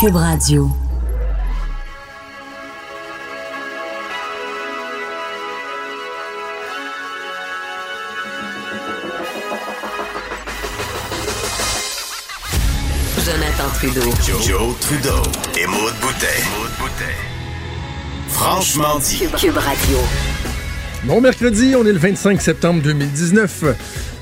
Cube Radio. Jonathan Trudeau. Joe, Trudeau et Maude Boutet. Franchement dit. Cube, Cube Radio. Bon mercredi, on est le 25 septembre 2019.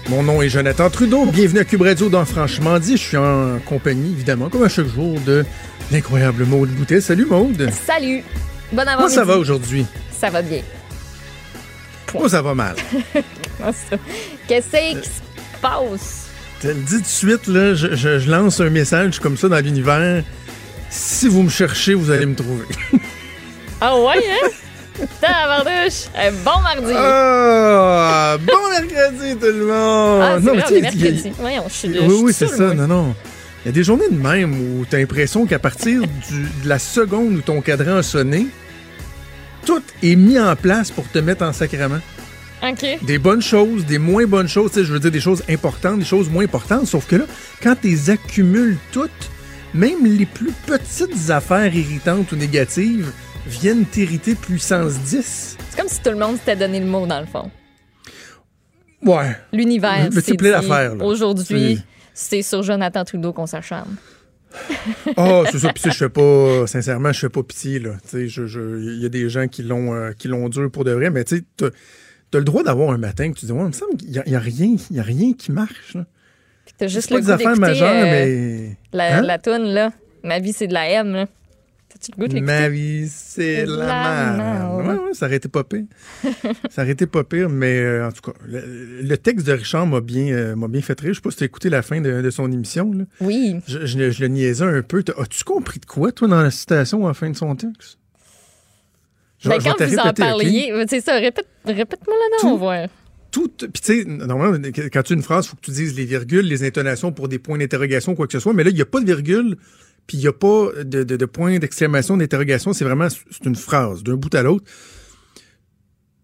Mon nom est Jonathan Trudeau. Bienvenue à Cube Radio dans Franchement dit. Je suis en compagnie, évidemment, comme à chaque jour, de l'incroyable Maude Boutet. Salut Maude. Salut. Bon avant Comment ça va aujourd'hui? Ça va bien. Moi, ça va mal? Qu'est-ce qui se passe? Dis tout de suite, là, je, je- je lance un message comme ça dans l'univers. Si vous me cherchez, vous allez me trouver. Ah ouais, hein? Tabarnouche! Un bon mardi! Ah! bon mercredi, tout le monde! Ah, Non, vrai, mais tu y a- mercredi. Voyons, je suis de Oui, oui, c'est ça. Non, non. Il y a des journées de même où tu as l'impression qu'à partir du- de la seconde où ton cadran a sonné, tout est mis en place pour te mettre en sacrement. OK. Des bonnes choses, des moins bonnes choses, tu sais, je veux dire des choses importantes, des choses moins importantes, sauf que là, quand tu les accumules toutes, même les plus petites affaires irritantes ou négatives viennent t'irriter puissance 10. C'est comme si tout le monde s'était donné le mot, dans le fond. Ouais. L'univers, Mais c'est plein d'affaires. Aujourd'hui, C'est- sur Jonathan Trudeau qu'on s'acharne. Ah, c'est ça. Puis sais, je fais pas, sincèrement, je fais pas pitié, là. Tu sais, je, je, il y a des gens qui l'ont, euh, qui l'ont dur pour de vrai, mais tu sais, t'as, le droit d'avoir un matin que tu dis, ouais, il me semble qu'il y a, il rien, il y a rien qui marche, là. Puis t'as juste C'est pas le des goût affaires majeures, euh, mais. la, Hein? la toune, là. Ma vie, c'est de la M, là. T'as-tu le goût de l'écouter? Ma vie, c'est la la merde. Ouais, ouais, ça aurait été pas pire. ça aurait été pas pire, mais euh, en tout cas, le, le texte de Richard m'a bien, euh, m'a bien fait rire. Je sais pas si tu as écouté la fin de, de son émission, là. Oui. Je, je le- je le niaisais un peu. T'as- As-tu compris de quoi, toi, dans la citation à la fin de son texte? Je Ben, quand vous en parliez, c'est ça, répète, répète-moi Tout- non, on va voir. tout. Puis, tu sais, normalement, quand tu as une phrase, il faut que tu dises les virgules, les intonations pour des points d'interrogation, quoi que ce soit. Mais là, il n'y a pas de virgule, puis il n'y a pas de, de, de point d'exclamation, d'interrogation. C'est vraiment c'est une phrase, d'un bout à l'autre.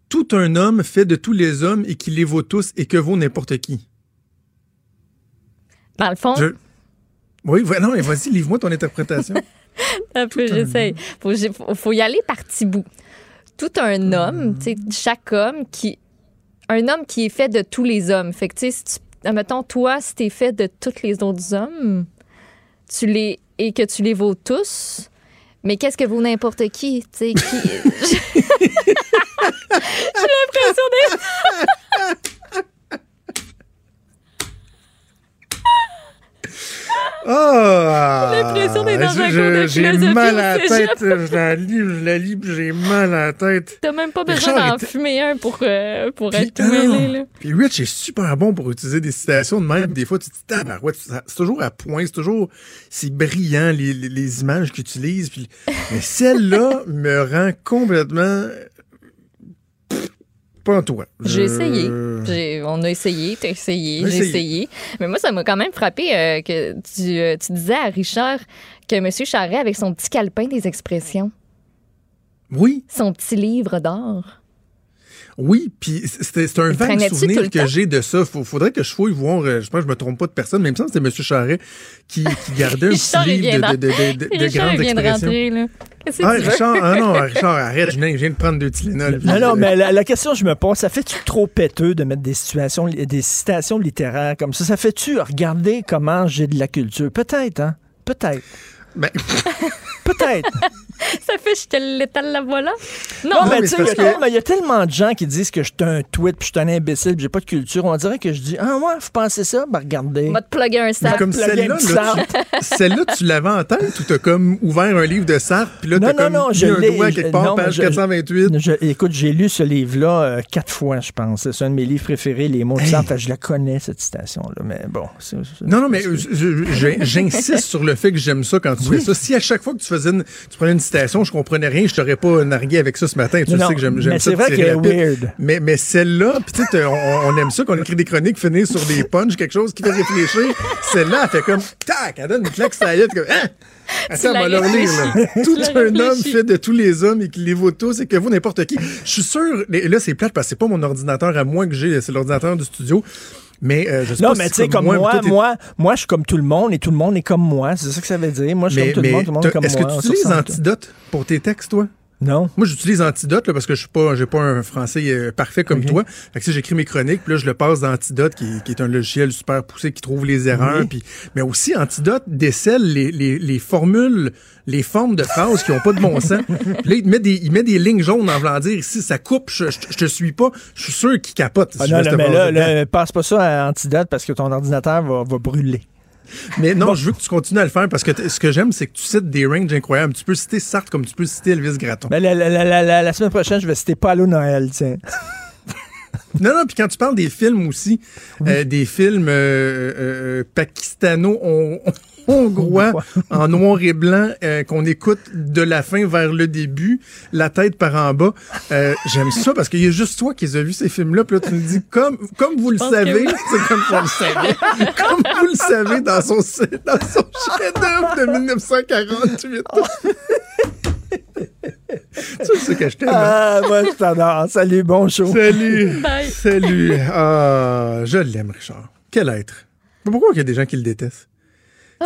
Tout un homme fait de tous les hommes et qui les vaut tous et que vaut n'importe qui. Dans le fond, Je- Oui, non, mais vas-y, livre-moi ton interprétation. un peu, un j'essaye. Faut, faut, y aller par petits bouts. Tout un homme, tu sais, chaque homme qui. Un homme qui est fait de tous les hommes. Fait que, tu sais, si tu- admettons, toi, si t'es fait de tous les autres hommes, tu les. Et que tu les vaux tous, mais qu'est-ce que vaut n'importe qui? Tu sais, qui. J'ai l'impression d'être. Ah! l'impression d'être dans un J'ai mal à la tête. Je la lis, je la lis, j'ai mal à la tête. T'as même pas besoin d'en était- fumer un pour, euh, pour Puis, être tout ah, mêlé, là. Puis Rich est super bon pour utiliser des citations de même. Des fois, tu te dis, tabarouette, ça- c'est toujours à point, c'est toujours, c'est brillant, les, les, les images qu'il utilise. Puis, mais celle-là me rend complètement, pas en toi. J'ai Je- essayé. On a essayé, t'as essayé, j'ai essayé. essayé. Mais moi, ça m'a quand même frappé euh, que tu, euh, tu disais à Richard que M. Charret, avec son petit calepin des expressions, Oui, son petit livre d'or, oui, puis c'était c'est un vague souvenir que j'ai de ça. Faut, faudrait que je fouille voir, euh, je pense que je me trompe pas de personne, même ça, c'était M. Charret qui, qui gardait un petit livre de, de, de, de, grandes il vient de expressions. rentrer, Ah? Richard, ah non, Richard, arrête, je viens, je viens de prendre deux Tylenol. Non, non, mais la, la question que je me pose, ça fait-tu trop péteux de mettre des situations, des citations littéraires comme ça? Ça fait-tu regarder comment j'ai de la culture? Peut-être, hein? Peut-être. Ben, Peut-être. Ça fait je te l'étale la voilà? Non, Non, mais mais tu sais, c'est il y, a que- tellement- il y a tellement de gens qui disent que je suis un tweet, puis je suis un imbécile, puis j'ai pas de culture. On dirait que je dis, ah ouais, vous pensez ça? Ben regardez. on va te plugger un sac. comme celle-là, celle-là, tu l'avais en tête ou t'as comme ouvert un livre de Sartre, puis là, Non, t'as non, comme non, mis je un l'ai- doigt je- quelque part, non, mais page je- 428. Je- écoute, j'ai lu ce livre-là euh, quatre fois, je pense. C'est un de mes livres préférés, Les mots de Sartre. Je la connais, cette citation-là. Mais bon. Non, non, mais j'insiste sur le fait que j'aime ça quand tu ça. Si à chaque fois que tu faisais une, tu prenais une citation, je comprenais rien, je t'aurais pas nargué avec ça ce matin. Tu Non, sais que j'aime ça. c'est vrai qu'elle est weird. Mais, mais celle-là, puis tu on, on aime ça qu'on écrit des chroniques, finir sur des punchs, quelque chose qui fait réfléchir. Celle-là, elle fait comme, tac, elle donne une claque sur la gueule, comme, hein? Attends, va leur lire, là. Tout un homme fait de tous les hommes et qui les vaut tous et que vous n'importe qui. Je suis sûr, là, c'est plate parce que c'est pas mon ordinateur à moi que j'ai, c'est l'ordinateur du studio. Mais euh, je sais Non, pas mais tu sais, comme moi, moi, moi, je suis comme tout le monde et tout le monde est comme moi. C'est ça que ça veut dire. Moi, je suis comme tout le monde, tout le monde est comme est-ce moi. que tu utilises. Antidote pour tes textes, toi? Non? Moi, j'utilise Antidote là, parce que je suis pas, j'ai pas un français euh, parfait comme Ok. toi. Fait que si j'écris mes chroniques, puis là, je le passe dans Antidote, qui, qui est un logiciel super poussé qui trouve les erreurs. Oui. Puis, mais aussi, Antidote décèle les, les, les formules, les formes de phrases qui ont pas de bon sens. Puis là, il met des, il met des lignes jaunes en voulant dire ici, ça coupe, je, je, je te suis pas. Je suis sûr qu'il capote. si Ah je non, cette mais là, là, passe pas ça à Antidote parce que ton ordinateur va, va brûler. Mais non, je veux que tu continues à le faire parce que ce que j'aime, c'est que tu cites des ranges incroyables. Tu peux citer Sartre comme tu peux citer Elvis Gratton. Ben, la, la, la, la, la- la semaine prochaine, je vais citer Paulo Noël, tiens. Non, non, puis quand tu parles des films aussi, euh, des films euh, euh, pakistano-hongrois en noir et blanc euh, qu'on écoute de la fin vers le début, la tête par en bas, euh, j'aime ça parce qu'il y a juste toi qui as vu ces films-là, puis là tu me dis, comme, comme vous le que savez, oui. c'est comme vous le savez, comme vous le savez dans son, dans son chef-d'œuvre de 1948. c'est ce que je t'aime. hein? Ah, moi, je t'adore. Salut, bon show. Salut. Bye. Salut. Ah, je l'aime, Richard. Quel être? Mais Pourquoi il y a des gens qui le détestent?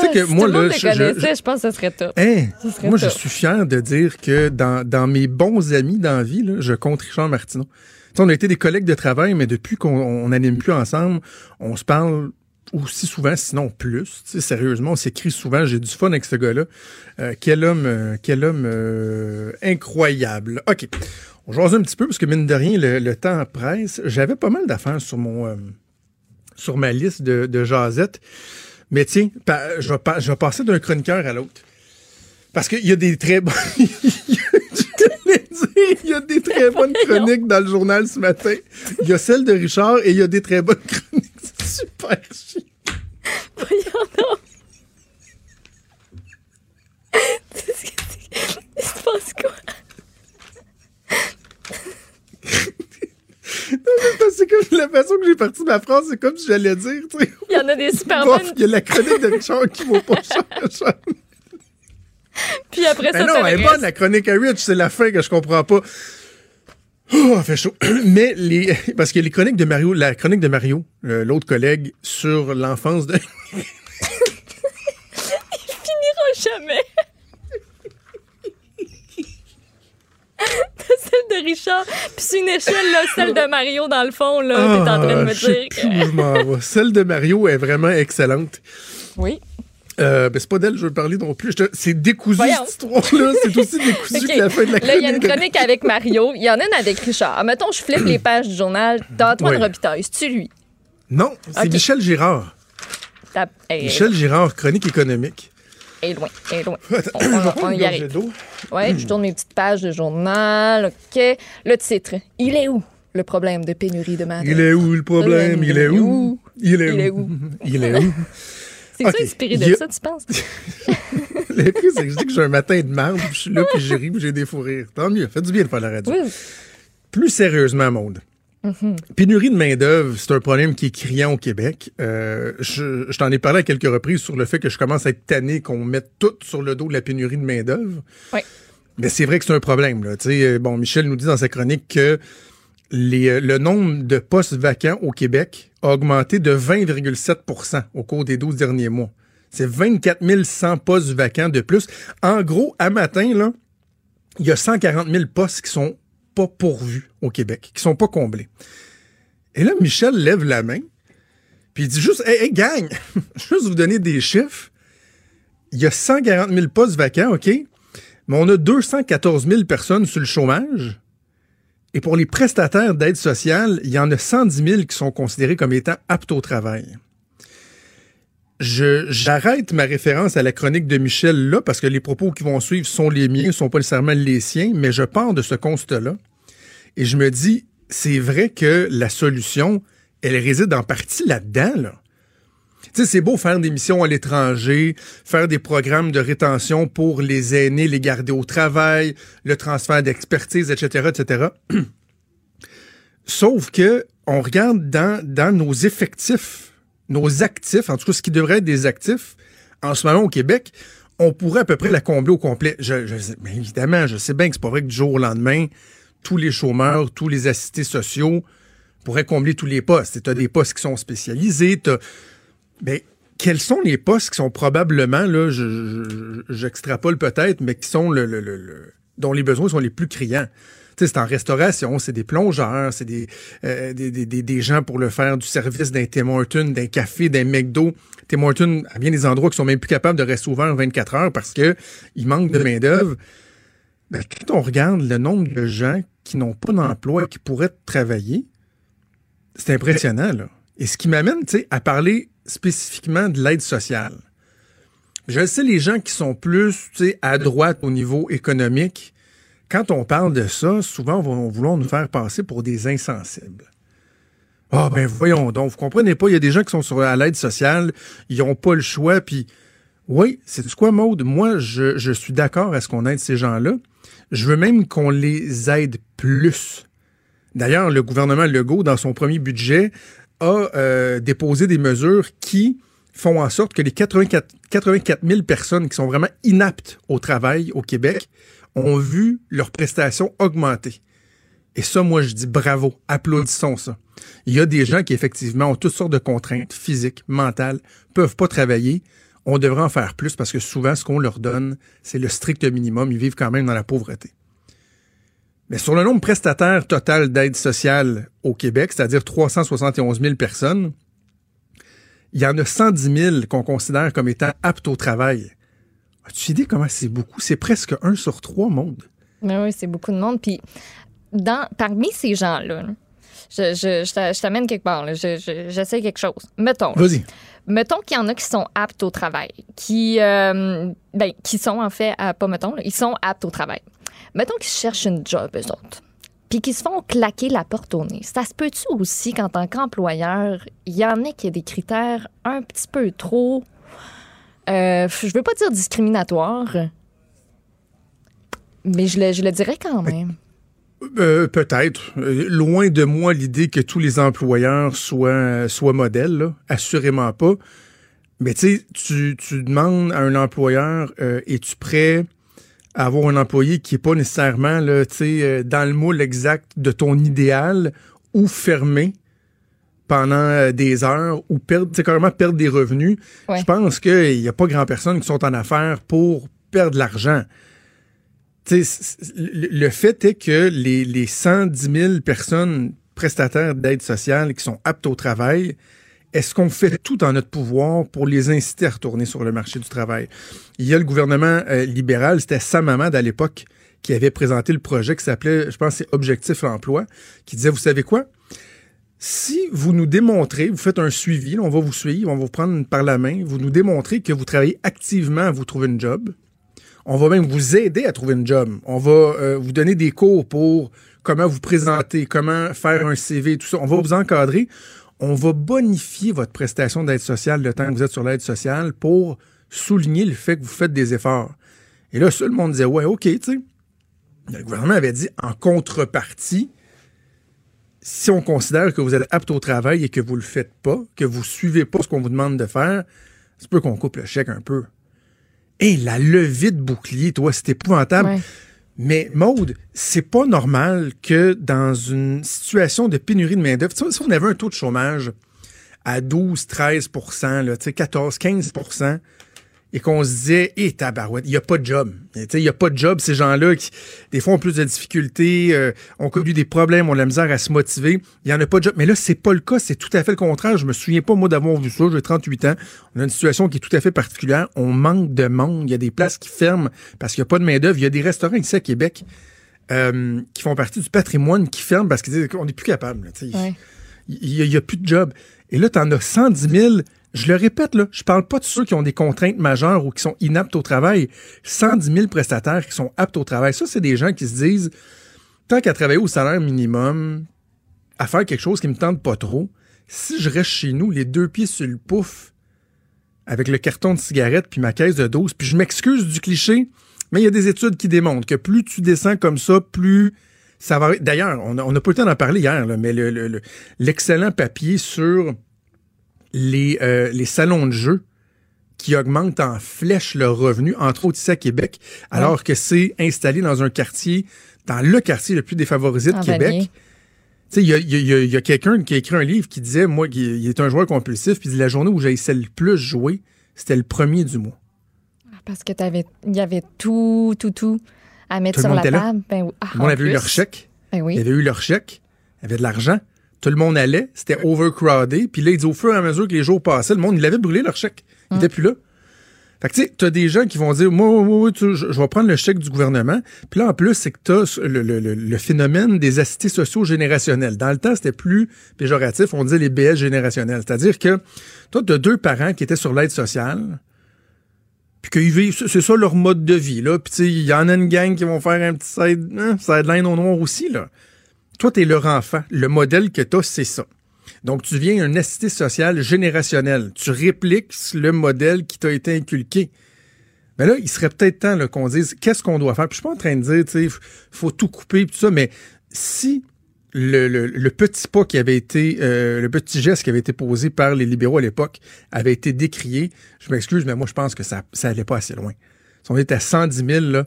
Tu sais Ah, que si moi, tout le monde là, je- je- connaissait, je, pense que ce serait top. Hein? Ce serait Moi, je suis fier de dire que dans, dans mes bons amis dans la vie, là, je compte Richard Martineau. Tu sais, on a été des collègues de travail, mais depuis qu'on n'anime plus ensemble, on se parle aussi souvent, sinon plus. Tu sais, sérieusement, on s'écrit souvent. J'ai du fun avec ce gars-là. Euh, quel homme, euh, quel homme euh, incroyable. OK. On jase un petit peu parce que mine de rien, le, le temps presse. J'avais pas mal d'affaires sur mon sur ma liste de, de jasettes. Mais tiens, je, vais pa- je vais passer d'un chroniqueur à l'autre. Parce qu'il y a des très bonnes. Il y a des très bonnes chroniques dans le journal ce matin. Il y a celle de Richard et il y a des très bonnes chroniques. C'est super chiant. Voyons donc. Qu'est-ce que c'est? Il se passe quoi? C'est comme la façon que j'ai parti ma phrase, c'est comme si j'allais dire, tu sais. Il y en a des super bonnes. il y a la chronique de Richard qui vaut pas cher. Puis après ça, Ben non, elle le est bonne, la chronique à Rich, c'est la fin que je comprends pas. Oh, fait chaud. Mais les, parce que les chroniques de Mario, la chronique de Mario, euh, l'autre collègue, sur l'enfance de, jamais. celle de Richard, puis c'est une échelle, là, celle de Mario, dans le fond, là, t'es en train de Ah, me dire plus que... où je m'en vais. Celle de Mario est vraiment excellente. Oui. Euh, ben, c'est pas d'elle que je veux parler non plus. C'est décousu, Voyons. cette histoire-là. C'est aussi décousu que la fin de la chronique. Là, il y a une chronique avec Mario. Il y en a une avec Richard. Mettons, je flippe les pages du journal d'Antoine Oui. Robitaille. C'est-tu lui? Non, c'est. Michel Girard. Michel Girard, chronique économique. Est loin, est loin. On, je y arrive. Ouais, je tourne mes petites pages de journal. OK. Le titre. Il est où le problème de pénurie de main Il est où le problème? Il est où? Il est où? Il est où? C'est OK. ça inspiré de a- ça, tu penses? Le pire, c'est que je dis que j'ai un matin de puis je suis là, puis j'ai ri, puis j'ai des fous rires. Tant mieux, fait du bien de faire la radio. Oui. Plus sérieusement, Maude. Pénurie de main-d'œuvre, c'est un problème qui est criant au Québec. Euh, je je t'en ai parlé à quelques reprises sur le fait que je commence à être tanné qu'on mette tout sur le dos de la pénurie de main-d'œuvre. Oui. Mais c'est vrai que c'est un problème. Là. Bon, Michel nous dit dans sa chronique que les, euh, le nombre de postes vacants au Québec a augmenté de 20,7% au cours des 12 derniers mois. C'est 24 100 postes vacants de plus. En gros, à matin, là, il y a 140 000 postes qui sont pas pourvus au Québec, qui sont pas comblés. Et là, Michel lève la main, puis il dit juste, hey, hey, gang, juste vous donner des chiffres. Il y a 140 000 postes vacants, OK? Mais on a 214 000 personnes sur le chômage. Et pour les prestataires d'aide sociale, il y en a 110 000 qui sont considérés comme étant aptes au travail. Je, j'arrête ma référence à la chronique de Michel là parce que les propos qui vont suivre sont les miens, sont pas nécessairement les siens, mais je pars de ce constat-là et je me dis, c'est vrai que la solution, elle réside en partie là-dedans, là. Tu sais, c'est beau faire des missions à l'étranger, faire des programmes de rétention pour les aînés, les garder au travail, le transfert d'expertise, etc., etc. Sauf que on regarde dans, dans nos effectifs, nos actifs, en tout cas ce qui devrait être des actifs, en ce moment au Québec, on pourrait à peu près la combler au complet. Je, je mais évidemment, je sais bien que c'est pas vrai que du jour au lendemain, tous les chômeurs, tous les assistés sociaux pourrait combler tous les postes. Tu as des postes qui sont spécialisés. Ben, quels sont les postes qui sont probablement, là, je- je- j'extrapole peut-être, mais qui sont le- dont les besoins sont les plus criants? C'est en restauration, c'est des plongeurs, c'est des, euh, des, gens pour le faire du service d'un Tim Hortons, d'un café, d'un McDo. Tim Hortons, à bien des endroits qui sont même plus capables de rester ouverts 24 heures parce que il manque de main-d'œuvre. Ben, quand on regarde le nombre de gens qui n'ont pas d'emploi et qui pourraient travailler, c'est impressionnant. Et ce qui m'amène, à parler spécifiquement de l'aide sociale. Je sais, les gens qui sont plus, à droite au niveau économique, quand on parle de ça, souvent, on va nous faire passer pour des insensibles. Ah, ben, voyons donc, vous comprenez pas, il y a des gens qui sont sur à l'aide sociale, ils n'ont pas le choix, puis oui, c'est quoi, Maude? Moi, je, je suis d'accord à ce qu'on aide ces gens-là. Je veux même qu'on les aide plus. D'ailleurs, le gouvernement Legault, dans son premier budget, a euh, déposé des mesures qui font en sorte que les 84, 84 000 personnes qui sont vraiment inaptes au travail au Québec ont vu leurs prestations augmenter. Et ça, moi, je dis bravo, applaudissons ça. Il y a des gens qui, effectivement, ont toutes sortes de contraintes physiques, mentales, peuvent pas travailler. On devrait en faire plus parce que souvent, ce qu'on leur donne, c'est le strict minimum. Ils vivent quand même dans la pauvreté. Mais sur le nombre prestataire total d'aide sociale au Québec, c'est-à-dire 371 000 personnes, il y en a 110 000 qu'on considère comme étant aptes au travail. As-tu idée comment c'est beaucoup? C'est presque un sur trois monde. Mais oui, c'est beaucoup de monde. Puis, dans, parmi ces gens-là, là, je, je, je t'a- je t'amène quelque part. là. Je- je- J'essaie quelque chose. Mettons. Vas-y. mettons qu'il y en a qui sont aptes au travail, qui, euh, ben, qui sont en fait, à- pas mettons, là, ils sont aptes au travail. Mettons qu'ils cherchent une job, eux autres, puis qu'ils se font claquer la porte au nez. Ça se peut-tu aussi qu'en tant qu'employeur, il y en ait qui a des critères un petit peu trop, euh, je veux pas dire discriminatoires, mais je le, je le dirais quand même. Euh, Peut-être. Euh, loin de moi l'idée que tous les employeurs soient, soient modèles, là. assurément pas. Mais tu sais, tu demandes à un employeur, euh, es-tu prêt à avoir un employé qui est pas nécessairement là, euh, dans le moule exact de ton idéal ou fermé? Pendant euh, des heures ou perdre, carrément perdre des revenus. Ouais. Je pense qu'il n'y a pas grand personne qui sont en affaires pour perdre de l'argent. Le fait est que les, les 110 000 personnes prestataires d'aide sociale qui sont aptes au travail, est-ce qu'on fait tout en notre pouvoir pour les inciter à retourner sur le marché du travail? Il y a le gouvernement euh, libéral, c'était Sam Hamad à l'époque, qui avait présenté le projet qui s'appelait, je pense, c'est Objectif Emploi, qui disait, vous savez quoi? Si vous nous démontrez, vous faites un suivi, on va vous suivre, on va vous prendre par la main, vous nous démontrez que vous travaillez activement à vous trouver une job, on va même vous aider à trouver une job. On va euh, vous donner des cours pour comment vous présenter, comment faire un CV, tout ça. On va vous encadrer. On va bonifier votre prestation d'aide sociale le temps que vous êtes sur l'aide sociale pour souligner le fait que vous faites des efforts. Et là, ça, le monde disait, ouais, OK, tu sais. Le gouvernement avait dit, en contrepartie, si on considère que vous êtes apte au travail et que vous le faites pas, que vous suivez pas ce qu'on vous demande de faire, c'est peu qu'on coupe le chèque un peu. Et la levée de bouclier, toi, c'est épouvantable. Ouais. Mais Maude, c'est pas normal que dans une situation de pénurie de main-d'œuvre, si on avait un taux de chômage à 12, 13 là, tu sais, 14, 15 et qu'on se disait, hé, tabarouette, il n'y a pas de job. Il n'y a pas de job. Ces gens-là, qui, des fois, ont plus de difficultés, euh, ont connu des problèmes, ont de la misère à se motiver. Il n'y en a pas de job. Mais là, c'est pas le cas. C'est tout à fait le contraire. Je me souviens pas, moi, d'avoir vu ça. J'ai 38 ans. On a une situation qui est tout à fait particulière. On manque de monde. Il y a des places qui ferment parce qu'il n'y a pas de main-d'œuvre. Il y a des restaurants ici à Québec euh, qui font partie du patrimoine qui ferment parce qu'on n'est plus capable. Ouais. Il n'y a, plus de job. Et là, tu en as 110 000. Je le répète, là, je parle pas de ceux qui ont des contraintes majeures ou qui sont inaptes au travail. 110 000 prestataires qui sont aptes au travail. Ça, c'est des gens qui se disent, tant qu'à travailler au salaire minimum, à faire quelque chose qui me tente pas trop, si je reste chez nous, les deux pieds sur le pouf, avec le carton de cigarette puis ma caisse de dose, puis je m'excuse du cliché, mais il y a des études qui démontrent que plus tu descends comme ça, plus ça va. D'ailleurs, on n'a pas eu le temps d'en parler hier, mais le- le- le- l'excellent papier sur les, euh, les salons de jeu qui augmentent en flèche leurs revenus, entre autres ici à Québec, alors que c'est installé dans un quartier, dans le quartier le plus défavorisé de En Québec. Vanier. Tu sais, il y a, y a- y quelqu'un qui a écrit un livre qui disait, moi, il est un joueur compulsif, puis la journée où j'ai essayé le plus jouer, c'était le premier du mois. Parce que t'avais, il y avait tout, tout, tout à mettre Tout sur la table. Ben. Ah, en avait eu leur chèque. Ben Il oui. avait eu leur chèque. Il avait de l'argent. Tout le monde allait. C'était overcrowded. Puis là, il dit, au fur et à mesure que les jours passaient, le monde, il avait brûlé leur chèque. Il était plus là. Fait que tu sais, t'as des gens qui vont dire, moi, moi, moi, tu- je, vais prendre le chèque du gouvernement. Puis là, en plus, c'est que t'as le, le, le, le phénomène des assistés sociaux générationnels. Dans le temps, c'était plus péjoratif. On disait les BS générationnels. C'est-à-dire que toi, t'as deux parents qui étaient sur l'aide sociale. Puis qu'ils vivent, c'est ça leur mode de vie, là. Puis tu sais, il y en a une gang qui vont faire un petit side, hein, sideline au noir aussi, là. Toi, t'es leur enfant. Le modèle que t'as, c'est ça. Donc, tu deviens un assisté social générationnel. Tu répliques le modèle qui t'a été inculqué. Mais là, il serait peut-être temps qu'on dise qu'est-ce qu'on doit faire. Puis je suis pas en train de dire, tu faut tout couper et tout ça, mais si le, petit pas qui avait été, euh, le petit geste qui avait été posé par les libéraux à l'époque avait été décrié, je m'excuse, mais moi, je pense que ça, ça allait pas assez loin. Si on est à 110 000, là,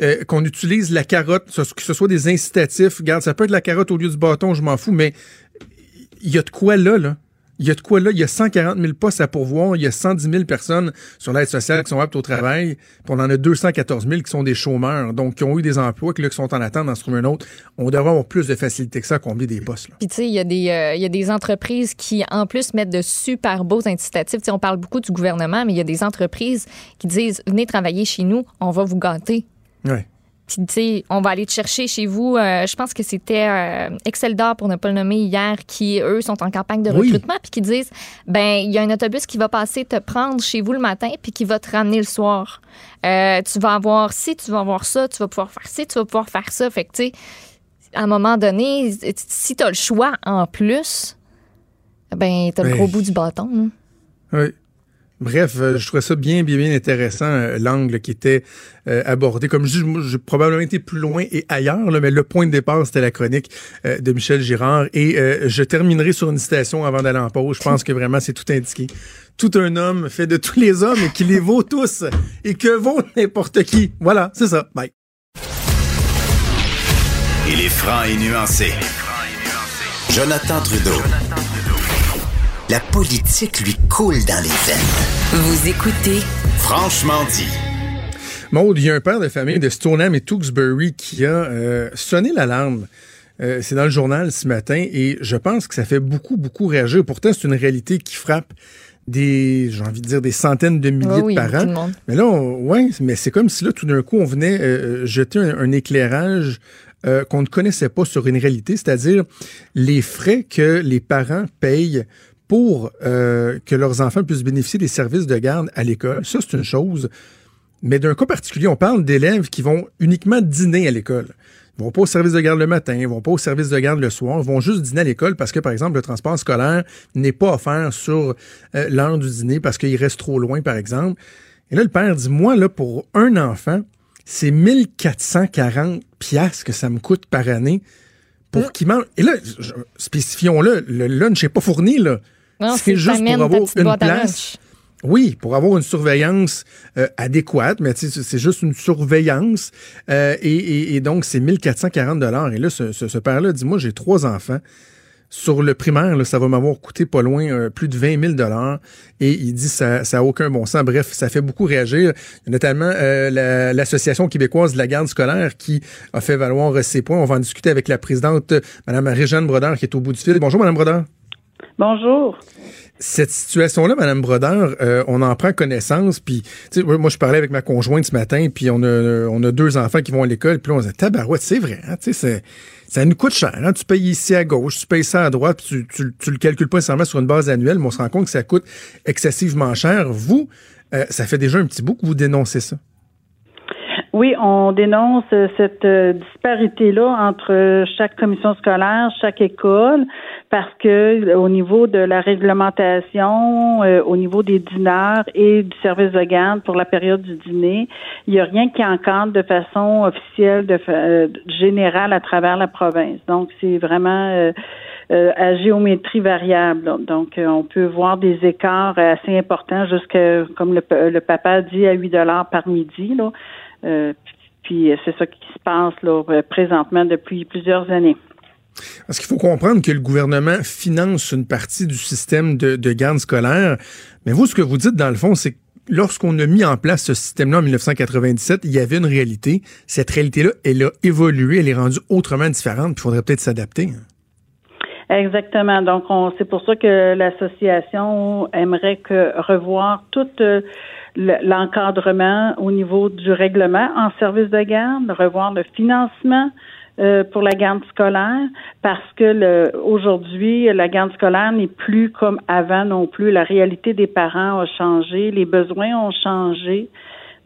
euh, qu'on utilise la carotte, que ce soit des incitatifs, regarde, ça peut être la carotte au lieu du bâton, je m'en fous, mais il y a de quoi là, là. Il y a de quoi là. Il y a 140 000 postes à pourvoir. Il y a 110 000 personnes sur l'aide sociale qui sont aptes au travail. Puis on en a 214 000 qui sont des chômeurs, donc qui ont eu des emplois, qui, là, qui sont en attente d'en trouver un autre. On devrait avoir plus de facilité que ça à combler des postes. Puis, tu sais, il y, a des, euh, y a des entreprises qui, en plus, mettent de super beaux incitatifs. Tu sais, on parle beaucoup du gouvernement, mais il y a des entreprises qui disent Venez travailler chez nous, on va vous gâter. Puis, tu sais, on va aller te chercher chez vous. euh, je pense que c'était euh, Excel d'or, pour ne pas le nommer hier, qui, eux, sont en campagne de Oui. recrutement, puis qui disent ben il y a un autobus qui va passer te prendre chez vous le matin, puis qui va te ramener le soir. Euh, tu vas avoir ci, tu vas avoir ça, tu vas pouvoir faire ci, tu vas pouvoir faire ça. Fait que, tu sais, à un moment donné, si tu as le choix en plus, ben, tu as le Ouais. gros bout du bâton. hein. Oui. Bref, euh, je trouvais ça bien, bien, bien intéressant, euh, l'angle qui était euh, abordé. Comme je dis, j'ai probablement été plus loin et ailleurs, mais le point de départ, c'était la chronique de Michel Girard. Et je terminerai sur une citation avant d'aller en pause. Je pense que vraiment, c'est tout indiqué. Tout un homme fait de tous les hommes et qui les vaut tous et que vaut n'importe qui. Voilà, c'est ça. Bye. Il est franc et nuancé. Jonathan Trudeau. La politique lui coule dans les veines. Vous écoutez Franchement dit. Maud, il y a un père de famille de Stoneham et Tewksbury qui a euh, sonné l'alarme. Euh, c'est dans le journal ce matin et je pense que ça fait beaucoup, beaucoup réagir. Pourtant, c'est une réalité qui frappe des, j'ai envie de dire, des centaines de milliers oui, de parents. Mais là, on- ouais, mais c'est comme si là, tout d'un coup, on venait euh, jeter un, un éclairage euh, qu'on ne connaissait pas sur une réalité, c'est-à-dire les frais que les parents payent pour euh, que leurs enfants puissent bénéficier des services de garde à l'école. Ça, c'est une chose. Mais d'un cas particulier, on parle d'élèves qui vont uniquement dîner à l'école. Ils vont pas au service de garde le matin, ils vont pas au service de garde le soir, ils vont juste dîner à l'école parce que, par exemple, le transport scolaire n'est pas offert sur euh, l'heure du dîner parce qu'il reste trop loin, par exemple. Et là, le père dit, moi, là, pour un enfant, c'est 1440 piastres que ça me coûte par année pour qu'il mange. Et là, je- spécifions-le, le lunch n'est pas fourni, là. Non, C'est juste pour avoir une place. Oui, pour avoir une surveillance euh, adéquate, mais c'est juste une surveillance. euh, et, et- et donc, c'est 1440 dollars. Et là, ce, ce- ce père-là dit, moi, j'ai trois enfants. Sur le primaire, là, ça va m'avoir coûté pas loin euh, plus de 20 000 dollars. Et il dit, ça ça a aucun bon sens. Bref, ça fait beaucoup réagir. Il y a notamment la- l'Association québécoise de la garde scolaire qui a fait valoir ses points. On va en discuter avec la présidente, Mme Réjeanne Brodeur, qui est au bout du fil. Bonjour, Mme Brodeur. Bonjour. Cette situation-là, Madame Brodeur, euh, on en prend connaissance. Puis, moi, je parlais avec ma conjointe ce matin, puis on a, on a deux enfants qui vont à l'école. Puis on se dit, tabarouette, c'est vrai. Hein, ça nous coûte cher. Hein, tu payes ici à gauche, tu payes ça à droite, tu, tu, tu le calcules pas nécessairement sur une base annuelle, mais on se rend compte que ça coûte excessivement cher. Vous, euh, ça fait déjà un petit bout que vous dénoncez ça. Oui, on dénonce euh, cette euh, disparité-là entre euh, chaque commission scolaire, chaque école, parce que au niveau de la réglementation, au niveau des dîneurs et du service de garde pour la période du dîner, il n'y a rien qui encadre de façon officielle, de générale à travers la province. Donc, c'est vraiment à géométrie variable. Donc, on peut voir des écarts assez importants jusqu'à, comme le, le papa dit, à 8 dollars par midi. Là. Euh, puis euh, c'est ça qui se passe là, euh, présentement depuis plusieurs années. Parce qu'il faut comprendre que le gouvernement finance une partie du système de, de garde scolaire. Mais vous, ce que vous dites, dans le fond, c'est que lorsqu'on a mis en place ce système-là en 1997, il y avait une réalité. Cette réalité-là, elle a évolué, elle est rendue autrement différente, puis il faudrait peut-être s'adapter. hein. Exactement. Donc, on, c'est pour ça que l'association aimerait que revoir tout le- l'encadrement au niveau du règlement en service de garde, revoir le financement euh, pour la garde scolaire, parce que aujourd'hui, la garde scolaire n'est plus comme avant non plus. La réalité des parents a changé, les besoins ont changé.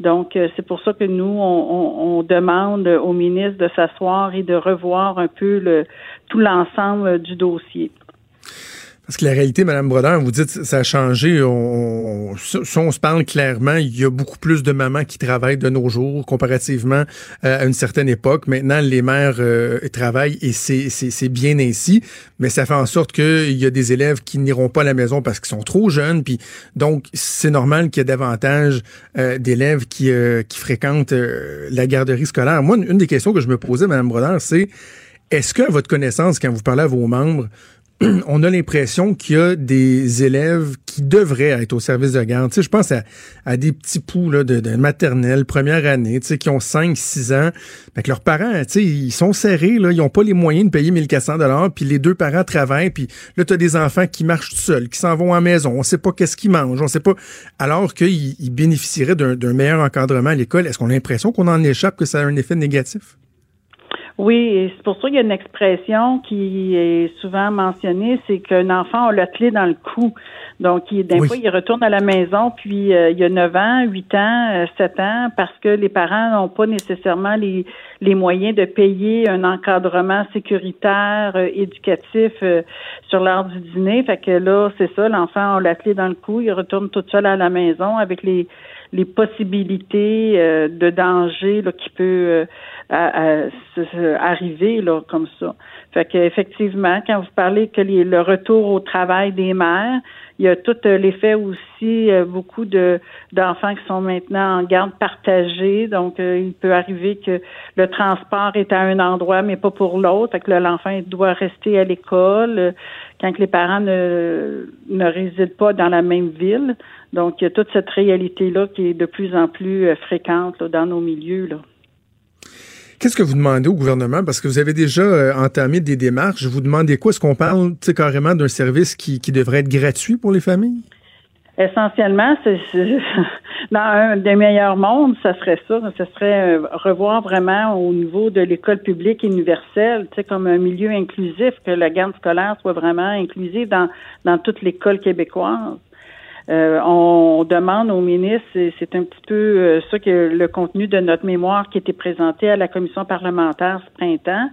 Donc, euh, c'est pour ça que nous, on, on- on demande au ministre de s'asseoir et de revoir un peu le, tout l'ensemble du dossier. Parce que la réalité, Madame Brodeur, vous dites ça a changé. On, on- on se parle clairement, il y a beaucoup plus de mamans qui travaillent de nos jours comparativement euh, à une certaine époque. Maintenant, les mères euh, travaillent et c'est bien ainsi, mais ça fait en sorte qu'il y a des élèves qui n'iront pas à la maison parce qu'ils sont trop jeunes. Puis donc, c'est normal qu'il y ait davantage euh, d'élèves qui, euh, qui fréquentent euh, la garderie scolaire. Moi, une, une des questions que je me posais, Madame Brodeur, c'est est-ce que, à votre connaissance, quand vous parlez à vos membres, on a l'impression qu'il y a des élèves qui devraient être au service de garde. Tu sais, je pense à, des petits poux de, maternelle, première année, tu sais, qui ont 5, 6 ans. Fait leurs parents, tu sais, ils sont serrés, là, ils n'ont pas les moyens de payer 1400 dollars, puis les deux parents travaillent, puis là, tu as des enfants qui marchent tout seuls, qui s'en vont à la maison, on sait pas qu'est-ce qu'ils mangent, on sait pas... Alors qu'ils ils bénéficieraient d'un meilleur encadrement à l'école, est-ce qu'on a l'impression qu'on en échappe, que ça a un effet négatif? Oui, et c'est pour ça qu'il y a une expression qui est souvent mentionnée, c'est qu'un enfant a la clé dans le cou. Donc, il, d'un Oui. fois, il retourne à la maison, puis euh, il y a 9 ans, 8 ans, euh, 7 ans, parce que les parents n'ont pas nécessairement les, les moyens de payer un encadrement sécuritaire, euh, éducatif euh, sur l'heure du dîner. Fait que là, c'est ça, l'enfant a la clé dans le cou, il retourne tout seul à la maison avec les les possibilités euh, de danger là, qui peut euh, arriver là, comme ça. Fait que effectivement, quand vous parlez que les- le retour au travail des mères, il y a tout euh, l'effet aussi euh, beaucoup de d'enfants qui sont maintenant en garde partagée. Donc, euh, il peut arriver que le transport est à un endroit, mais pas pour l'autre. Que l'enfant doit rester à l'école quand les parents ne, ne résident pas dans la même ville. Donc, il y a toute cette réalité-là qui est de plus en plus euh, fréquente là, dans nos milieux. Là. Qu'est-ce que vous demandez au gouvernement? Parce que vous avez déjà euh, entamé des démarches. Vous demandez quoi? Est-ce qu'on parle carrément d'un service qui, qui devrait être gratuit pour les familles? Essentiellement, c'est dans un des meilleurs mondes, ça serait ça. Ce serait euh, revoir vraiment au niveau de l'école publique universelle, comme un milieu inclusif, que la garde scolaire soit vraiment inclusive dans, dans toute l'école québécoise. Euh, on demande au ministre, c'est un petit peu euh, ça que le contenu de notre mémoire qui était présenté à la commission parlementaire ce printemps,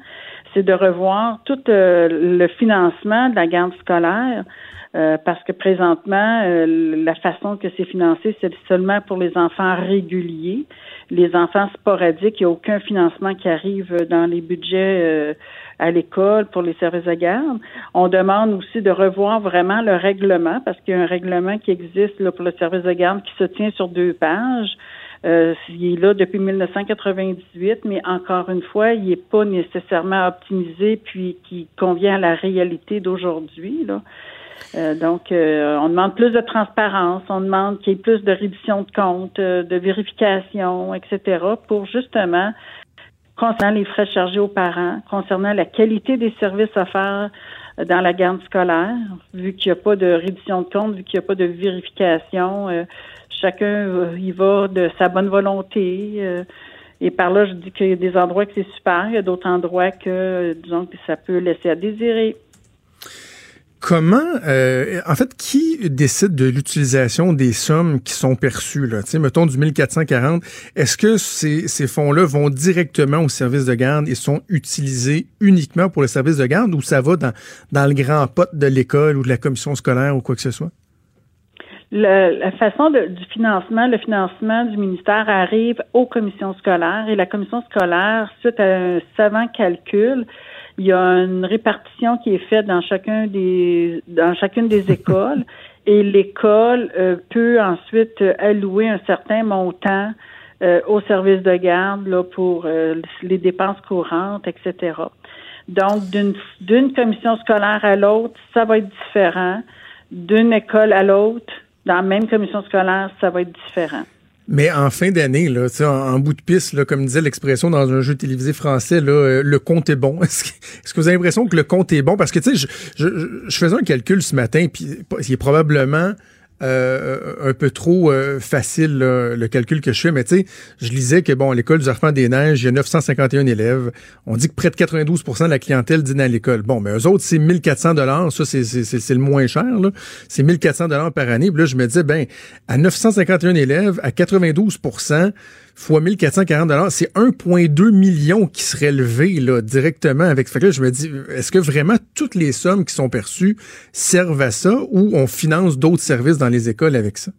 c'est de revoir tout euh, le financement de la garde scolaire. euh, parce que présentement, euh, la façon que c'est financé, c'est seulement pour les enfants réguliers. Les enfants sporadiques, il n'y a aucun financement qui arrive dans les budgets euh, à l'école pour les services de garde. On demande aussi de revoir vraiment le règlement, parce qu'il y a un règlement qui existe là, pour le service de garde qui se tient sur deux pages. Euh, il est là depuis 1998, mais encore une fois, il n'est pas nécessairement optimisé puis qui convient à la réalité d'aujourd'hui. Euh, donc, euh, on demande plus de transparence, on demande qu'il y ait plus de reddition de comptes, euh, de vérification, etc., pour justement concernant les frais chargés aux parents, concernant la qualité des services offerts dans la garde scolaire, vu qu'il n'y a pas de reddition de compte, vu qu'il n'y a pas de vérification, euh, chacun euh, y va de sa bonne volonté. euh, et par là, je dis qu'il y a des endroits que c'est super, il y a d'autres endroits que, euh, disons, que ça peut laisser à désirer. Comment, euh, en fait, qui décide de l'utilisation des sommes qui sont perçues, là? Mettons du 1440. Est-ce que ces, fonds-là vont directement au service de garde et sont utilisés uniquement pour le service de garde ou ça va dans, dans le grand pot de l'école ou de la commission scolaire ou quoi que ce soit? La façon de- du financement, le financement du ministère arrive aux commissions scolaires et la commission scolaire, suite à un savant calcul, il y a une répartition qui est faite dans chacun des dans chacune des écoles et l'école euh, peut ensuite euh, allouer un certain montant euh, au service de garde là, pour euh, les dépenses courantes, etc. Donc, d'une d'une commission scolaire à l'autre, ça va être différent. D'une école à l'autre, dans la même commission scolaire, ça va être différent. Mais en fin d'année, là, en, en bout de piste, là, comme disait l'expression dans un jeu télévisé français, là, euh, le compte est bon. Est-ce que, que vous avez l'impression que le compte est bon? Parce que, tu sais, je, je, je faisais un calcul ce matin, puis il est probablement euh, un peu trop euh, facile le calcul que je fais, mais tu sais, je lisais que bon, l'école du Arfan des Neiges, il y a 951 élèves. On dit que près de 92% de la clientèle dîne à l'école. Bon, mais eux autres, c'est 1400 dollars. Ça, c'est, le moins cher. Là. C'est 1400 dollars par année. Puis là, je me disais, ben, à 951 élèves, à 92 fois 1440 dollars, c'est 1,2 million qui serait levé là, directement avec. Fait que là, je me dis, est-ce que vraiment toutes les sommes qui sont perçues servent à ça ou on finance d'autres services dans les écoles avec ça?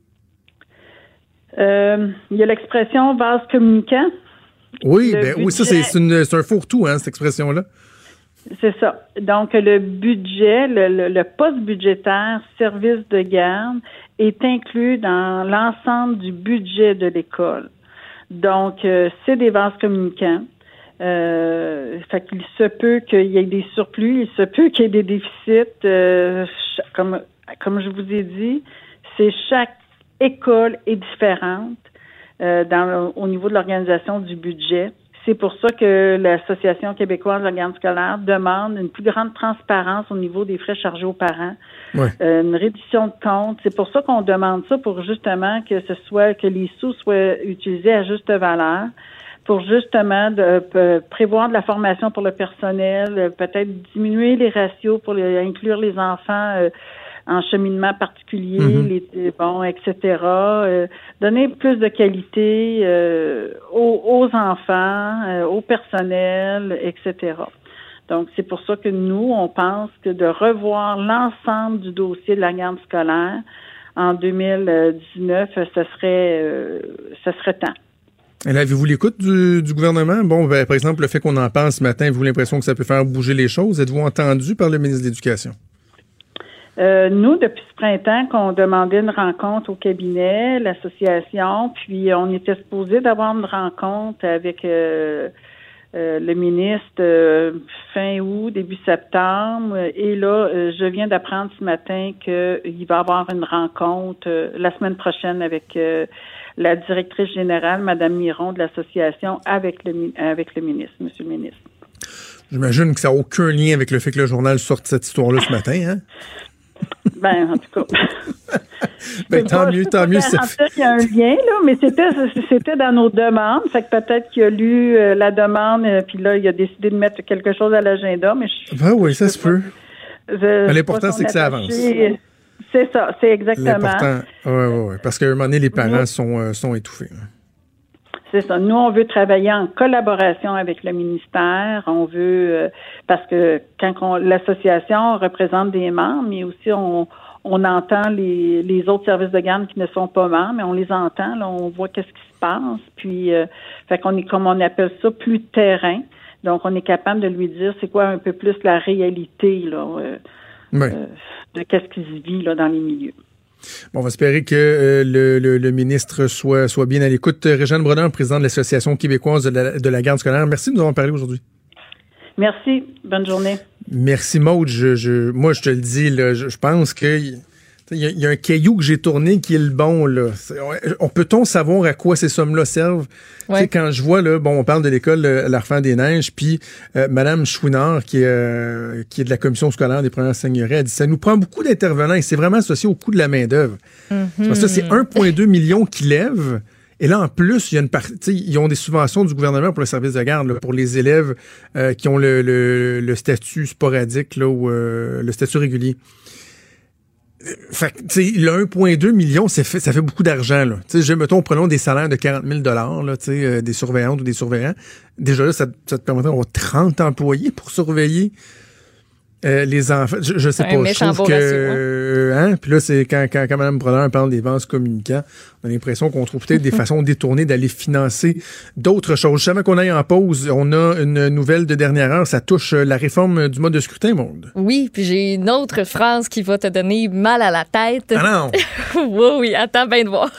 Euh, il y a l'expression vase communicant. Oui, ben, oui, ça, c'est, un fourre-tout, hein, cette expression-là. C'est ça. Donc, le budget, le, le- le poste budgétaire service de garde est inclus dans l'ensemble du budget de l'école. Donc, euh, c'est des vases communicants. Euh, fait qu'il se peut qu'il y ait des surplus, il se peut qu'il y ait des déficits. euh, comme, comme je vous ai dit, c'est chaque école est différente euh, dans, au niveau de l'organisation du budget. C'est pour ça que l'Association québécoise de la garde scolaire demande une plus grande transparence au niveau des frais chargés aux parents, Ouais. euh, une réduction de compte. C'est pour ça qu'on demande ça pour justement que ce soit que les sous soient utilisés à juste valeur, pour justement de, p- prévoir de la formation pour le personnel, euh, peut-être diminuer les ratios pour les- inclure les enfants. euh, en cheminement particulier, Mhm. les, euh, bon, etc. euh, donner plus de qualité euh, aux, aux enfants, euh, au personnel, etc. Donc, c'est pour ça que nous, on pense que de revoir l'ensemble du dossier de la garde scolaire en 2019, ce serait, euh, ce serait temps. Et là, avez-vous l'écoute du, du gouvernement? Bon, ben, par exemple, le fait qu'on en parle ce matin, avez-vous l'impression que ça peut faire bouger les choses? Êtes-vous entendu par le ministre de l'Éducation? Euh, nous, depuis ce printemps, qu'on demandait une rencontre au cabinet, l'association, puis on était supposé d'avoir une rencontre avec euh, euh, le ministre fin août, début septembre. Et là, je viens d'apprendre ce matin qu'il va y avoir une rencontre la semaine prochaine avec la directrice générale, Madame Miron, de l'association, avec le, avec le ministre, Monsieur le ministre. J'imagine que ça n'a aucun lien avec le fait que le journal sorte cette histoire-là ce matin, hein? Ben, en tout cas. Ben, tant pas- mieux, tant mieux. ça garantir qu'il y a un lien, là, mais c'était, c'était dans nos demandes. Fait que peut-être qu'il a lu euh, la demande, euh, puis là, il a décidé de mettre quelque chose à l'agenda, mais je, Ben oui, ça se peut. je l'important, c'est que ça avance. C'est ça, c'est exactement. L'important. Ouais, ouais, ouais. Parce qu'à un moment donné, les parents Nous- sont, euh, sont étouffés. hein. C'est ça. Nous, on veut travailler en collaboration avec le ministère. On veut euh, parce que quand on- l'association représente des membres, mais aussi on, on entend les, les autres services de garde qui ne sont pas membres, mais on les entend. Là, on voit qu'est-ce qui se passe. Puis, euh, fait qu'on est comme on appelle ça plus terrain. Donc, on est capable de lui dire c'est quoi un peu plus la réalité là, euh, euh, de qu'est-ce qui se vit là dans les milieux. Bon, on va espérer que euh, le, le- le ministre soit, soit bien à l'écoute. Euh, Régine Brodeur, président de l'Association québécoise de la, de la garde scolaire, merci de nous avoir parlé aujourd'hui. Merci. Bonne journée. Merci, Maude. Je, je, moi, je te le dis, là, je, je pense que il y, a- il y a un caillou que j'ai tourné qui est le bon. Là. On, on peut-on savoir à quoi ces sommes-là servent? Ouais. Quand je vois, là, bon, on parle de l'école euh, L'Arfan des Neiges, puis euh, Madame Chouinard, qui est, euh, qui est de la commission scolaire des premières seigneuries, elle dit ça nous prend beaucoup d'intervenants et c'est vraiment associé au coût de la main-d'œuvre. Parce que c'est 1,2 million qui lèvent. Et là, en plus, il y a une partie, tu sais, ils ont des subventions du gouvernement pour le service de garde, là, pour les élèves euh, qui ont le, le- le statut sporadique là, ou euh, le statut régulier. Fait que, le 1,2 million, ça fait, ça fait beaucoup d'argent. là. Tu sais, je, mettons, prenons des salaires de 40 000 là, euh, des surveillantes ou des surveillants. Déjà là, ça, ça te permettrait d'avoir 30 employés pour surveiller euh, les enfants. Je, je sais Un pas. Je trouve que, hein. euh, hein, Puis là, c'est quand, quand, quand Mme Brodeur parle des vases communicants, on a l'impression qu'on trouve peut-être des façons détournées d'aller financer d'autres choses. Juste avant qu'on aille en pause, on a une nouvelle de dernière heure. Ça touche euh, la réforme du mode de scrutin, monde. Oui, puis j'ai une autre phrase qui va te donner mal à la tête. Ah non! oui, oui, attends bien de voir.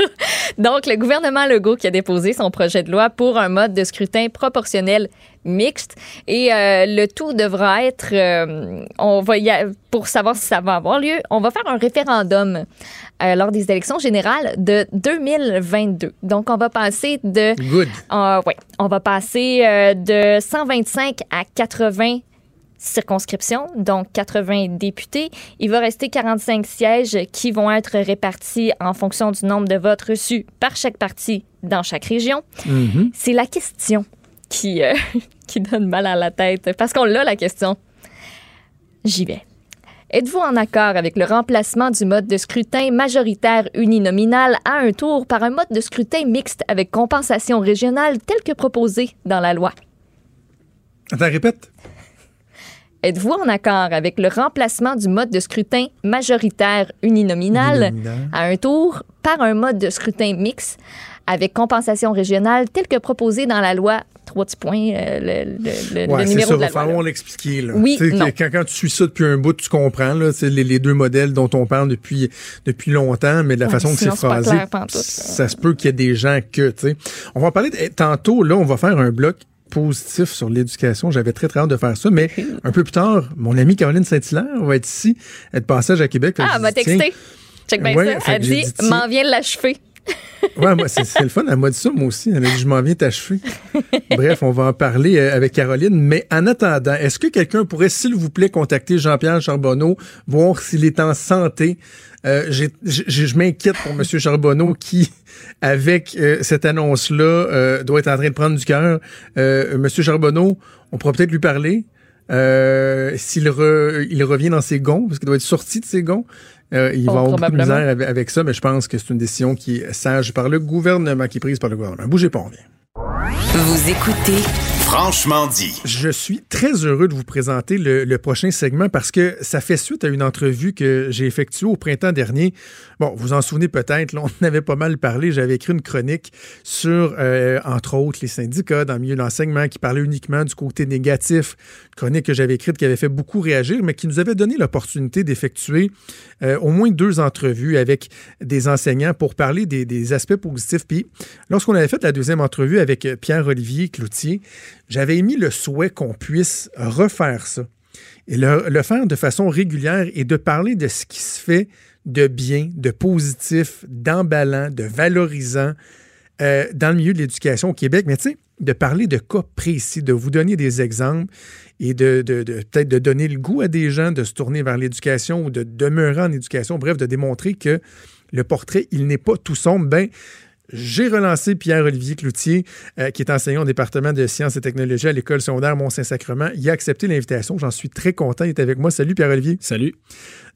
Donc, le gouvernement Legault qui a déposé son projet de loi pour un mode de scrutin proportionnel mixte. Et euh, le tout devra être, euh, on va y a- pour savoir si ça va avoir lieu, on va faire un référendum euh, lors des élections générales de 2022. Donc, on va passer de Good. ouais, on va passer de 125 à 80 circonscriptions, donc 80 députés. Il va rester 45 sièges qui vont être répartis en fonction du nombre de votes reçus par chaque parti dans chaque région. Mhm. C'est la question qui, euh, qui donne mal à la tête, parce qu'on l'a la question. J'y vais. Êtes-vous en accord avec le remplacement du mode de scrutin majoritaire uninominal à un tour par un mode de scrutin mixte avec compensation régionale tel que proposé dans la loi? Attends, répète. Êtes-vous en accord avec le remplacement du mode de scrutin majoritaire uninominal Uninominal. à un tour par un mode de scrutin mixte avec compensation régionale tel que proposé dans la loi? Trois petits points, euh, le, le- le- le Ouais, c'est numéro ça, de la loi. là. l'expliquer. là. Oui, non. Quand, quand tu suis ça depuis un bout, tu comprends là, c'est les, les deux modèles dont on parle depuis, depuis longtemps, mais de la Ouais, façon que c'est phrasé, clair ça se peut qu'il y ait des gens que, tu sais. On va en parler de- eh, tantôt, là, on va faire un bloc positif sur l'éducation. J'avais très, très hâte de faire ça, mais un peu plus tard, mon amie Caroline Saint-Hilaire va être ici, de passage à Québec. Ah, elle m'a texté. Check bien Ouais, ça. Elle dit, dit, m'en vient de l'achever. Ouais, moi, c'est le fun. Elle m'a dit ça, moi aussi. Dit, je m'en viens t'achever. Bref, on va en parler euh, avec Caroline. Mais en attendant, est-ce que quelqu'un pourrait, s'il vous plaît, contacter Jean-Pierre Charbonneau, voir s'il est en santé? Euh, je m'inquiète pour M. Charbonneau qui, avec euh, cette annonce-là, doit être en train de prendre du cœur. M. Charbonneau, on pourra peut-être lui parler. S'il re- il revient dans ses gonds, parce qu'il doit être sorti de ses gonds, euh, il Oh, va avoir beaucoup de misère avec, avec ça, mais je pense que c'est une décision qui est sage par le gouvernement, qui est prise par le gouvernement. Bougez pas, on vient. Vous écoutez Franchement dit. Je suis très heureux de vous présenter le, prochain segment parce que ça fait suite à une entrevue que j'ai effectuée au printemps dernier. Bon, vous en souvenez peut-être, on avait pas mal parlé. J'avais écrit une chronique sur, euh, entre autres, les syndicats dans le milieu de l'enseignement qui parlait uniquement du côté négatif. Une chronique que j'avais écrite qui avait fait beaucoup réagir, mais qui nous avait donné l'opportunité d'effectuer euh, au moins deux entrevues avec des enseignants pour parler des, aspects positifs. Puis, lorsqu'on avait fait la deuxième entrevue avec Pierre-Olivier Cloutier, j'avais émis le souhait qu'on puisse refaire ça et le, faire de façon régulière et de parler de ce qui se fait de bien, de positif, d'emballant, de valorisant euh, dans le milieu de l'éducation au Québec. Mais tu sais, de parler de cas précis, de vous donner des exemples et de- peut-être de donner le goût à des gens de se tourner vers l'éducation ou de demeurer en éducation, bref, de démontrer que le portrait, il n'est pas tout sombre. Ben, j'ai relancé Pierre-Olivier Cloutier, euh, qui est enseignant au département de sciences et technologies à l'école secondaire Mont-Saint-Sacrement. Il a accepté l'invitation. J'en suis très content. Il est avec moi. Salut Pierre-Olivier. Salut.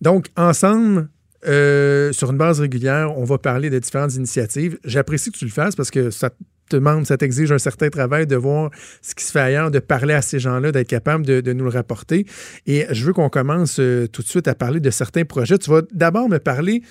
Donc, ensemble, euh, sur une base régulière, on va parler de différentes initiatives. J'apprécie que tu le fasses parce que ça te demande, ça t'exige un certain travail de voir ce qui se fait ailleurs, de parler à ces gens-là, d'être capable de, de nous le rapporter. Et je veux qu'on commence euh, tout de suite à parler de certains projets. Tu vas d'abord me parler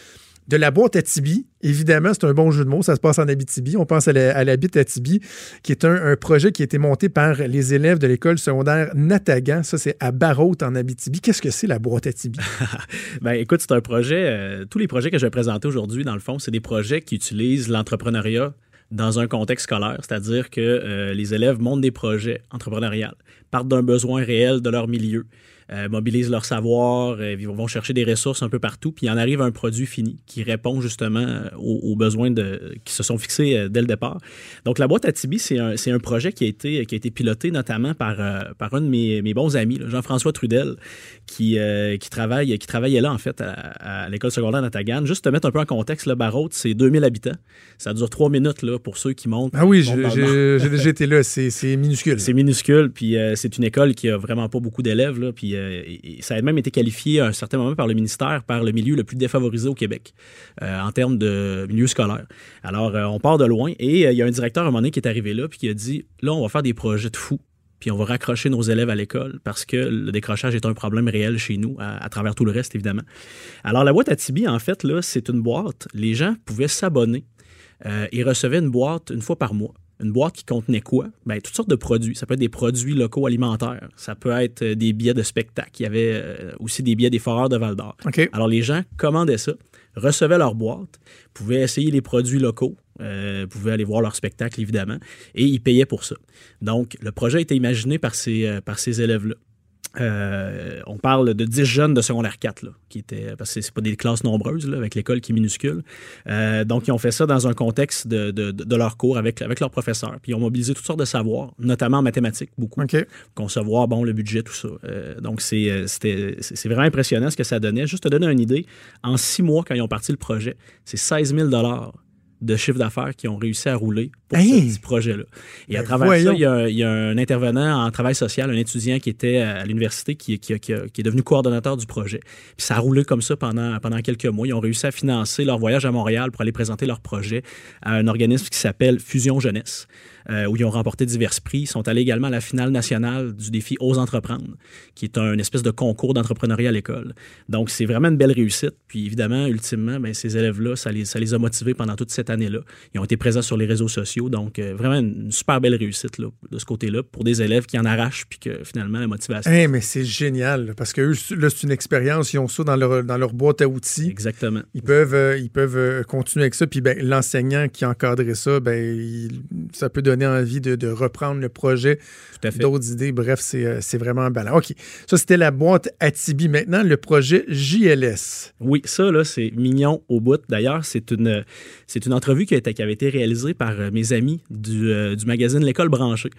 de la boîte à Tibi. Évidemment, c'est un bon jeu de mots. Ça se passe en Abitibi. On pense à la, à à Tibi, qui est un, projet qui a été monté par les élèves de l'école secondaire Natagan. Ça, c'est à Barrault, en Abitibi. Qu'est-ce que c'est la boîte à Tibi? Ben, écoute, c'est un projet. euh, tous les projets que je vais présenter aujourd'hui, dans le fond, c'est des projets qui utilisent l'entrepreneuriat dans un contexte scolaire, c'est-à-dire que euh, les élèves montent des projets entrepreneuriaux, partent d'un besoin réel de leur milieu, euh, mobilisent leur savoir, euh, ils vont chercher des ressources un peu partout, puis il en arrive à un produit fini qui répond justement euh, aux, aux besoins de, qui se sont fixés dès le départ. Donc, la boîte à Tibi, c'est un, un projet qui a été, qui a été piloté notamment par, par un de mes, mes bons amis, Jean-François Trudel, qui, qui, travaille, qui travaillait là, en fait, à, à l'école secondaire Natagan. Juste te mettre un peu en contexte, le Barrault, c'est 2000 habitants. Ça dure trois minutes là, pour ceux qui montent. Ah oui, j'ai déjà été là. C'est minuscule. C'est minuscule, puis euh, c'est une école qui a vraiment pas beaucoup d'élèves, là, euh, et- ça a même été qualifié à un certain moment par le ministère par le milieu le plus défavorisé au Québec euh, en termes de milieu scolaire. Alors, euh, on part de loin et il y a un directeur à un moment donné qui est arrivé là, puis qui a dit là, on va faire des projets de fous. Puis on va raccrocher nos élèves à l'école parce que le décrochage est un problème réel chez nous, à, travers tout le reste, évidemment. Alors, la boîte à Tibi, en fait, là, c'est une boîte. Les gens pouvaient s'abonner et recevaient une boîte une fois par mois. Une boîte qui contenait quoi? Ben, toutes sortes de produits. Ça peut être des produits locaux alimentaires. Ça peut être euh, des billets de spectacle. Il y avait euh, aussi des billets des foreurs de Val d'Or. Alors, les gens commandaient ça, recevaient leur boîte, pouvaient essayer les produits locaux, euh, pouvaient aller voir leur spectacle, évidemment, et ils payaient pour ça. Donc, le projet a été imaginé par ces, par ces élèves-là. Euh, on parle de 10 jeunes de secondaire 4, là, qui étaient, parce que c'est pas des classes nombreuses, là, avec l'école qui est minuscule. Euh, donc, ils ont fait ça dans un contexte de, de, de leur cours avec, avec leurs professeurs. Puis, ils ont mobilisé toutes sortes de savoirs, notamment en mathématiques, beaucoup. OK. Concevoir, bon, le budget, tout ça. Euh, donc, c'est, c'était, c'est c'est vraiment impressionnant ce que ça donnait. Juste te donner une idée, en six mois, quand ils ont parti le projet, c'est 16 000 de chiffre d'affaires qui ont réussi à rouler pour Hey! ce petit projet-là. Et à Ben, travers voyons. ça, il y, a, un- il y a un intervenant en travail social, un étudiant qui était à l'université, qui, qui, a- qui a- qui est devenu coordonnateur du projet. Puis ça a roulé comme ça pendant, pendant quelques mois. Ils ont réussi à financer leur voyage à Montréal pour aller présenter leur projet à un organisme qui s'appelle Fusion Jeunesse, euh, où ils ont remporté divers prix. Ils sont allés également à la finale nationale du défi Ose entreprendre, qui est un espèce de concours d'entrepreneuriat à l'école. Donc, c'est vraiment une belle réussite. Puis, évidemment, ultimement, ben, ces élèves-là, ça les, ça les a motivés pendant toute cette année-là. Ils ont été présents sur les réseaux sociaux. Donc, euh, vraiment une super belle réussite là, de ce côté-là pour des élèves qui en arrachent puis que finalement, la motivation. Hey, mais c'est génial, parce que eux, là, c'est une expérience, ils ont ça dans leur, dans leur boîte à outils. Exactement. Ils peuvent, euh, ils peuvent continuer avec ça. Puis ben, l'enseignant qui encadrait ça, ben, il- ça peut donner envie de, de reprendre le projet, d'autres idées. Bref, c'est euh, vraiment ballant. OK. Ça, c'était la boîte à Tibi. Maintenant, le projet JLS. Oui, ça, là, c'est mignon au bout. D'ailleurs, c'est une, une entrevue qui, a été, qui avait été réalisée par euh, mes amis du, euh, du magazine L'École branchée.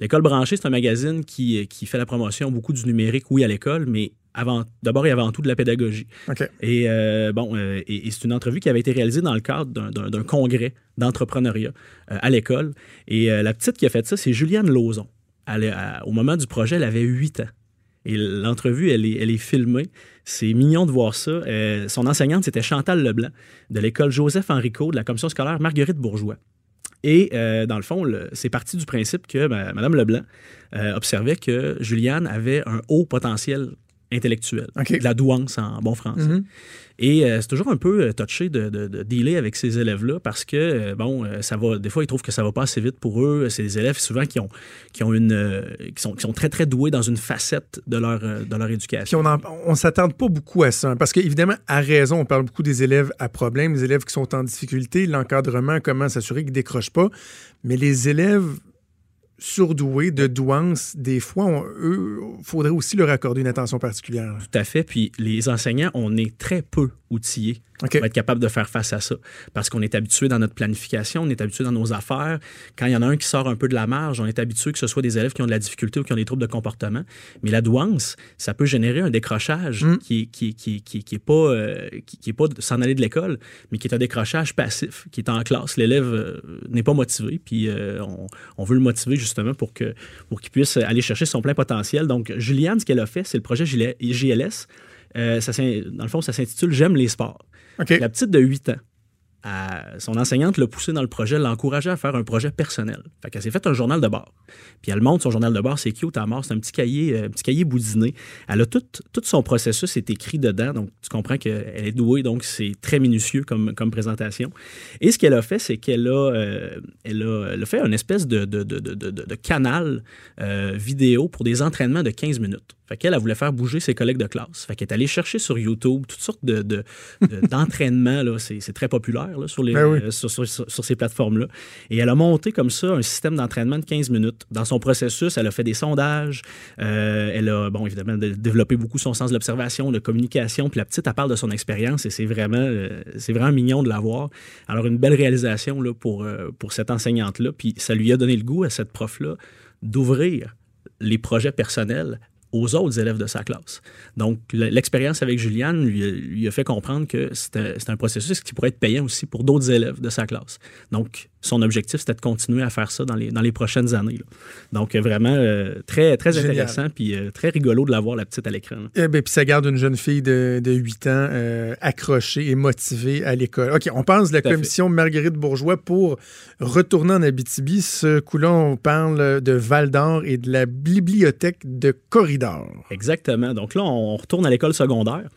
L'École branchée, c'est un magazine qui, qui fait la promotion beaucoup du numérique, oui, à l'école, mais avant, d'abord et avant tout de la pédagogie. Et euh, bon, euh, et, et c'est une entrevue qui avait été réalisée dans le cadre d'un- congrès d'entrepreneuriat euh, à l'école. Et la petite qui a fait ça, c'est Juliane Lauzon. Elle au moment du projet, elle avait 8 ans. Et l'entrevue, elle est, elle est filmée. C'est mignon de voir ça. Son enseignante, c'était Chantal Leblanc, de l'école Joseph Henrico, de la commission scolaire Marguerite Bourgeois. Et euh, dans le fond, c'est parti du principe que ben, Mme Leblanc euh, observait que Juliane avait un haut potentiel intellectuel, OK. de la douance en bon français. Mhm. Et euh, c'est toujours un peu euh, touché de, de, de dealer avec ces élèves-là parce que, euh, bon, euh, ça va, des fois, ils trouvent que ça va pas assez vite pour eux. C'est des élèves souvent qui, ont, qui, ont une, qui, sont, qui sont très, très doués dans une facette de leur, de leur Puis éducation. on s'attarde pas beaucoup à ça, hein, parce qu'évidemment, à raison, on parle beaucoup des élèves à problème, les élèves qui sont en difficulté, l'encadrement, comment s'assurer qu'ils décrochent pas. Mais les élèves surdoués, de douance, des fois, on- eux, faudrait aussi leur accorder une attention particulière. Tout à fait. Puis les enseignants, on est très peu outillés OK. pour être capable de faire face à ça. Parce qu'on est habitué dans notre planification, on est habitué dans nos affaires. Quand il y en a un qui sort un peu de la marge, on est habitué que ce soit des élèves qui ont de la difficulté ou qui ont des troubles de comportement. Mais la douance, ça peut générer un décrochage Mm. qui, est- qui, qui, qui, qui est pas, euh, qui, est pas de s'en aller de l'école, mais qui est un décrochage passif, qui est en classe. L'élève euh, n'est pas motivé, puis euh, on, on veut le motiver justement pour que pour qu'il puisse aller chercher son plein potentiel. Donc, Juliane, ce qu'elle a fait, c'est le projet JLS. Euh, ça, dans le fond, ça s'intitule J'aime les sports. La petite de 8 ans, son enseignante l'a poussée dans le projet, l'a encouragée à faire un projet personnel. Fait qu'elle s'est fait un journal de bord. Puis elle montre son journal de bord, c'est cute à mort, c'est un petit cahier, euh, un boudiné. Elle a tout, tout son processus est écrit dedans, donc tu comprends qu'elle est douée, donc c'est très minutieux comme, comme présentation. Et ce qu'elle a fait, c'est qu'elle a, euh, fait une espèce de canal euh, vidéo pour des entraînements de 15 minutes. Fait qu'elle, elle voulait faire bouger ses collègues de classe. Fait qu'elle est allée chercher sur YouTube toutes sortes de, de- de- d'entraînements. là. c'est, c'est très populaire là, sur, les, Ben oui. euh, sur, sur- sur- ces plateformes-là. Et elle a monté comme ça un système d'entraînement de 15 minutes. Dans son processus, elle a fait des sondages. Euh, elle a, bon, évidemment, de- développé beaucoup son sens de l'observation, de communication. Puis la petite, elle parle de son expérience et c'est vraiment, euh, c'est vraiment mignon de la voir. Alors, une belle réalisation là, pour, pour cette enseignante-là. Puis ça lui a donné le goût à cette prof-là d'ouvrir les projets personnels aux autres élèves de sa classe. Donc, le- l'expérience avec Juliane lui, a- lui a fait comprendre que c'était un processus qui pourrait être payant aussi pour d'autres élèves de sa classe. Donc, son objectif, c'était de continuer à faire ça dans les, dans les prochaines années. là. Donc, euh, vraiment, euh, très, très Génial. intéressant, puis euh, très rigolo de la voir, la petite, à l'écran. Eh ben, puis ça garde une jeune fille de, de 8 ans euh, accrochée et motivée à l'école. OK, on pense de la fait. commission Marguerite Bourgeois pour retourner en Abitibi. Ce coup-là, on parle de Val d'Or et de la bibliothèque de Corridor. Exactement. Donc là, on retourne à l'école secondaire.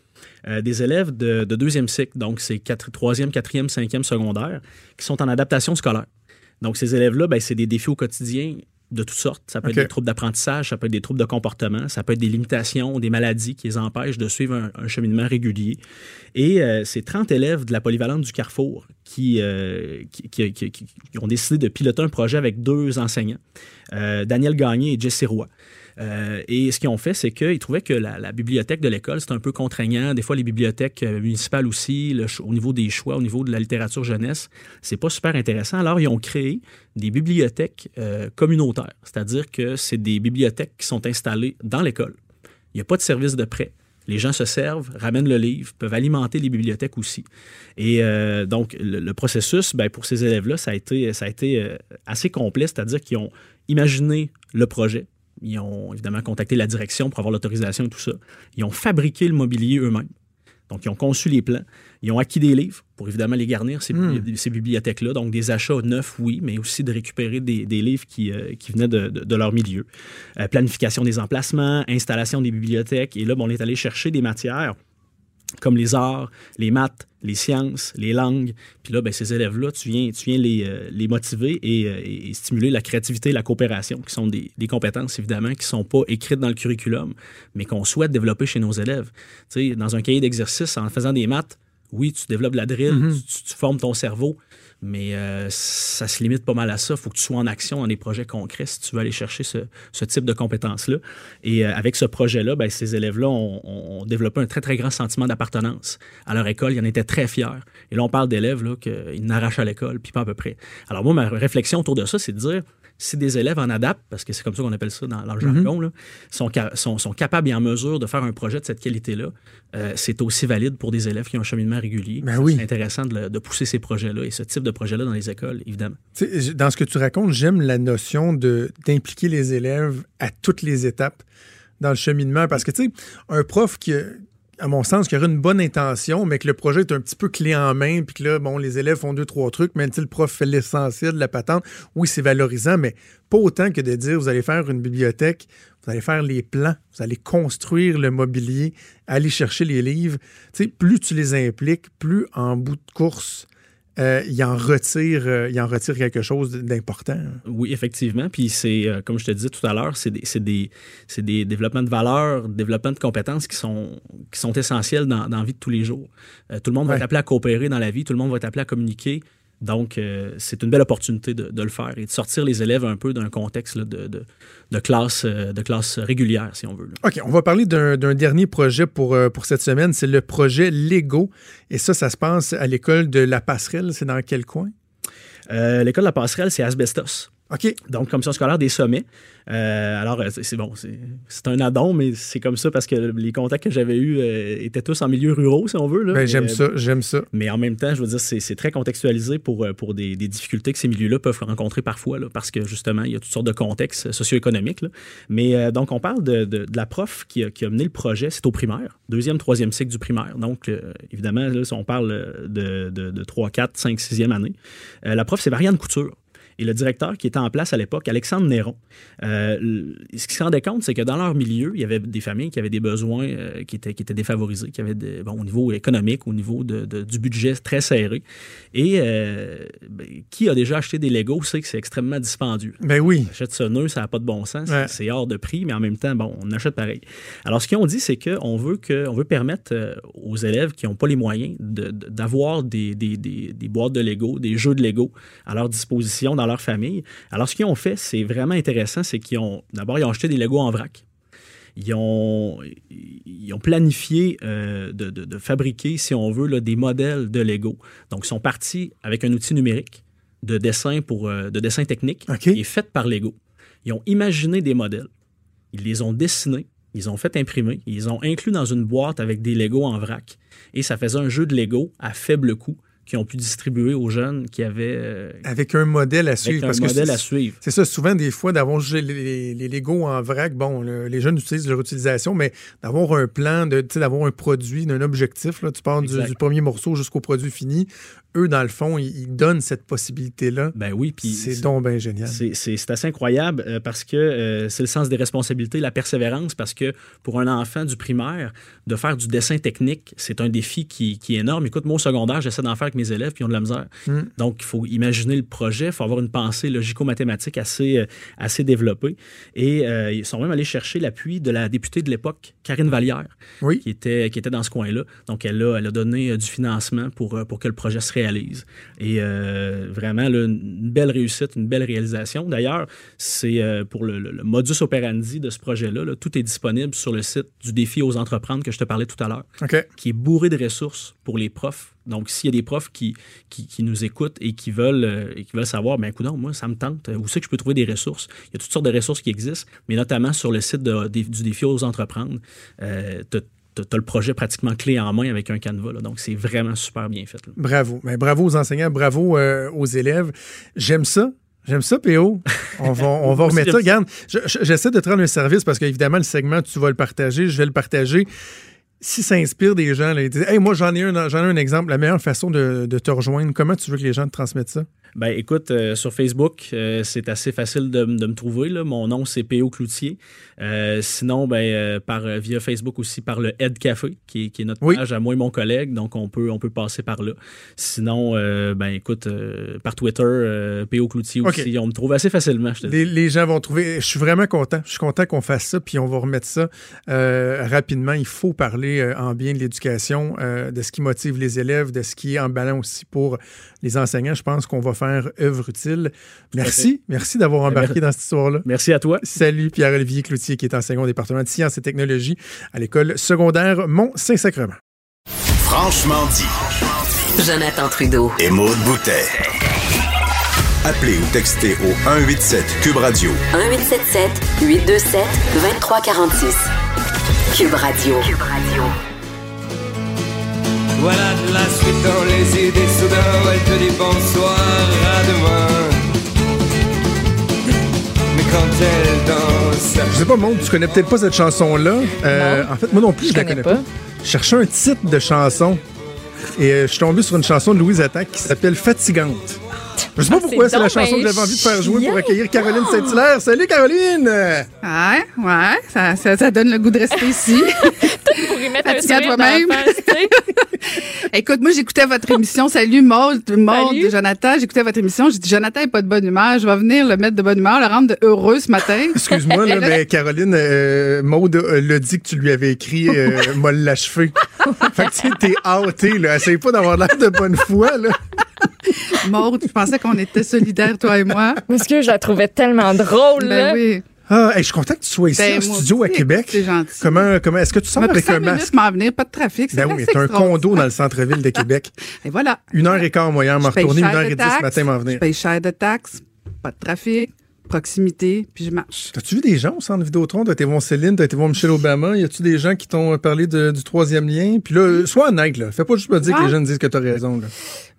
Euh, des élèves de, de deuxième cycle, donc c'est troisième, quatrième, cinquième secondaire, qui sont en adaptation scolaire. Donc ces élèves-là, ben, c'est des défis au quotidien de toutes sortes. Ça peut être des troubles d'apprentissage, ça peut être des troubles de comportement, ça peut être des limitations, des maladies qui les empêchent de suivre un, un cheminement régulier. Et euh, c'est 30 élèves de la polyvalente du Carrefour qui, euh, qui ont décidé de piloter un projet avec deux enseignants, euh, Daniel Gagné et Jesse Roy. Euh, et ce qu'ils ont fait, c'est qu'ils trouvaient que la, bibliothèque de l'école, c'est un peu contraignant. Des fois, les bibliothèques euh, municipales aussi, au niveau des choix, au niveau de la littérature jeunesse, c'est pas super intéressant. Alors, ils ont créé des bibliothèques euh, communautaires, c'est-à-dire que c'est des bibliothèques qui sont installées dans l'école. Il n'y a pas de service de prêt. Les gens se servent, ramènent le livre, peuvent alimenter les bibliothèques aussi. Et donc, le, processus, ben, pour ces élèves-là, ça a été, assez complet, c'est-à-dire qu'ils ont imaginé le projet, ils ont évidemment contacté la direction pour avoir l'autorisation et tout ça. Ils ont fabriqué le mobilier eux-mêmes. Donc, ils ont conçu les plans. Ils ont acquis des livres pour évidemment les garnir, ces, Hmm. ces bibliothèques-là. Donc, des achats neufs, oui, mais aussi de récupérer des, des livres qui, euh, qui venaient de, de- de leur milieu. Euh, planification des emplacements, installation des bibliothèques. Et là, on est allé chercher des matières comme les arts, les maths, les sciences, les langues. Puis là, ben, ces élèves-là, tu viens, tu viens les, euh, les motiver et, euh, et stimuler la créativité et la coopération, qui sont des, des compétences, évidemment, qui ne sont pas écrites dans le curriculum, mais qu'on souhaite développer chez nos élèves. Tu sais, dans un cahier d'exercice, en faisant des maths, oui, tu développes la drill, Mhm. tu, tu formes ton cerveau, mais euh, ça se limite pas mal à ça. Il faut que tu sois en action dans des projets concrets si tu veux aller chercher ce, ce type de compétences-là. Et euh, avec ce projet-là, ben, ces élèves-là ont, ont- développé un très, très grand sentiment d'appartenance à leur école. Ils en étaient très fiers. Et là, on parle d'élèves qu'ils n'arrachent à l'école, puis pas à peu près. Alors moi, ma réflexion autour de ça, c'est de dire, si des élèves en adaptent, parce que c'est comme ça qu'on appelle ça dans, dans le jargon, là, sont, ca- sont, sont capables et en mesure de faire un projet de cette qualité-là, euh, c'est aussi valide pour des élèves qui ont un cheminement régulier. Ben oui. C'est intéressant de, pousser ces projets-là et ce type de projet-là dans les écoles, évidemment. Dans ce que tu racontes, j'aime la notion d'impliquer les élèves à toutes les étapes dans le cheminement. Parce que, tu sais, un prof qui, a- à mon sens, qui aurait une bonne intention, mais que le projet est un petit peu clé en main, puis que là, bon, les élèves font deux, trois trucs, mais le prof fait l'essentiel de la patente. Oui, c'est valorisant, mais pas autant que de dire, vous allez faire une bibliothèque, vous allez faire les plans, vous allez construire le mobilier, aller chercher les livres. Tu sais, plus tu les impliques, plus en bout de course, euh, il en retire, euh, il en retire quelque chose d'important. Oui, effectivement. Puis c'est, euh, comme je te disais tout à l'heure, c'est des, des, des développements de valeurs, développements de compétences qui sont, qui sont essentiels dans, dans la vie de tous les jours. Tout le monde va être appelé à coopérer dans la vie, tout le monde va être appelé à communiquer. Donc, euh, c'est une belle opportunité de, de le faire et de sortir les élèves un peu d'un contexte là, de, de, de classe, euh, de classe régulière, si on veut. là. OK, on va parler d'un dernier projet pour, euh, pour cette semaine. C'est le projet Lego. Et ça, ça se passe à l'école de la Passerelle. C'est dans quel coin? L'école de la passerelle, c'est Asbestos. OK. Donc, commission scolaire des sommets. Euh, alors, euh, c'est bon, c'est un addon, mais c'est comme ça parce que les contacts que j'avais eus euh, étaient tous en milieu ruraux, si on veut. là. Ben, j'aime euh, ça, j'aime ça. Mais en même temps, je veux dire, c'est très contextualisé pour, pour des, des difficultés que ces milieux-là peuvent rencontrer parfois, là, parce que justement, il y a toutes sortes de contextes socio-économiques. Mais donc, on parle de, de- de la prof qui a, qui a mené le projet, c'est au primaire, deuxième, troisième cycle du primaire. Donc, évidemment, là, si on parle de, de, de 3, 4, 5, 6e année. La prof, c'est Marianne Couture. Et le directeur qui était en place à l'époque, Alexandre Néron, euh, ce qu'ils se rendaient compte, c'est que dans leur milieu, il y avait des familles qui avaient des besoins euh, qui, étaient, qui étaient défavorisés, qui avaient des- bon, au niveau économique, au niveau de- de- du budget très serré. Et euh, ben, qui a déjà acheté des Legos sait que c'est extrêmement dispendieux. Ben oui. On achète ce nœud, ça n'a pas de bon sens, Ouais. c'est hors de prix, mais en même temps, bon, on achète pareil. Alors, ce qu'ils ont dit, c'est qu'on veut, que, on veut permettre aux élèves qui n'ont pas les moyens de- d'avoir des- des boîtes de Lego, des jeux de Lego à leur disposition dans leur famille. Alors, ce qu'ils ont fait, c'est vraiment intéressant, c'est qu'ils ont, d'abord, ils ont acheté des Lego en vrac. Ils ont, ils ont planifié euh, de, de- de fabriquer, si on veut, là, des modèles de Lego. Donc, ils sont partis avec un outil numérique de dessin, pour, euh, de dessin technique qui est fait par Lego. Ils ont imaginé des modèles. Ils les ont dessinés. Ils ont fait imprimer. Ils ont inclus dans une boîte avec des Lego en vrac. Et ça faisait un jeu de Lego à faible coût qu'ils ont pu distribuer aux jeunes qui avaient euh, Avec un modèle à avec suivre. un parce que modèle à suivre. C'est ça, souvent, des fois, d'avoir les, les, Legos en vrac, bon, le- les jeunes utilisent leur utilisation, mais d'avoir un plan, d'avoir un produit, d'un objectif, là, tu pars du, premier morceau jusqu'au produit fini, eux, dans le fond, ils, ils donnent cette possibilité-là. Ben oui, puis C'est donc bien génial. C'est assez incroyable euh, parce que euh, c'est le sens des responsabilités, la persévérance, parce que pour un enfant du primaire, de faire du dessin technique, c'est un défi qui, qui est énorme. Écoute, moi, au secondaire, j'essaie d'en faire avec mes élèves, puis ils ont de la misère. Mm. Donc, il faut imaginer le projet, il faut avoir une pensée logico-mathématique assez, euh, assez développée. Et euh, ils sont même allés chercher l'appui de la députée de l'époque, Karine Vallière, Oui. qui était, qui était dans ce coin-là. Donc, elle a, elle a donné euh, du financement pour, pour que le projet se réalise. Et euh, vraiment, là, une belle réussite, une belle réalisation. D'ailleurs, c'est euh, pour le, le- le modus operandi de ce projet-là, là, tout est disponible sur le site du défi aux entreprendre que je te parlais tout à l'heure qui est bourré de ressources pour les profs. Donc, s'il y a des profs qui, qui, qui nous écoutent et qui veulent, euh, et qui veulent savoir, ben écoute, moi, ça me tente, où c'est que je peux trouver des ressources? Il y a toutes sortes de ressources qui existent, mais notamment sur le site de- du défi aux entreprendre, euh, tu as le projet pratiquement clé en main avec un canevas. là. Donc, c'est vraiment super bien fait. là. Bravo. Ben, bravo aux enseignants, bravo euh, aux élèves. J'aime ça. J'aime ça, PO. On va, on va remettre ça. Regarde, je- je- j'essaie de te rendre un service parce qu'évidemment, le segment, tu vas le partager, je vais le partager. Si ça inspire des gens, là, ils disent Hey, moi, j'en ai, un, j'en ai un exemple. La meilleure façon de, de te rejoindre, comment tu veux que les gens te transmettent ça? Ben écoute, euh, sur Facebook, euh, c'est assez facile de, de me trouver. Là. Mon nom, c'est P.O. Cloutier. Euh, sinon, ben, par, via Facebook aussi, par le Head Café, qui, est- qui est notre Oui. page à moi et mon collègue. Donc, on peut, on peut passer par là. Sinon, ben écoute, par Twitter, P.O. Cloutier aussi. On me trouve assez facilement, je te dis. Les, les gens vont trouver. Je suis vraiment content. Je suis content qu'on fasse ça, puis on va remettre ça rapidement. Il faut parler en bien de l'éducation, de ce qui motive les élèves, de ce qui est emballant aussi pour les enseignants. Je pense qu'on va faire œuvre utile. Merci. Merci d'avoir embarqué dans cette histoire-là. Merci à toi. Salut Pierre-Olivier Cloutier, qui est enseignant au département de sciences et technologies à l'école secondaire Mont-Saint-Sacrement. Franchement dit. Jonathan Trudeau. Et Maude Boutet. Appelez ou textez au 187 Cube Radio 1877 827 2346. Cube Radio. Cube Radio. Voilà de la suite dans les idées, soudain elle te dit bonsoir, à demain. Mais quand elle danse, Je sais pas, Maud, tu connais peut-être pas cette chanson-là. Euh, en fait, moi non plus, je, Je la connais connais pas. pas. Je cherchais un titre de chanson et euh, je suis tombé sur une chanson de Louise Attaque qui s'appelle Fatigante. Je sais pas Ah, pourquoi c'est la chanson que j'avais envie de faire jouer pour accueillir Caroline Saint-Hilaire. Salut Caroline! Ouais, ouais, ça, ça, ça donne le goût de rester ici. Pour y mettre un toi-même? Écoute, moi, j'écoutais votre émission. Salut, Maud, Maud, Salut. Jonathan. J'écoutais votre émission. J'ai dit, Jonathan est pas de bonne humeur. Je vais venir le mettre de bonne humeur, le rendre de heureux ce matin. Excuse-moi, là, mais Caroline, euh, Maude euh, l'a dit que tu lui avais écrit euh, m'a l'achevé. Fait que tu sais, t'es hâté, là. Essaye pas d'avoir l'air de bonne foi, là. Maud, je pensais qu'on était solidaires, toi et moi. Parce que je la trouvais tellement drôle, là. Ben oui. Ah, hey, je suis content que tu sois ici Ben, en moi studio à Québec. C'est gentil. Comment, comment, est-ce que tu sors avec un masque? m'en venir, pas de trafic. Ben oui, mais t'as un condo dans le centre-ville de Québec. Et voilà. Une heure et quart moyen, m'en Je retourner, une heure et dix ce matin, m'en Je venir. paye cher de taxes, pas de trafic, proximité, puis je marche. T'as-tu vu des gens au centre Vidéotron? T'as été voir Céline, t'as été voir Michelle Obama. Y a-tu des gens qui t'ont parlé de- du troisième lien? Puis là, sois honnête, là. Fais pas juste me dire que les gens disent que t'as raison, là.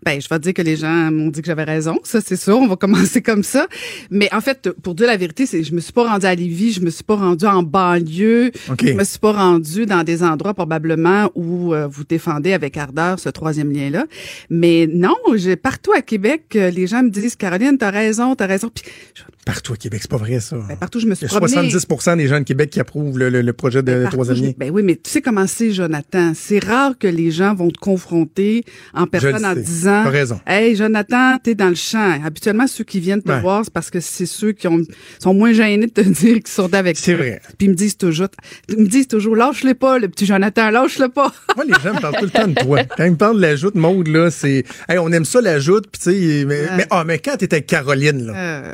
Ben, je vais te dire que les gens m'ont dit que j'avais raison. Ça, c'est sûr. On va commencer comme ça. Mais en fait, pour dire la vérité, c'est je me suis pas rendue à Lévis, je me suis pas rendue en banlieue, OK. je me suis pas rendue dans des endroits probablement où euh, vous défendez avec ardeur ce troisième lien-là. Mais non, j'ai partout à Québec, euh, les gens me disent Caroline, t'as raison, t'as raison. Puis je- Partout à Québec, c'est pas vrai, ça. ben, partout, je me Il suis y a promenée. 70 des gens de Québec qui approuvent le, le- le projet de Ben, partout, troisième lien. Ben oui, mais tu sais comment c'est, Jonathan? C'est rare que les gens vont te confronter en personne en sais. Disant T'as raison. Hey, Jonathan, t'es dans le champ. Habituellement, ceux qui viennent te Ouais. voir, c'est parce que c'est ceux qui ont, sont moins gênés de te dire qu'ils sont avec C'est vrai. Puis ils me disent toujours, ils me disent toujours, lâche-le pas, le petit Jonathan, lâche-le pas. Moi, les gens me parlent tout le temps de toi. Quand ils me parlent de la joute, Maude, là, c'est, hey, on aime ça, la joute, puis tu sais, mais, mais, ah, mais quand t'étais avec Caroline, là, Euh,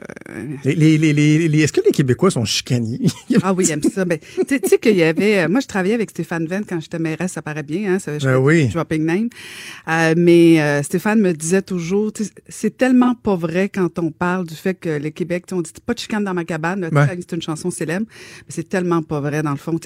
les, les, les, les- est-ce que les Québécois sont chicaniers? ah oui, j'aime ça. Ben, tu sais- qu'il y avait, euh, moi, je travaillais avec Stéphane Venn quand j'étais mairesse, ça paraît bien, hein, ça, je Ben oui. dropping name. Euh, mais euh, Stéphane me disait toujours, c'est tellement pas vrai quand on parle du fait que le Québec, on dit pas de chicane dans ma cabane, Ouais. c'est une chanson célèbre, mais c'est tellement pas vrai dans le fond.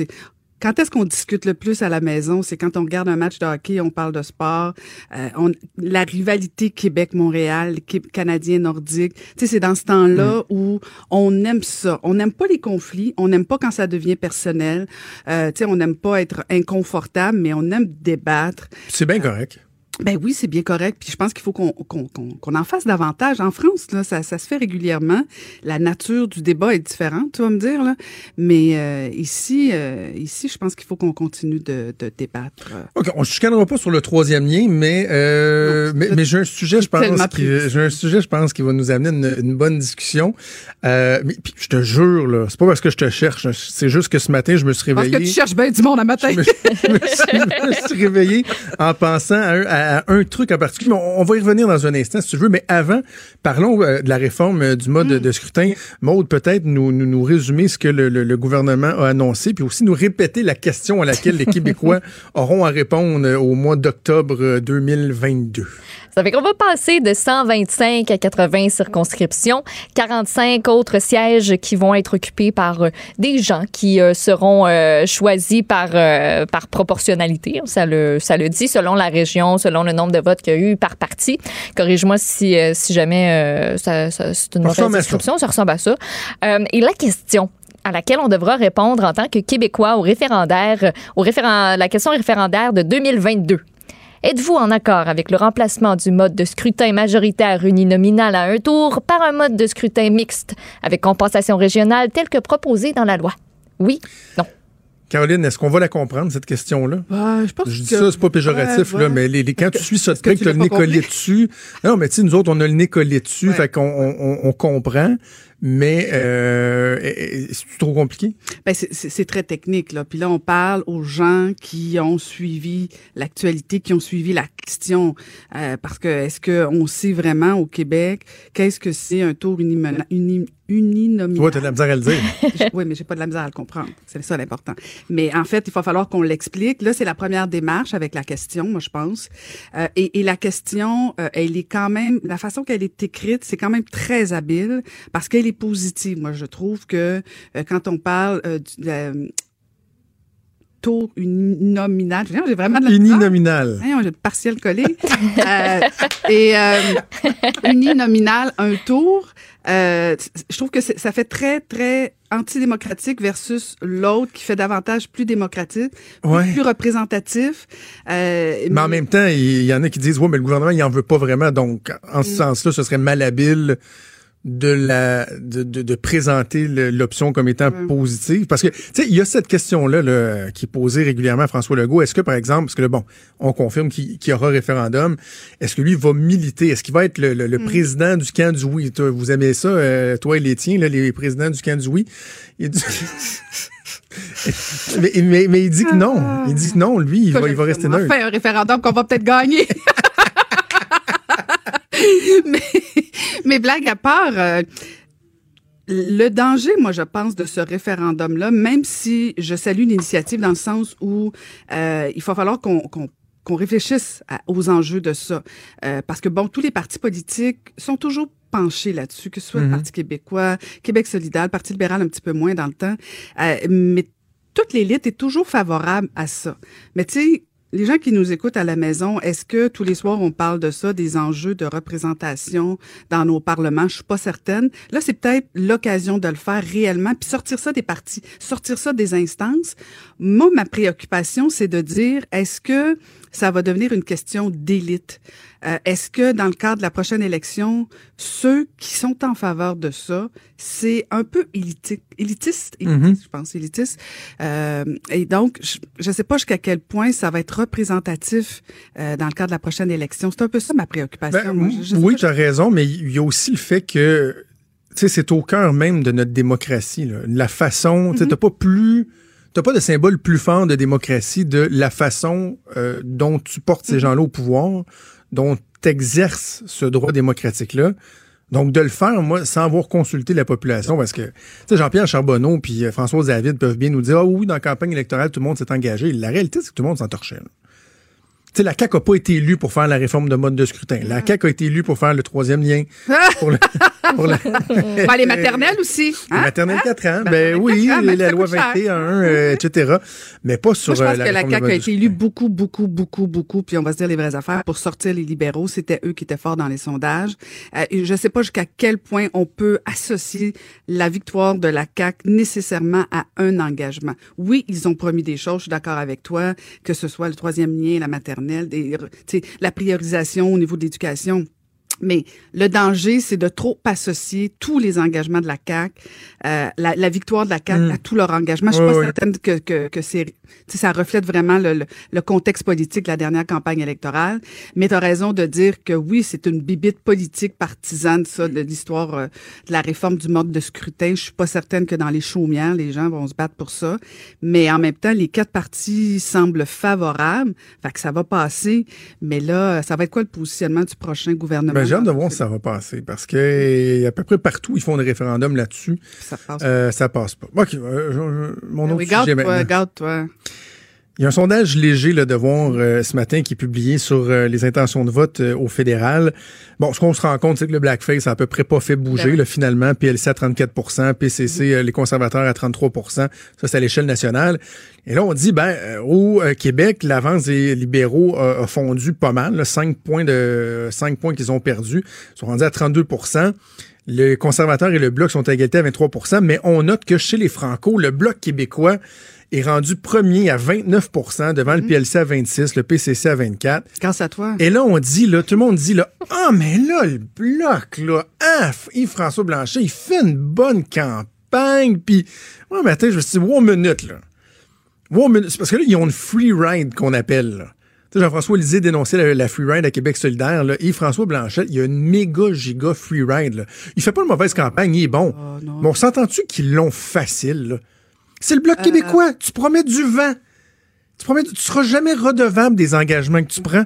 Quand est-ce qu'on discute le plus à la maison? C'est quand on regarde un match de hockey, on parle de sport. Euh, on, la rivalité Québec-Montréal, Qué- canadien-nordique, tu sais, c'est dans ce temps-là où on aime ça. On n'aime pas les conflits, on n'aime pas quand ça devient personnel. Euh, tu sais, on n'aime pas être inconfortable, mais on aime débattre. c'est bien correct. Ben oui, c'est bien correct. Puis je pense qu'il faut qu'on en fasse davantage. En France, là, ça, ça se fait régulièrement. La nature du débat est différente, tu vas me dire. Là. Mais euh, ici, euh, ici, je pense qu'il faut qu'on continue de, de débattre. OK, on ne chicanera pas sur le troisième lien, mais, euh, Non, mais, j'ai un sujet, je pense, qui, un sujet, je pense, qui va nous amener une, une bonne discussion. Mais puis je te jure, là, c'est pas parce que je te cherche, c'est juste que ce matin, je me suis Parce réveillé. que tu cherches bien du monde à matin. je me, je me suis, je me suis réveillé en pensant à à- à un truc en particulier. On, on va y revenir dans un instant, si tu veux. Mais avant, parlons euh, de la réforme euh, du mode de, de scrutin. Maude, peut-être nous, nous, nous résumer ce que le, le- le gouvernement a annoncé, puis aussi nous répéter la question à laquelle les Québécois auront à répondre euh, au mois d'octobre euh, 2022. Ça fait qu'on va passer de 125 à 80 circonscriptions, 45 autres sièges qui vont être occupés par euh, des gens qui euh, seront choisis par par proportionnalité, ça le ça le dit selon la région, selon le nombre de votes qu'il y a eu par parti. Corrige-moi si euh, si jamais euh, ça, ça- c'est une mauvaise description, ça ressemble à ça. Euh, et la question à laquelle on devra répondre en tant que Québécois au référendaire, au référend, la question référendaire de 2022. Êtes-vous en accord avec le remplacement du mode de scrutin majoritaire uninominal à un tour par un mode de scrutin mixte avec compensation régionale tel que proposé dans la loi? Oui? Non? Caroline, est-ce qu'on va la comprendre, cette question-là? Ouais, je pense Je dis que- ça, c'est pas péjoratif, Ouais, là, mais les, les- quand tu suis ça que tu t'as le nez collé dessus. Non, mais tu sais, nous autres, on a le nez collé dessus, Ouais. fait qu'on on, comprend, mais euh, c'est trop compliqué. Ben, c'est- très technique, là. Puis là, on parle aux gens qui ont suivi l'actualité, qui ont suivi la question. Euh, parce que est-ce qu'on sait vraiment au Québec qu'est-ce que c'est un tour unimona- uni, uninominal? Tu vois, t'as de la misère à le dire. oui, mais j'ai pas de la misère à le comprendre. C'est ça l'important. Mais en fait, il va falloir qu'on l'explique. Là, c'est la première démarche avec la question, moi, je pense. Euh, et, et la question, euh, elle est quand même, la façon qu'elle est écrite, c'est quand même très habile parce qu'elle est positive. Moi, je trouve que euh, quand on parle du taux uninominal, j'ai vraiment de la. Uninominal. Hein, a le partiel collé. Euh, et euh, uninominal, un tour. Euh, je trouve que ça fait très, très antidémocratique versus l'autre qui fait davantage plus démocratique, plus, Ouais. plus représentatif. Euh, Mais en même temps, il y en a qui disent, ouais, mais le gouvernement, il en veut pas vraiment. Donc, en Mm. ce sens-là, ce serait malhabile de la de, de, de présenter l'option comme étant Ouais. positive? Parce que tu sais il y a cette question là, là qui est posée régulièrement à François Legault. Est-ce que par exemple parce que là, bon on confirme qu'il y aura référendum est-ce que lui va militer? Est-ce qu'il va être le, le- le président du camp du oui? Toi, vous aimez ça euh, toi et les tiens là, les présidents du camp du oui? Il dit... mais, mais, mais il dit que non. Il dit que non lui il va, il va rester neutre. Fait un référendum qu'on va peut-être gagner. mais, mais blague à part, euh, le danger, moi, je pense, de ce référendum-là, même si je salue l'initiative dans le sens où euh, il va falloir qu'on réfléchisse à- aux enjeux de ça. Euh, parce que, bon, tous les partis politiques sont toujours penchés là-dessus, que ce soit le Mhm. Parti québécois, Québec solidaire, le Parti libéral un petit peu moins dans le temps. Euh, mais toute l'élite est toujours favorable à ça. Mais tu sais, les gens qui nous écoutent à la maison, est-ce que tous les soirs on parle de ça, des enjeux de représentation dans nos parlements? Je suis pas certaine. Là, c'est peut-être l'occasion de le faire réellement, puis sortir ça des partis, sortir ça des instances. Moi, ma préoccupation, c'est de dire, est-ce que ça va devenir une question d'élite? Euh, est-ce que dans le cadre de la prochaine élection, ceux qui sont en faveur de ça, c'est un peu éliti- élitiste, élitiste, Mhm. je pense, élitiste. Euh, et donc, je ne sais pas jusqu'à quel point ça va être représentatif euh, dans le cadre de la prochaine élection. C'est un peu ça ma préoccupation. Ben, moi. Je- je oui, tu as raison, mais il y a aussi le fait que tu sais, c'est au cœur même de notre démocratie. là. La façon, tu sais, t'as pas plus, t'as pas de symbole plus fort de démocratie de la façon euh, dont tu portes ces gens-là au pouvoir, dont tu exerces ce droit démocratique-là. Donc, de le faire, moi, sans avoir consulté la population, parce que, tu sais, Jean-Pierre Charbonneau puis euh, François David peuvent bien nous dire, ah oui, dans la campagne électorale, tout le monde s'est engagé. La réalité, c'est que tout le monde s'en torchait. là. Tu sais, la CAQ n'a pas été élue pour faire la réforme de mode de scrutin. La CAQ a été élue pour faire le troisième lien. Pour, le- pour la, Ben, les maternelles aussi. la Hein? maternelle 4 ans. Ben, Maternelle oui, 4 ans, mais la ça loi coûte cher. 21, euh, etc. Mais pas sur Moi, je euh, pense la que la CAQ a été élue beaucoup, beaucoup, beaucoup, beaucoup, puis on va se dire les vraies affaires, pour sortir les libéraux. C'était eux qui étaient forts dans les sondages. Euh, je sais pas jusqu'à quel point on peut associer la victoire de la CAQ nécessairement à un engagement. Oui, ils ont promis des choses, je suis d'accord avec toi, que ce soit le troisième lien, la maternelle, la priorisation au niveau de l'éducation. Mais le danger, c'est de trop associer tous les engagements de la CAC, euh, la, la victoire de la CAC Mm. à tout leur engagement. Je suis pas certaine que, que, que c'est, ça reflète vraiment le, le, le contexte politique de la dernière campagne électorale. Mais tu as raison de dire que oui, c'est une bibite politique partisane, ça, de l'histoire euh, de la réforme du mode de scrutin. Je suis pas certaine que dans les chaumières, les gens vont se battre pour ça. Mais en même temps, les quatre partis semblent favorables. Fait que ça va passer. Mais là, ça va être quoi le positionnement du prochain gouvernement? Ben, j'ai hâte de voir si ça va passer parce que à peu près partout, ils font des référendums là-dessus. Ça passe. Euh, ça passe pas. OK, euh, je- je- mon Ben autre oui, sujet garde-toi, maintenant. garde-toi. Il y a un sondage léger là, de voir euh, ce matin qui est publié sur euh, les intentions de vote euh, au fédéral. Bon, ce qu'on se rend compte, c'est que le blackface a à peu près pas fait bouger. Ben là, finalement, PLC à 34% PCC, euh, les conservateurs à 33% Ça, c'est à l'échelle nationale. Et là, on dit, ben, euh, au euh, Québec, l'avance des libéraux a, a fondu pas mal. Là, 5 points de 5 points qu'ils ont perdus. Ils sont rendus à 32% les conservateurs et le Bloc sont à égalité à 23% mais on note que chez les Franco, le Bloc québécois est rendu premier à 29% devant le PLC à 26, le PCC à 24. Grâce à toi. Et là, on dit, là, tout le monde dit, là, ah, mais là, le Bloc, là, ah, Yves-François Blanchet, il fait une bonne campagne, puis, moi, matin, je me suis dit, one minute, là. One minute. C'est parce que là, ils ont une free ride qu'on appelle, là. Tu sais, Jean-François Lisée dénonçait la, la free ride à Québec solidaire. Là. Yves-François Blanchet, il y a une méga giga free ride. Là. Il fait pas une mauvaise campagne, il est bon. Mais on s'entend-tu qu'ils l'ont facile? là? C'est le Bloc québécois. Tu promets du vent. Tu promets, tu seras jamais redevable des engagements que tu prends.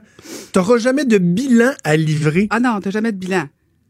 Tu n'auras jamais de bilan à livrer. Ah non, t'as jamais de bilan.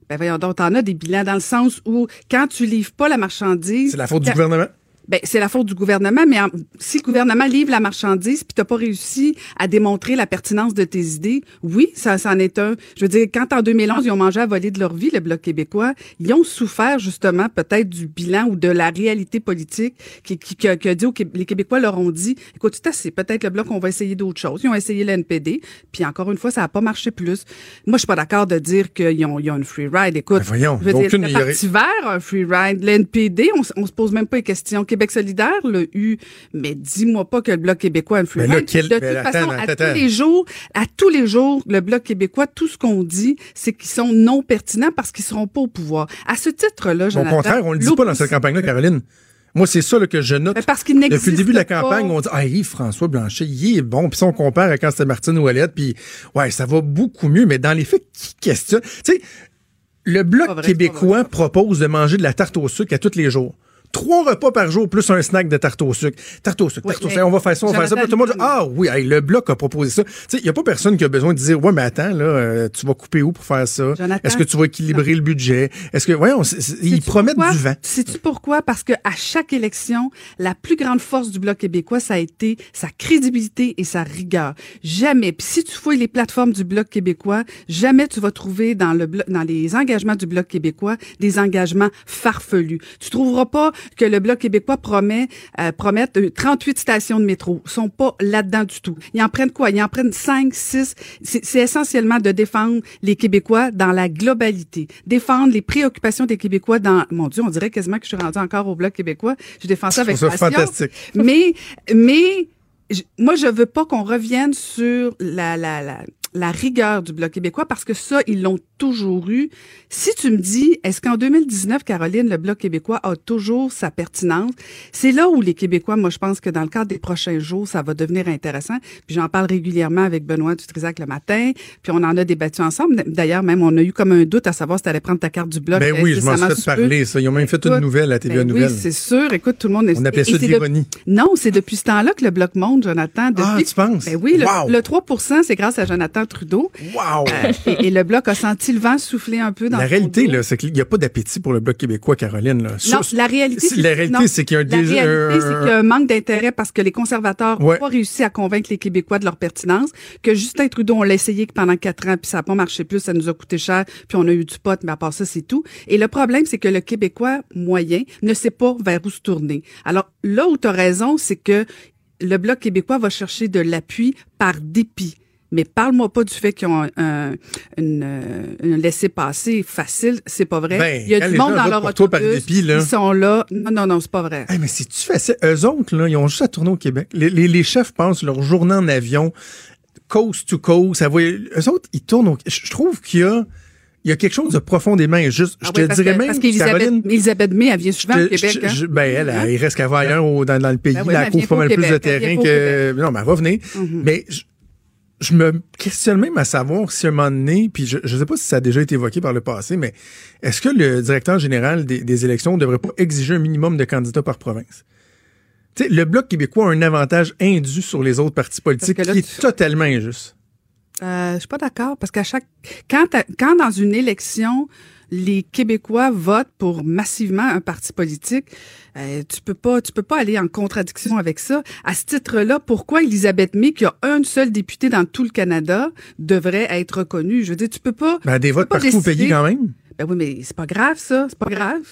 Ben voyons donc, t'en as des bilans dans le sens où quand tu livres pas la marchandise. C'est la faute du gouvernement. Ben, c'est la faute du gouvernement, mais en- si le gouvernement livre la marchandise puis t'as pas réussi à démontrer la pertinence de tes idées, oui, ça, ça en est un. Je veux dire, quand en 2011, ils ont mangé à voler de leur vie, le Bloc québécois, ils ont souffert justement peut-être du bilan ou de la réalité politique qui, qui, qui a, qui a dit aux les Québécois leur ont dit, écoute, c'est assez, peut-être le Bloc, on va essayer d'autres choses. Ils ont essayé l'NPD, puis encore une fois, ça a pas marché plus. Moi, je suis pas d'accord de dire qu'ils ont, ils ont une free ride. Écoute, Ben voyons, je veux dire, le Parti vert, un free ride. L'NPD, on, on se pose même pas les questions. Québec solidaire, le U. Mais dis-moi pas que le Bloc québécois free Mais là, quel- De toute façon, attends, à attends. tous les jours, à tous les jours, le Bloc québécois, tout ce qu'on dit, c'est qu'ils sont non pertinents parce qu'ils seront pas au pouvoir. À ce titre-là, Au Jonathan. contraire, on le dit pas dans cette campagne-là, Caroline. Moi, c'est ça là, que je note. Parce qu'il Depuis le début de la pas. campagne, on dit Ah, Yves-François Blanchet, il est bon. Puis ça, on compare à quand c'était Martine Ouellette, puis ouais, ça va beaucoup mieux. Mais dans les faits, qui questionne? Tu sais, le Bloc vrai, québécois propose de manger de la tarte au sucre à tous les jours. Trois repas par jour plus un snack de tarte au sucre. Tarte au sucre, Oui, tarte au sucre. On va faire ça, on va faire ça. Tout le monde dit Ah oui, hey, le Bloc a proposé ça. Tu sais, il n'y a pas personne qui a besoin de dire Ouais, mais attends, là, euh, tu vas couper où pour faire ça? Est-ce que tu vas équilibrer le budget? Est-ce que, voyons, ils promettent pourquoi? du vent. Sais-tu pourquoi? Parce que à chaque élection, la plus grande force du Bloc québécois, ça a été sa crédibilité et sa rigueur. Jamais. Puis si tu fouilles les plateformes du Bloc québécois, jamais tu vas trouver dans le dans les engagements du Bloc québécois des engagements farfelus. Tu trouveras pas que le Bloc québécois promet euh, promettent euh, 38 stations de métro. Ils sont pas là-dedans du tout. Ils en prennent quoi? Ils en prennent 5, 6. C'est essentiellement de défendre les Québécois dans la globalité. Défendre les préoccupations des Québécois dans... Mon Dieu, on dirait quasiment que je suis rendue encore au Bloc québécois. Je défends ça avec passion. fantastique. Mais, mais je- moi, je veux pas qu'on revienne sur la, la, la, la rigueur du Bloc québécois parce que ça, ils l'ont toujours eu. Si tu me dis, est-ce qu'en 2019, Caroline, le Bloc québécois a toujours sa pertinence? C'est là où les Québécois, moi, je pense que dans le cadre des prochains jours, ça va devenir intéressant. Puis j'en parle régulièrement avec Benoît Dutrisac le matin, puis on en a débattu ensemble. D'ailleurs, même, on a eu comme un doute à savoir si tu allais prendre ta carte du Bloc. Ben oui, je m'en suis fait parler, ça. Ils ont même fait une Écoute, nouvelle à TVA ben Nouvelle. Oui, c'est sûr. Écoute, tout le monde... On appelait ça de l'ironie. Non, c'est depuis ce temps-là que le Bloc monte, Jonathan. Depuis... Ah, tu penses? Ben oui, le, Wow! le 3 c'est grâce à Jonathan Trudeau. Wow! Euh, et, et le Bloc a senti le vent souffler un peu dans La réalité, là, c'est qu'il n'y a pas d'appétit pour le Bloc québécois, Caroline. Là. Non, la réalité, c'est- la réalité, non, c'est qu'il y a un la réalité, c'est qu'il y a un manque d'intérêt parce que les conservateurs n'ont Ouais. pas réussi à convaincre les Québécois de leur pertinence, que Justin Trudeau, on l'a essayé pendant quatre ans, puis ça n'a pas marché plus, ça nous a coûté cher, puis on a eu du pot, mais à part ça, c'est tout. Et le problème, c'est que le Québécois moyen ne sait pas vers où se tourner. Alors, là où tu as raison, c'est que le Bloc québécois va chercher de l'appui par dépit. Mais parle-moi pas du fait qu'ils ont un, un- une, euh, une laissez-passer facile, c'est pas vrai. Ben, Il y a du monde gens dans leur toi par autobus, dépit, là. ils sont là. Non, non, non, c'est pas vrai. Hey, mais si tu fais ça, eux autres, là, ils ont juste à tourner au Québec. Les, les- les chefs passent leur journée en avion coast to coast. Ça eux autres, ils tournent. au- je je trouve qu'il y a, il y a quelque chose de profondément injuste. Je Ah te oui, parce dirais que- même, Parce qu'Elisabeth May, elle vient souvent je- au Québec. je- hein? je- ben, elle, elle, il reste qu'à ailleurs au- dans, dans le pays. Ben oui, elle couvre pas mal plus de terrain que. Non, mais elle va venir. Mhm. Mais je, me questionne même à savoir si à un moment donné, puis je ne sais pas si ça a déjà été évoqué par le passé, mais est-ce que le directeur général des, des élections ne devrait pas exiger un minimum de candidats par province? Tu sais, le Bloc québécois a un avantage indu sur les autres partis politiques là, qui est tu- totalement injuste. Euh, je suis pas d'accord parce qu'à chaque quand quand dans une élection les Québécois votent pour massivement un parti politique, euh, tu peux pas tu peux pas aller en contradiction avec ça. À ce titre-là, pourquoi Elisabeth May, qui a un seul député dans tout le Canada, devrait être reconnue? Je veux dire, tu peux pas. Ben, des votes partout au pays quand même. Ben oui, mais c'est pas grave ça, c'est pas grave.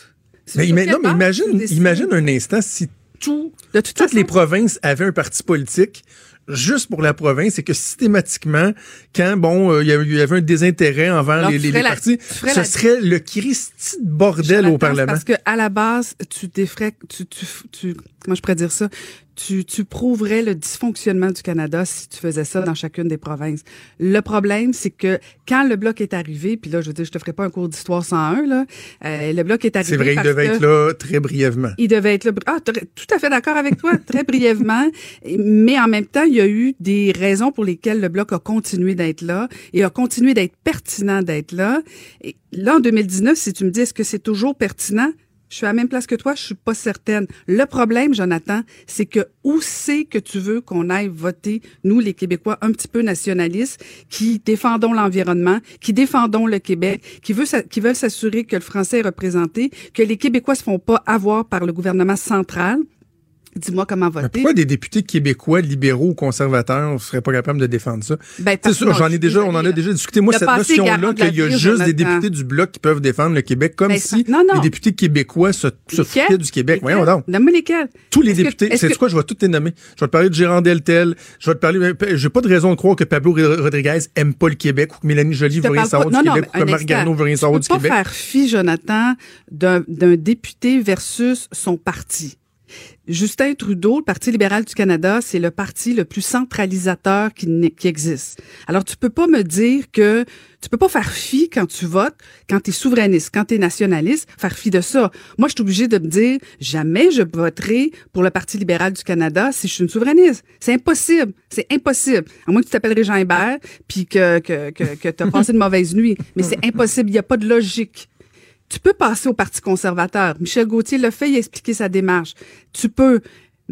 Mais, non, mais imagine, un instant si tout, De toute toutes façon, les provinces avaient un parti politique juste pour la province et que systématiquement, quand bon, euh, il y avait- il y avait un désintérêt envers Alors, les, partis, ce la- serait le Christi de bordel Jonathan, au Parlement. Parce que à la base, tu défrais, tu, tu, tu, comment je pourrais dire ça, tu, tu prouverais le dysfonctionnement du Canada si tu faisais ça dans chacune des provinces. Le problème, c'est que quand le bloc est arrivé, puis là, je veux dire, je te ferai pas un cours d'histoire 101 là, euh, le bloc est arrivé. C'est vrai, il devait que- être là très brièvement. il devait être là. Ah, tout à fait d'accord avec toi, très brièvement. Mais en même temps, il y a eu des raisons pour lesquelles le bloc a continué d'être là et a continué d'être pertinent d'être là. Et là, en 2019, si tu me dis est-ce que c'est toujours pertinent, je suis à la même place que toi, je suis pas certaine. Le problème, Jonathan, c'est que où c'est que tu veux qu'on aille voter, nous, les Québécois, un petit peu nationalistes, qui défendons l'environnement, qui défendons le Québec, qui, qui veulent s'assurer que le français est représenté, que les Québécois se font pas avoir par le gouvernement central. Dis-moi comment Mais voter. pourquoi des députés québécois, libéraux ou conservateurs ne seraient pas capables de défendre ça? Ben, C'est sûr, j'en je ai déjà, on en a déjà discuté. Moi, cette notion-là, qu'il y a juste des députés du Bloc qui peuvent défendre le Québec, comme Ben, si c'est- non, non. les députés québécois se, se foutaient du Québec. Voyons donc. Nomme-moi lesquels. Tous les députés, c'est que- quoi, je vais tous les nommer. Je vais te parler de Gérard Deltel, je vais te parler, euh, j'ai pas de raison de croire que Pablo Rodriguez aime pas le Québec ou que Mélanie Joly veut rien savoir du Québec ou mais que Marc. Garneau veut rien savoir du pas Québec. faire fi, Jonathan, d'un député versus son parti. Justin Trudeau, le Parti libéral du Canada, c'est le parti le plus centralisateur qui, qui existe. Alors, tu peux pas me dire que tu peux pas faire fi quand tu votes, quand tu es souverainiste, quand tu es nationaliste, faire fi de ça. Moi, je suis obligée de me dire, jamais je voterai pour le Parti libéral du Canada si je suis une souverainiste. C'est impossible. C'est impossible. À moins que tu t'appelles Jean Hébert, puis que, que, que, que tu as passé une mauvaise nuit. Mais c'est impossible. Il n'y a pas de logique. Tu peux passer au Parti conservateur. Michel Gauthier l'a fait, il sa démarche. Tu peux.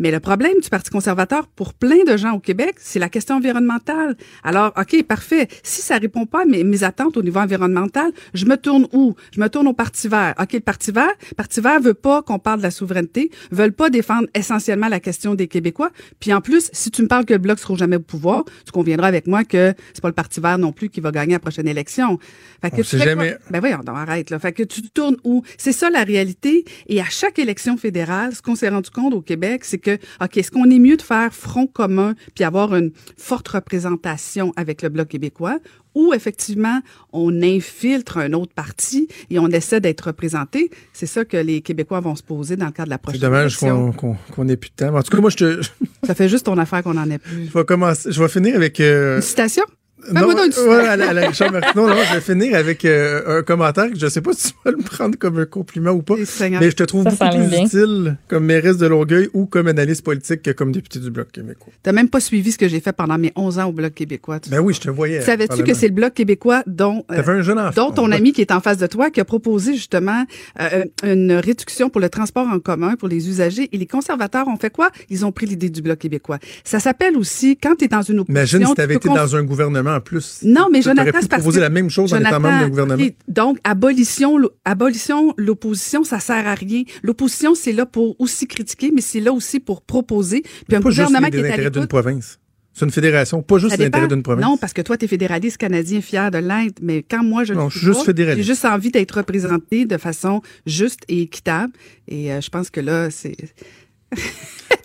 Mais le problème du Parti conservateur pour plein de gens au Québec, c'est la question environnementale. Alors, OK, parfait. Si ça répond pas à mes, mes attentes au niveau environnemental, je me tourne où? Je me tourne au Parti vert. OK, le Parti vert, le Parti vert veut pas qu'on parle de la souveraineté, veulent pas défendre essentiellement la question des Québécois. Puis en plus, si tu me parles que le Bloc sera jamais au pouvoir, tu conviendras avec moi que c'est pas le Parti vert non plus qui va gagner la prochaine élection. Fait que On tu sait fais quoi? jamais. Ben voyons, donc arrête là. Fait que tu te tournes où? C'est ça la réalité. Et à chaque élection fédérale, ce qu'on s'est rendu compte au Québec, c'est que ok, est-ce qu'on est mieux de faire front commun puis avoir une forte représentation avec le bloc québécois, ou effectivement on infiltre un autre parti et on essaie d'être représenté? C'est ça que les Québécois vont se poser dans le cadre de la C'est prochaine dommage élection. qu'on qu'on qu'on ait plus de temps. En tout cas, moi, je te, Ça fait juste ton affaire qu'on en ait plus. je vais commencer, je vais finir avec, euh, Une citation? Non, Fais-moi donc une ouais, citation. à la, à la Richard Martineau, non, je vais finir avec euh, un commentaire que je sais pas si tu vas le prendre comme un compliment ou pas, mais je te trouve Ça beaucoup plus bien. utile comme mairesse de Longueuil ou comme analyste politique que comme député du Bloc québécois. T'as même pas suivi ce que j'ai fait pendant mes 11 ans au bloc québécois. tu Ben oui, je te voyais. Savais-tu que c'est le Bloc québécois dont, euh, T'avais un jeune enfant. dont ton ami qui est en face de toi, qui a proposé justement euh, une réduction pour le transport en commun pour les usagers. Et les conservateurs? Ont fait quoi? Ils ont pris l'idée du Bloc québécois. Ça s'appelle aussi, quand tu es dans une opposition... Imagine si tu t'avais été dans un gouvernement en plus. Non, mais Jonathan, pu proposer la même chose en étant Jonathan, membre d'un gouvernement. donc, abolition, abolition, l'opposition, ça sert à rien. L'opposition, c'est là pour aussi critiquer, mais c'est là aussi pour proposer. Puis un pas juste gouvernement les qui est à d'une province. C'est une fédération, pas juste l'intérêt d'une province. Non, parce que toi, tu es fédéraliste canadien fier de l'être, mais quand moi, je Non, suis juste pas, fédéraliste. J'ai juste envie d'être représenté de façon juste et équitable. Et euh, je pense que là, c'est...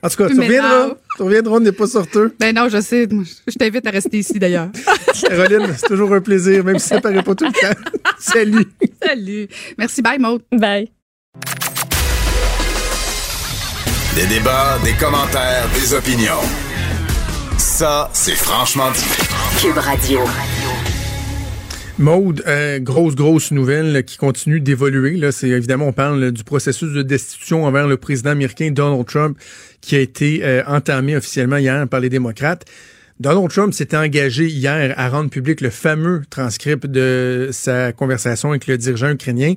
En tout cas, Tu reviendras. Tu reviendras, on n'est pas sorteux. Ben non, je sais. Je t'invite à rester ici, d'ailleurs. Caroline, c'est toujours un plaisir, même si ça paraît pas tout le temps. Salut. Salut. Merci, bye, Maud. Bye. Des débats, des commentaires, des opinions. Ça, c'est franchement dit. Cube Radio. Maude, euh, grosse, grosse nouvelle qui continue d'évoluer. Là, c'est évidemment, on parle du processus de destitution envers le président américain Donald Trump qui a été euh, entamé officiellement hier par les démocrates. Donald Trump s'était engagé hier à rendre public le fameux transcript de sa conversation avec le dirigeant ukrainien.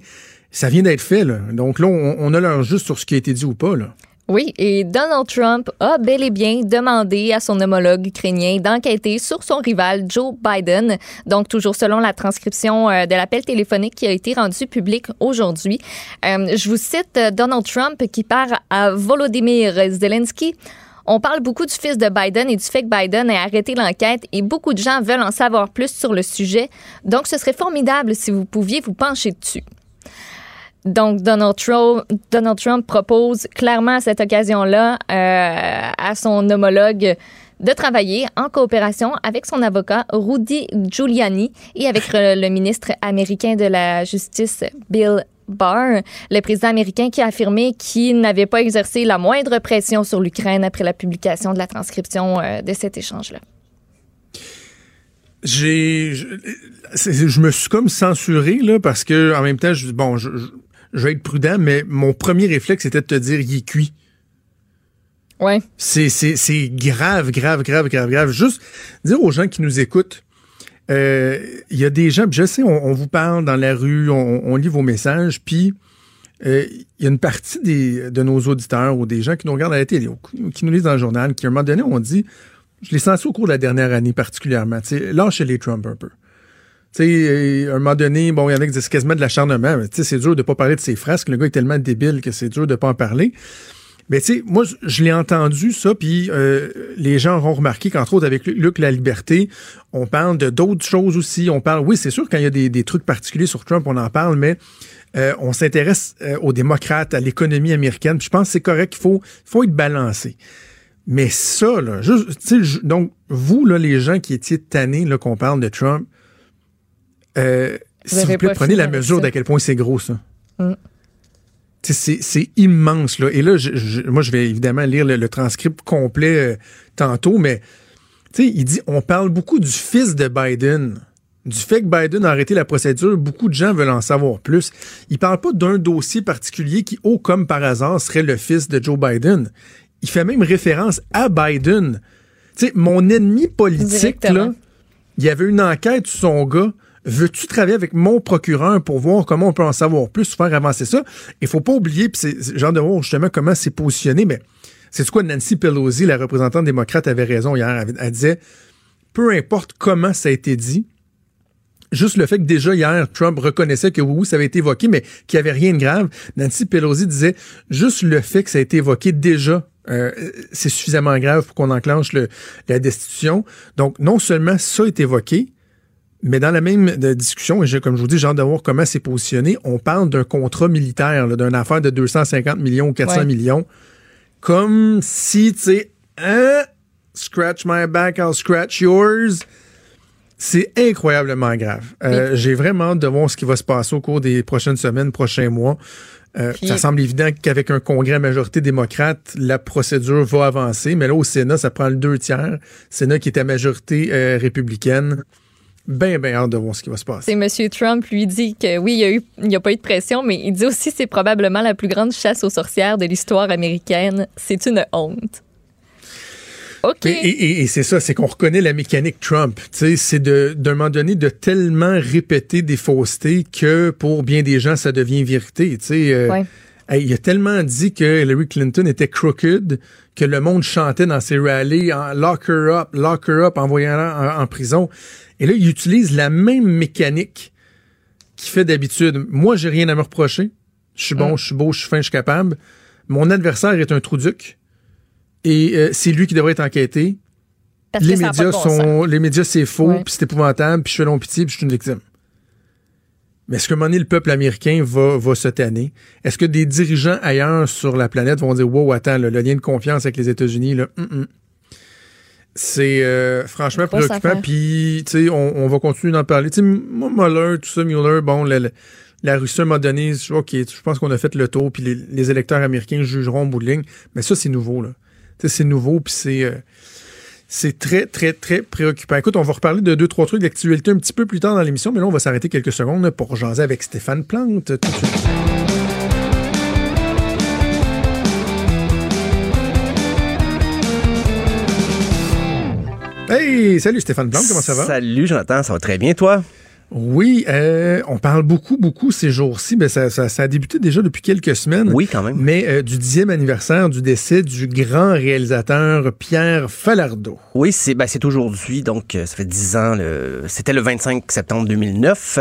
Ça vient d'être fait, là. Donc là, on, on a l'heure juste sur ce qui a été dit ou pas, là. Oui, et Donald Trump a bel et bien demandé à son homologue ukrainien d'enquêter sur son rival Joe Biden. Donc, toujours selon la transcription euh, de l'appel téléphonique qui a été rendu public aujourd'hui. Euh, je vous cite euh, Donald Trump qui part à Volodymyr Zelensky. On parle beaucoup du fils de Biden et du fait que Biden ait arrêté l'enquête et beaucoup de gens veulent en savoir plus sur le sujet. Donc, ce serait formidable si vous pouviez vous pencher dessus. Donc, Donald Trump, Donald Trump propose clairement à cette occasion-là euh, à son homologue de travailler en coopération avec son avocat Rudy Giuliani et avec le, le ministre américain de la Justice Bill Barr, le président américain qui a affirmé qu'il n'avait pas exercé la moindre pression sur l'Ukraine après la publication de la transcription euh, de cet échange-là. J'ai, je, me suis comme censuré là parce que en même temps, je, bon, je, je- je vais être prudent, mais mon premier réflexe était de te dire il est cuit. Ouais. C'est, c'est, c'est grave, grave, grave, grave, grave. Juste dire aux gens qui nous écoutent, euh, il y a des gens, je sais, on, on vous parle dans la rue, on, on lit vos messages, puis euh, il y a une partie des, de nos auditeurs ou des gens qui nous regardent à la télé, ou qui nous lisent dans le journal, qui à un moment donné ont dit, je l'ai senti au cours de la dernière année particulièrement, tu sais, lâchez les Trump un peu. Tu sais, à un moment donné, bon, il y en a qui disent quasiment de l'acharnement, mais tu sais, c'est dur de pas parler de ses frasques. Le gars est tellement débile que c'est dur de pas en parler. Mais tu sais, moi, je- l'ai entendu ça, puis euh, les gens auront remarqué qu'entre autres, avec Lu- Luc La Liberté, on parle de d'autres choses aussi. On parle, oui, c'est sûr, quand il y a des, des trucs particuliers sur Trump, on en parle, mais euh, on s'intéresse euh, aux démocrates, à l'économie américaine. Puis je pense que c'est correct, il faut, faut être balancé. Mais ça, là, juste, donc, vous, là, les gens qui étiez tannés, qu'on parle de Trump, euh, s'il vous plaît, prenez la mesure d'à quel point c'est gros, ça. Mm. Sais, C'est immense, là. Et là, je- je- moi, je vais évidemment lire le, le transcript complet euh, tantôt, mais il dit on parle beaucoup du fils de Biden. Du fait que Biden a arrêté la procédure, beaucoup de gens veulent en savoir plus. Il parle pas d'un dossier particulier qui, oh, comme par hasard, serait le fils de Joe Biden. Il fait même référence à Biden. Sais, mon ennemi politique, là, il y avait une enquête sur son gars. Veux-tu travailler avec mon procureur pour voir comment on peut en savoir plus, faire avancer ça? Il faut pas oublier, puis c'est genre de voir justement comment c'est positionné, mais c'est quoi Nancy Pelosi, la représentante démocrate, avait raison hier. Elle, disait, peu importe comment ça a été dit, juste le fait que déjà hier, Trump reconnaissait que oui, oui, ça avait été évoqué, mais qu'il n'y avait rien de grave. Nancy Pelosi disait, juste le fait que ça a été évoqué déjà, euh, c'est suffisamment grave pour qu'on enclenche le- la destitution. Donc, non seulement ça est évoqué, mais dans la même de discussion, et comme je vous dis, j'ai hâte de voir comment c'est positionné, on parle d'un contrat militaire, d'une affaire de 250 millions ou 400 Ouais. millions, comme si, tu sais, hein, scratch my back, I'll scratch yours. C'est incroyablement grave. Euh, J'ai vraiment hâte de voir ce qui va se passer au cours des prochaines semaines, prochains mois. Euh, Puis- ça semble évident qu'avec un congrès à majorité démocrate, la procédure va avancer. Mais là, au Sénat, ça prend le deux tiers. Sénat qui est à majorité euh, républicaine. Ben, ben hâte de voir ce qui va se passer. C'est M. Trump lui dit que oui, il y a eu, il n'y a pas eu de pression, mais il dit aussi que c'est probablement la plus grande chasse aux sorcières de l'histoire américaine. C'est une honte. OK. Mais- et et- et c'est ça, c'est qu'on reconnaît la mécanique Trump. C'est de d'un moment donné de tellement répéter des faussetés que pour bien des gens ça devient vérité. Euh, Ouais. hey, il a tellement dit que Hillary Clinton était crooked que le monde chantait dans ses rallyes en lock her up, lock her up, envoyant-la en, en prison. Et là, il utilise la même mécanique qu'il fait d'habitude. Moi, j'ai rien à me reprocher. Je suis bon, je suis beau, je suis fin, je suis capable. Mon adversaire est un trou-duc. Et euh, c'est lui qui devrait être enquêté. Parce les que médias bon sens. sont les médias c'est faux puis c'est épouvantable puis je fais long pitié puis je suis une victime mais est-ce qu'à un moment donné le peuple américain va va se tanner? Est-ce que des dirigeants ailleurs sur la planète vont dire wow attends là, le lien de confiance avec les États-Unis là. C'est euh, franchement préoccupant puis tu sais on, on va continuer d'en parler tu sais moi Mueller tout ça Mueller bon la, la, la Russie m'a donné je- ok je pense qu'on a fait le tour puis les, les électeurs américains jugeront au bout de ligne mais ça c'est nouveau là tu sais c'est nouveau puis c'est euh, C'est très, très, très préoccupant. Écoute, on va reparler de deux, trois trucs d'actualité un petit peu plus tard dans l'émission, mais là, on va s'arrêter quelques secondes pour jaser avec Stéphane Plante tout de suite. Hey, salut Stéphane Plante, comment ça va? Salut Jonathan, ça va très bien toi? Oui, euh, on parle beaucoup, beaucoup ces jours-ci. Ben, ça, ça, ça a débuté déjà depuis quelques semaines. Oui, quand même. Mais euh, du dixième anniversaire du décès du grand réalisateur Pierre Falardeau. Oui, c'est ben, c'est aujourd'hui, donc euh, ça fait dix ans. C'était le 25 septembre 2009.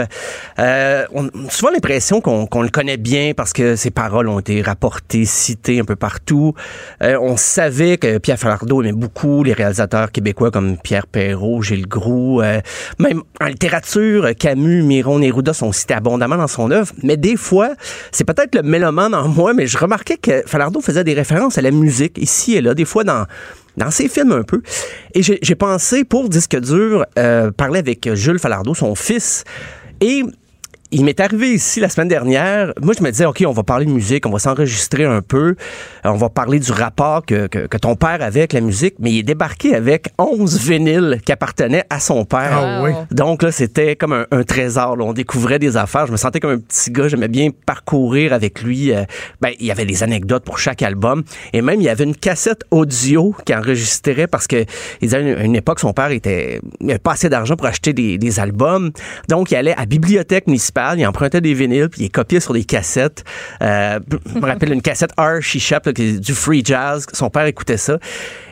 Euh, on a souvent l'impression qu'on le connaît bien parce que ses paroles ont été rapportées, citées un peu partout. Euh, on savait que Pierre Falardeau aimait beaucoup les réalisateurs québécois comme Pierre Perrault, Gilles Groux. euh, même en littérature, Camus, Miron, Neruda sont cités abondamment dans son œuvre. Mais des fois, c'est peut-être le mélomane en moi, mais je remarquais que Falardeau faisait des références à la musique ici et là, des fois dans dans ses films un peu. Et j'ai pensé, pour Disque dur, euh, parler avec Jules Falardeau, son fils, et il m'est arrivé ici la semaine dernière. Moi, je me disais, OK, on va parler de musique, on va s'enregistrer un peu, euh, on va parler du rapport que, que, que ton père avait avec la musique, mais il est débarqué avec 11 vinyles qui appartenaient à son père. Ah oui. Donc là, c'était comme un, un trésor. là. On découvrait des affaires. Je me sentais comme un petit gars. J'aimais bien parcourir avec lui. Euh, ben, il y avait des anecdotes pour chaque album. Et même, il y avait une cassette audio qui enregistrait parce que il disait, à une, une époque, son père était, il avait pas assez d'argent pour acheter des, des albums. Donc, il allait à la bibliothèque municipale, il empruntait des vinyles, puis il copiait sur des cassettes. Euh, je me rappelle une cassette qui est du free jazz. Son père écoutait ça.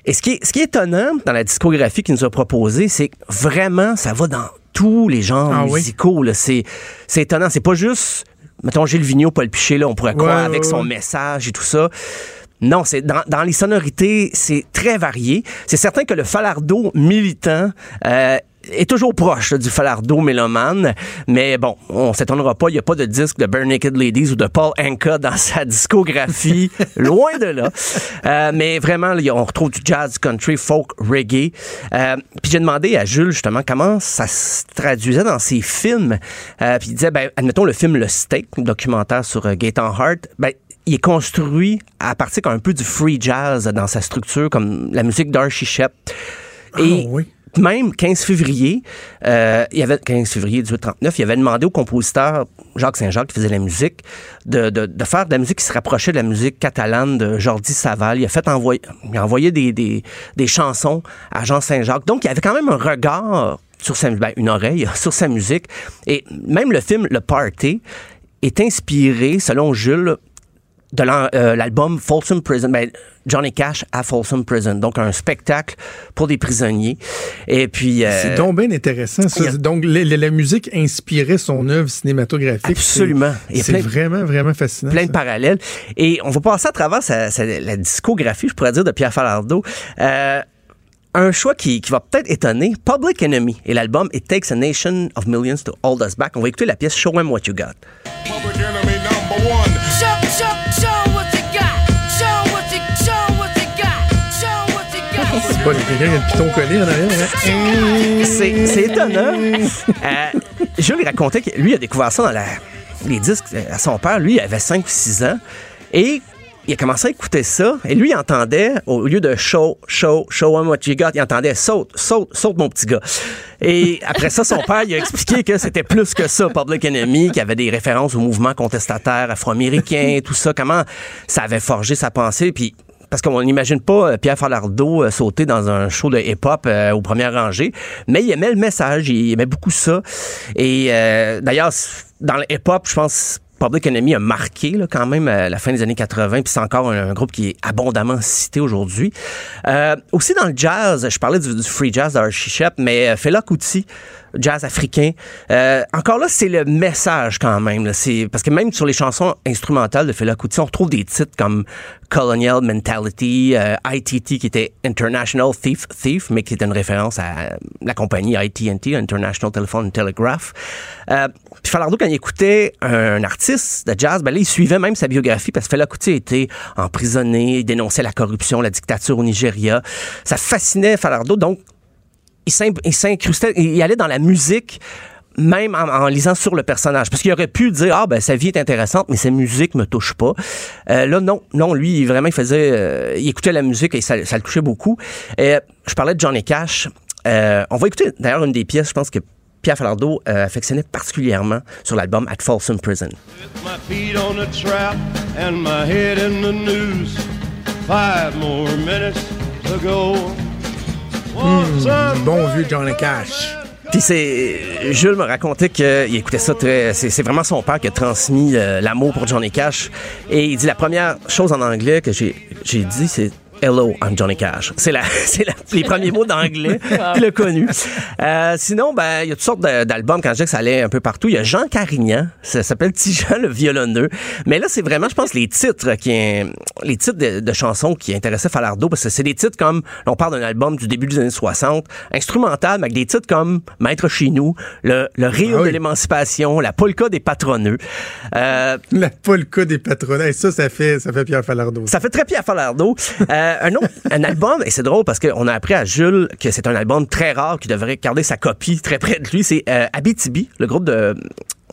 Et ce qui est, ce qui est étonnant dans la discographie qu'il nous a proposée, c'est que vraiment, ça va dans tous les genres Ah musicaux. C'est, c'est étonnant. C'est pas juste, mettons, Gilles Vigneault, Paul Piché, là, on pourrait croire Ouais, avec ouais, son ouais. message et tout ça. Non, c'est dans, dans les sonorités, c'est très varié. C'est certain que le falardeau militant euh, est toujours proche là, du falardeau mélomane, mais bon, on s'étonnera pas, il n'y a pas de disque de Bare Naked Ladies ou de Paul Anka dans sa discographie, loin de là. Euh, mais vraiment, là, on retrouve du jazz, country, folk, reggae. Euh, puis j'ai demandé à Jules justement comment ça se traduisait dans ses films. Euh, puis il disait, ben, admettons le film Le Steak, un documentaire sur euh, Gaetan Hart, ben, il est construit à partir un peu du free jazz dans sa structure, comme la musique d'Archie Shep. Et Ah oui. Même 15 février, euh, il y avait 15 février 1839, il avait demandé au compositeur Jacques Saint-Jacques qui faisait la musique de, de, de faire de la musique qui se rapprochait de la musique catalane de Jordi Saval. Il a fait envoyer, il a envoyé des, des, des chansons à Jean Saint-Jacques. Donc il avait quand même un regard sur sa ben, une oreille sur sa musique. Et même le film Le Party est inspiré, selon Jules, de euh, l'album Folsom Prison, ben, Johnny Cash à Folsom Prison, donc un spectacle pour des prisonniers. Et puis euh, C'est donc bien intéressant. ça. a- Donc, la, la- la musique inspirait son œuvre cinématographique. Absolument. C'est vraiment, vraiment fascinant. plein ça. de parallèles. Et on va passer à travers sa- sa- la discographie, je pourrais dire, de Pierre Falardeau. Euh, un choix qui, qui va peut-être étonner, Public Enemy et l'album It Takes a Nation of Millions to Hold Us Back. On va écouter la pièce Show 'em What You Got. Public enemy a piton en arrière. hein? C'est étonnant. Euh, Jules il racontait que lui a découvert ça dans les disques à son père. Lui, il avait 5 ou 6 ans. Et il a commencé à écouter ça. Et lui, il entendait, au lieu de show, show, show him what you got, il entendait saute, saute, saute mon petit gars. Et après ça, son père, il a expliqué que c'était plus que ça, Public Enemy, qu'il y avait des références au mouvement contestataire afro-américain, tout ça, comment ça avait forgé sa pensée. Puis parce qu'on n'imagine pas euh, Pierre Falardeau euh, sauter dans un show de hip-hop euh, aux premières rangées, mais il aimait le message, il aimait beaucoup ça. Et euh, d'ailleurs, dans le hip-hop, je pense Public Enemy a marqué là, quand même à la fin des années 80, puis c'est encore un, groupe qui est abondamment cité aujourd'hui. Euh, aussi dans le jazz, je parlais du, free jazz d'Archie Shep, mais euh, Fela Kuti, jazz africain, euh, encore là, c'est le message quand même. là. Parce que même sur les chansons instrumentales de Fela Kuti, on retrouve des titres comme Colonial Mentality, euh, ITT qui était International Thief Thief, mais qui était une référence à la compagnie ITT, International Telephone and Telegraph. Puis Falardeau, quand il écoutait un artiste de jazz, ben il suivait même sa biographie parce que Fela Kuti était emprisonné, dénonçait la corruption, la dictature au Nigeria. Ça fascinait Falardeau, donc il s'incrustait, il allait dans la musique même en, lisant sur le personnage. Parce qu'il aurait pu dire, ah, ben, sa vie est intéressante, mais sa musique me touche pas. Euh, là, non, non, lui, vraiment, il faisait, euh, il écoutait la musique et ça, ça le touchait beaucoup. Et je parlais de Johnny Cash. Euh, on va écouter d'ailleurs une des pièces, je pense que Pierre Falardeau euh, affectionnait particulièrement sur l'album At Folsom Prison. Some Bon vieux Johnny Cash. Puis c'est Jules me racontait qu'il écoutait ça très c'est c'est vraiment son père qui a transmis euh, l'amour pour Johnny Cash et il dit la première chose en anglais que j'ai j'ai dit c'est Hello, I'm Johnny Cash. C'est la, c'est la- les premiers mots d'anglais qu'il a connus. Euh, sinon, ben, il y a toutes sortes d'albums. Quand je dis que ça allait un peu partout, il y a Jean Carignan. Ça s'appelle Tijan le violonneux. Mais là, c'est vraiment, je pense, les titres qui, les titres de, de chansons qui intéressaient Falardeau parce que c'est des titres comme, là, on parle d'un album du début des années 60, instrumental, mais avec des titres comme Maître chez nous, le, le rire Ah oui. de l'émancipation, la polka des patroneux. Euh, La polka des patronats. Et ça, ça fait, ça fait Pierre Falardeau. ça fait très Pierre Falardeau. Euh, un autre, un album, et c'est drôle parce qu'on a appris à Jules que c'est un album très rare qui devrait garder sa copie très près de lui. C'est euh, Abitibi, le groupe de euh,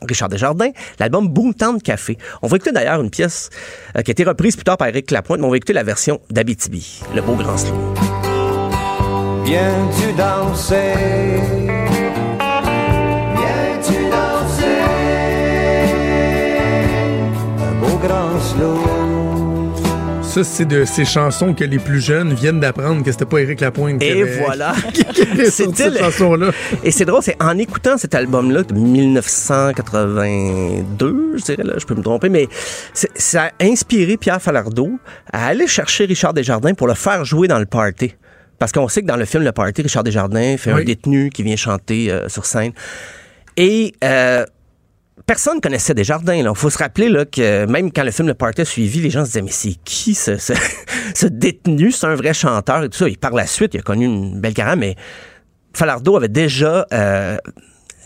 Richard Desjardins, l'album Boomtown Café. On va écouter d'ailleurs une pièce euh, qui a été reprise plus tard par Eric Lapointe, mais on va écouter la version d'Abitibi, le beau grand slow. Viens-tu danser? Viens-tu danser? Un beau grand slow. Ça, c'est de ces chansons que les plus jeunes viennent d'apprendre que c'était pas Éric Lapointe Et avait- voilà. qui C'était cette chanson-là. Et c'est drôle, c'est en écoutant cet album-là de 1982, je dirais, là, je peux me tromper, mais ça a inspiré Pierre Falardeau à aller chercher Richard Desjardins pour le faire jouer dans le party. Parce qu'on sait que dans le film Le Party, Richard Desjardins fait un détenu qui vient chanter euh, sur scène. Et euh, personne connaissait Desjardins. Il faut se rappeler là, que même quand le film Le Party a suivi, les gens se disaient Mais c'est qui ce, détenu? C'est un vrai chanteur et tout ça. Et par la suite, il a connu une belle carrière, mais Falardeau avait déjà euh,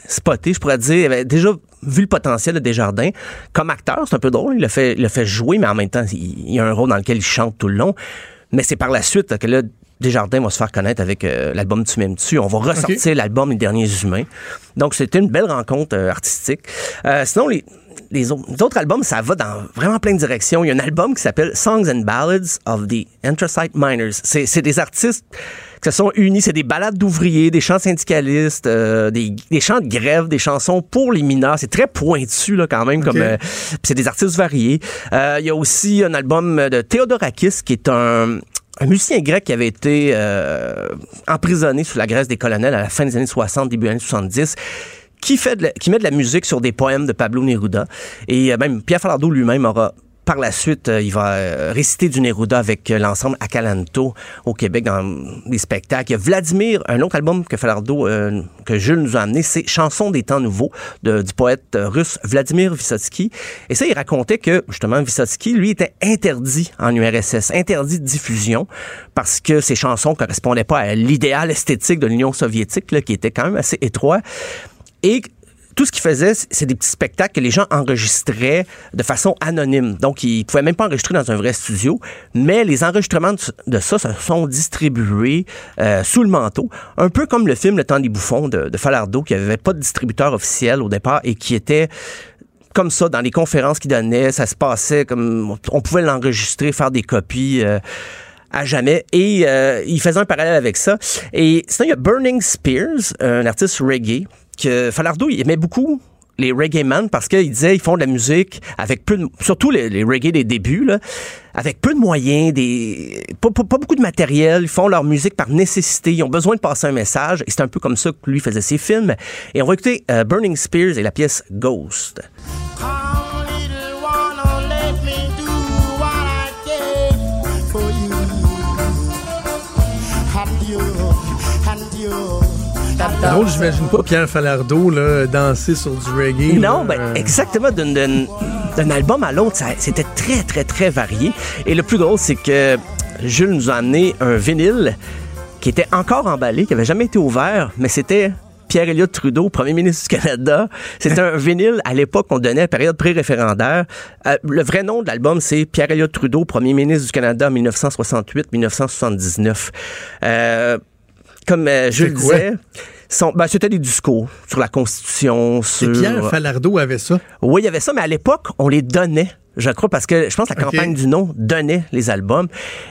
spoté, je pourrais dire, avait déjà vu le potentiel de Desjardins. Comme acteur, c'est un peu drôle. Il l'a fait, jouer, mais en même temps, il, il y a un rôle dans lequel il chante tout le long. Mais c'est par la suite que là, Desjardins va se faire connaître avec euh, l'album Tu m'aimes tu. On va ressortir l'album Les Derniers Humains. Donc, c'était une belle rencontre euh, artistique. Euh, sinon, les, les, autres, les autres albums, ça va dans vraiment plein de directions. Il y a un album qui s'appelle Songs and Ballads of the Anthracite Miners. C'est c'est des artistes qui se sont unis. C'est des ballades d'ouvriers, des chants syndicalistes, euh, des, des chants de grève, des chansons pour les mineurs. C'est très pointu, là, quand même. comme euh, C'est des artistes variés. Euh, Il y a aussi un album de Theodorakis, qui est un un musicien grec qui avait été euh, emprisonné sous la Grèce des colonels à la fin des années 60, début des années 70 qui fait de la- qui met de la musique sur des poèmes de Pablo Neruda. Et euh, même Pierre Falardeau lui-même aura par la suite, euh, il va euh, réciter du Neruda avec euh, l'ensemble Acalanto au Québec dans des spectacles. Vladimir, un autre album que Falardeau, euh, que Jules nous a amené, c'est Chansons des temps nouveaux du poète russe Vladimir Vysotsky. Et ça, il racontait que justement Vysotsky, lui, était interdit en URSS, interdit de diffusion parce que ses chansons correspondaient pas à l'idéal esthétique de l'Union soviétique, là, qui était quand même assez étroit. Tout ce qu'il faisait, c'est des petits spectacles que les gens enregistraient de façon anonyme. Donc, ils pouvaient même pas enregistrer dans un vrai studio, mais les enregistrements de, ça se sont distribués euh, sous le manteau, un peu comme le film Le Temps des bouffons de, de Falardeau, qui avait pas de distributeur officiel au départ et qui était comme ça dans les conférences qu'il donnait, ça se passait comme on pouvait l'enregistrer, faire des copies. euh, à jamais. Et euh, il faisait un parallèle avec ça. Et sinon, il y a Burning Spears, un artiste reggae, que Falardeau, il aimait beaucoup les reggae man parce qu'il disait ils font de la musique avec peu de, surtout les, reggae des débuts avec peu de moyens pas beaucoup de matériel ils font leur musique par nécessité ils ont besoin de passer un message et c'est un peu comme ça que lui faisait ses films. Et on va écouter euh, Burning Spears et la pièce Ghost Drôle, j'imagine pas Pierre Falardeau là, danser sur du reggae. Non, là. ben, Euh, exactement. D'un, album à l'autre, c'était très, très, très varié. Et le plus drôle, c'est que Jules nous a amené un vinyle qui était encore emballé, qui avait jamais été ouvert, mais c'était Pierre Elliott Trudeau, premier ministre du Canada. C'était un vinyle, à l'époque, qu'on donnait à période pré-référendaire. Euh, le vrai nom de l'album, c'est Pierre Elliott Trudeau, premier ministre du Canada 1968-1979. Euh, comme euh, quoi? disait, Son- ben, c'était des discours sur la Constitution, Et sur... Pierre Falardeau avait ça? Oui, il y avait ça, mais à l'époque, on les donnait. Je crois parce que je pense que la campagne du non donnait les albums.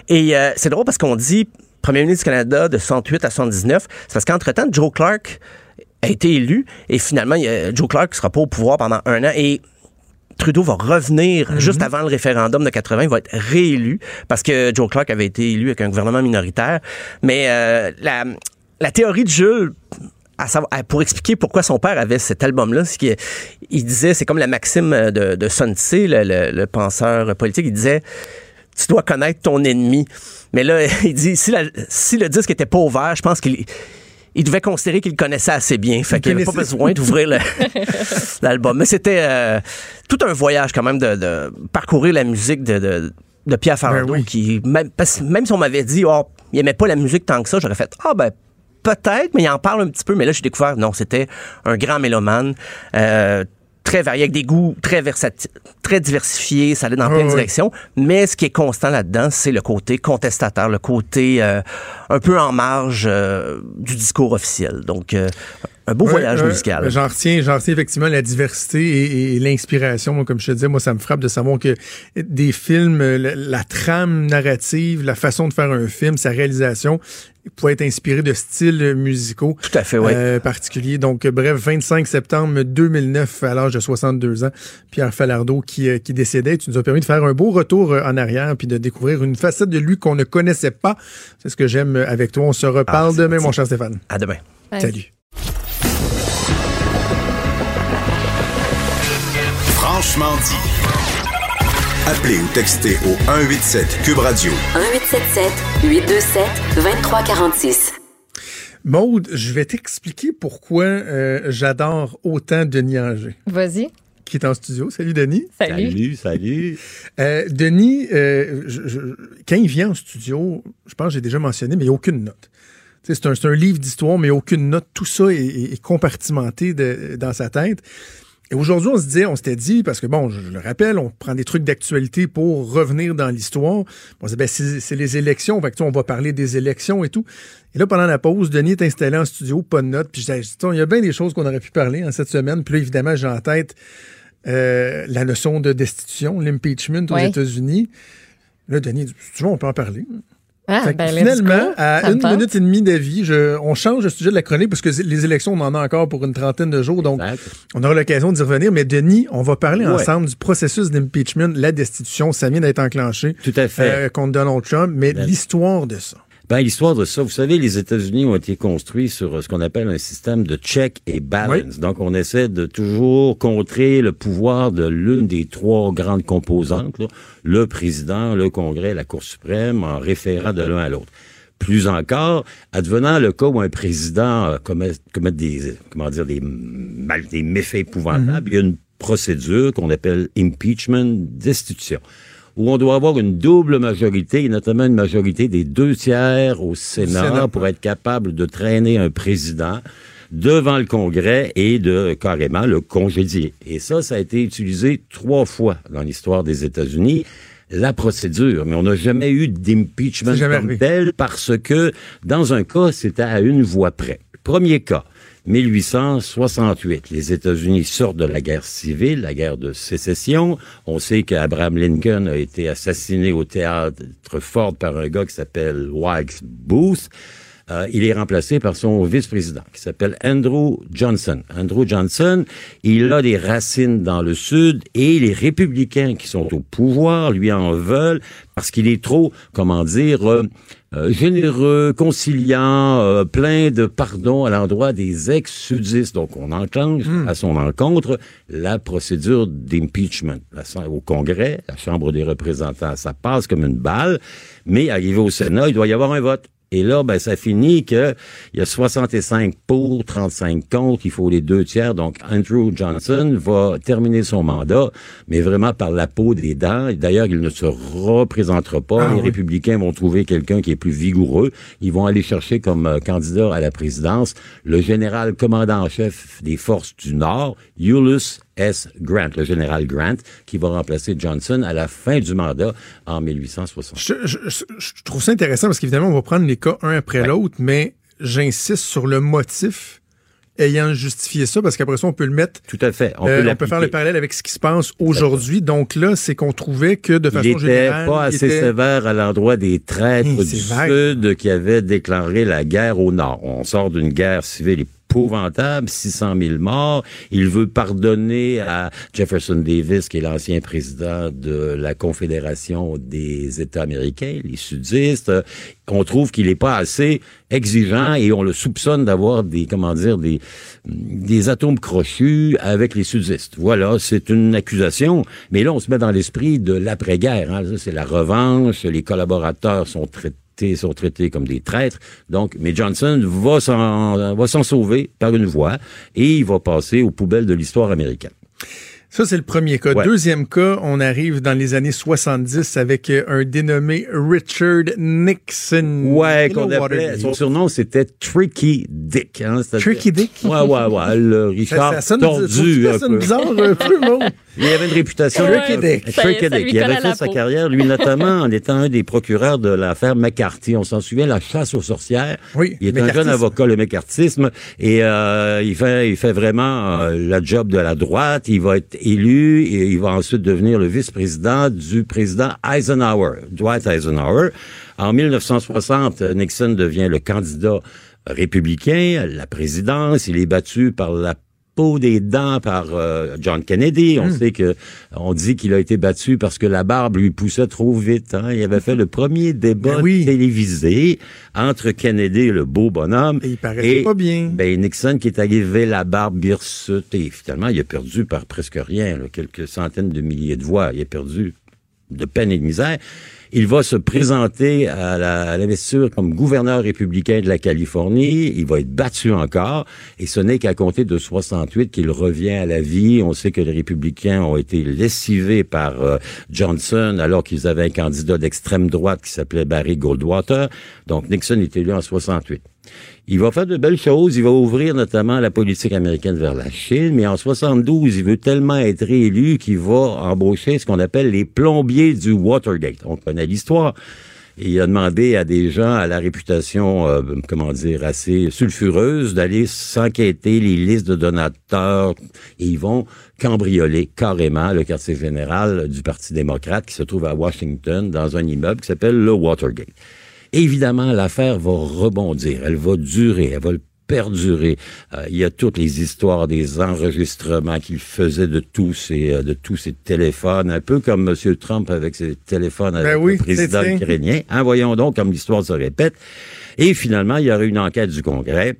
Et euh, c'est drôle parce qu'on dit premier ministre du Canada de 68 à 79. C'est parce qu'entre-temps, Joe Clark a été élu et finalement, Joe Clark sera pas au pouvoir pendant un an et Trudeau va revenir juste avant le référendum de 80, il va être réélu parce que Joe Clark avait été élu avec un gouvernement minoritaire. Mais euh, la, la théorie de Jules, à savoir- à- pour expliquer pourquoi son père avait cet album-là, c'est qu'il il disait, c'est comme la maxime de, de Sun le, le- le penseur politique, il disait, tu dois connaître ton ennemi. Mais là, il dit, si, la- si le disque était pas ouvert, je pense qu'il il devait considérer qu'il le connaissait assez bien. Fait Il qu'il n'avait pas besoin d'ouvrir l'album. Mais c'était euh, tout un voyage quand même de, de parcourir la musique de, de, de Pierre Ben oui. qui, même, parce- même si on m'avait dit, oh, il aimait pas la musique tant que ça, j'aurais fait, ah ben, peut-être, mais il en parle un petit peu. Mais là, j'ai découvert, non, c'était un grand mélomane. euh, très varié, avec des goûts très versatiles, très diversifiés, ça allait dans plein de directions. Mais ce qui est constant là-dedans, c'est le côté contestataire, le côté euh, un peu en marge euh, du discours officiel. Donc, euh, un beau Ouais, voyage ouais. musical. J'en retiens, j'en retiens effectivement la diversité et, et l'inspiration. Moi, Comme je te disais, moi, ça me frappe de savoir que des films, euh, la, la trame narrative, la façon de faire un film, sa réalisation, pouvait être inspiré de styles musicaux Tout à fait, oui. euh, particuliers. Donc, euh, bref, 25 septembre 2009, à l'âge de 62 ans, Pierre Falardeau qui, euh, qui décédait. Tu nous as permis de faire un beau retour en arrière puis de découvrir une facette de lui qu'on ne connaissait pas. C'est ce que j'aime avec toi. On se reparle Ah, demain, mon cher Stéphane. À demain. Ouais. Salut. Franchement dit. Appelez ou textez au 187 Cube Radio 1877 827 2346. Maude, je vais t'expliquer pourquoi euh, j'adore autant Denis Anger, Vas-y. qui est en studio. Salut Denis. Salut. Salut, salut. Euh, Denis, euh, je- je- quand il vient en studio, je pense que j'ai déjà mentionné, mais il n'y a aucune note. C'est un, livre d'histoire, mais aucune note. Tout ça est, compartimenté de- dans sa tête. Et aujourd'hui, on se disait, on s'était dit, parce que bon, je, je le rappelle, on prend des trucs d'actualité pour revenir dans l'histoire. On se dit, ben, c'est les élections, fait que, tu on va parler des élections et tout. Et là, pendant la pause, Denis est installé en studio, pas de notes. Puis je sais, il y a bien des choses qu'on aurait pu parler en cette semaine. Puis là, évidemment, j'ai en tête euh, la notion de destitution, l'impeachment aux. États-Unis. Là, Denis dit, tu vois, on peut en parler. Ah, ben, finalement, à une tente. minute et demie d'avis, je- on change le sujet de la chronique parce que les élections, on en a encore pour une trentaine de jours. Donc, Exact. on aura l'occasion d'y revenir. Mais Denis, on va parler Ouais. ensemble du processus d'impeachment, la destitution. Ça vient d'être enclenché Tout à fait. euh, contre Donald Trump. Mais Ben- l'histoire de ça. Ben, l'histoire de ça, vous savez, les États-Unis ont été construits sur euh, ce qu'on appelle un système de check et balance. Donc, on essaie de toujours contrer le pouvoir de l'une des trois grandes composantes, là, le président, le Congrès, la Cour suprême, en référant de l'un à l'autre. Plus encore, advenant le cas où un président euh, commet, commet des, comment dire, des, mal, des méfaits épouvantables, il y a une procédure qu'on appelle impeachment, destitution où on doit avoir une double majorité, et notamment une majorité des deux tiers au Sénat, Sénat. pour être capable de traîner un président devant le Congrès et de carrément le congédier. Et ça, ça a été utilisé trois fois dans l'histoire des États-Unis. La procédure, mais on n'a jamais eu d'impeachment comme tel parce que dans un cas, c'était à une voix près. Premier cas, 1868. Les États-Unis sortent de la guerre civile, la guerre de sécession. On sait qu'Abraham Lincoln a été assassiné au théâtre Ford par un gars qui s'appelle Wags Booth. Euh, il est remplacé par son vice-président qui s'appelle Andrew Johnson. Andrew Johnson, il a des racines dans le Sud et les républicains qui sont au pouvoir lui en veulent parce qu'il est trop, comment dire, euh, généreux, conciliant, euh, plein de pardon à l'endroit des ex-sudistes. Donc, on enclenche à son encontre la procédure d'impeachment. Au Congrès, la Chambre des représentants, ça passe comme une balle, mais arrivé au Sénat, il doit y avoir un vote. Et là, ben, ça finit que il y a 65 pour, 35 contre, il faut les deux tiers. Donc, Andrew Johnson va terminer son mandat, mais vraiment par la peau des dents. D'ailleurs, il ne se représentera pas. Ah les oui. républicains vont trouver quelqu'un qui est plus vigoureux. Ils vont aller chercher comme euh, candidat à la présidence le général commandant en chef des forces du Nord, Ulysses S. Grant, le général Grant, qui va remplacer Johnson à la fin du mandat en 1860. Je, je- je- je trouve ça intéressant parce qu'évidemment, on va prendre les cas un après l'autre, mais j'insiste sur le motif ayant justifié ça, parce qu'après ça, on peut le mettre. Tout à fait. On euh, peut on peut faire le parallèle avec ce qui se passe aujourd'hui. Donc là, c'est qu'on trouvait que de Il façon était générale. pas il assez était- sévère à l'endroit des traîtres du vague. Sud qui avaient déclaré la guerre au Nord. On sort d'une guerre civile épouvantable, 600 000 morts. Il veut pardonner à Jefferson Davis, qui est l'ancien président de la Confédération des États américains, les sudistes. On trouve qu'il n'est pas assez exigeant et on le soupçonne d'avoir des, comment dire, des, atomes crochus avec les sudistes. Voilà, c'est une accusation. Mais là, on se met dans l'esprit de l'après-guerre. Hein. C'est la revanche. Les collaborateurs sont traités sont traités comme des traîtres. Donc, mais Johnson va s'en va s'en sauver par une voie et il va passer aux poubelles de l'histoire américaine. Ça, c'est le premier cas. Ouais. Deuxième cas, on arrive dans les années 70 avec euh, un dénommé Richard Nixon. Ouais, qu'on appelait, son surnom c'était Tricky Dick. Hein, Tricky Dick? Ouais, ouais, ouais. Le Richard Ça, ça sonne, tordu. ça un sonne peu. bizarre un peu, non? Il avait une réputation. Tricky Dick. Tricky Dick. Il avait fait sa peau. carrière, lui notamment, en étant un des procureurs de l'affaire McCarthy. On s'en souvient, la chasse aux sorcières. Oui, Il est un jeune avocat, le McCarthyisme, et euh, il fait, il fait vraiment euh, la job de la droite. Il va être élu et il va ensuite devenir le vice-président du président Eisenhower, Dwight Eisenhower. En 1960, Nixon devient le candidat républicain la présidence. Il est battu par la peau des dents par euh, John Kennedy. On sait que on dit qu'il a été battu parce que la barbe lui poussait trop vite. Hein. Il avait fait le premier débat Ben oui. télévisé entre Kennedy, le beau bonhomme, Et il paraissait pas bien. ben, Nixon qui est arrivé la barbe hirsute et finalement il a perdu par presque rien, là, quelques centaines de milliers de voix. Il a perdu de peine et de misère. Il va se présenter à l'investiture comme gouverneur républicain de la Californie. Il va être battu encore. Et ce n'est qu'à compter de 68 qu'il revient à la vie. On sait que les républicains ont été lessivés par euh, Johnson alors qu'ils avaient un candidat d'extrême droite qui s'appelait Barry Goldwater. Donc Nixon est élu en 68. Il va faire de belles choses. Il va ouvrir notamment la politique américaine vers la Chine. Mais en 72, il veut tellement être réélu qu'il va embaucher ce qu'on appelle les plombiers du Watergate. On connaît l'histoire. Il a demandé à des gens à la réputation, euh, comment dire, assez sulfureuse d'aller s'enquêter les listes de donateurs. Ils vont cambrioler carrément le quartier général du Parti démocrate qui se trouve à Washington dans un immeuble qui s'appelle le Watergate. Évidemment, l'affaire va rebondir, elle va durer, elle va le perdurer. Euh, il y a toutes les histoires des enregistrements qu'il faisait de tous ses euh, de tous ses téléphones, un peu comme M. Trump avec ses téléphones avec Ben oui, le président ukrainien. Hein, voyons donc comme l'histoire se répète. Et finalement, il y aura une enquête du Congrès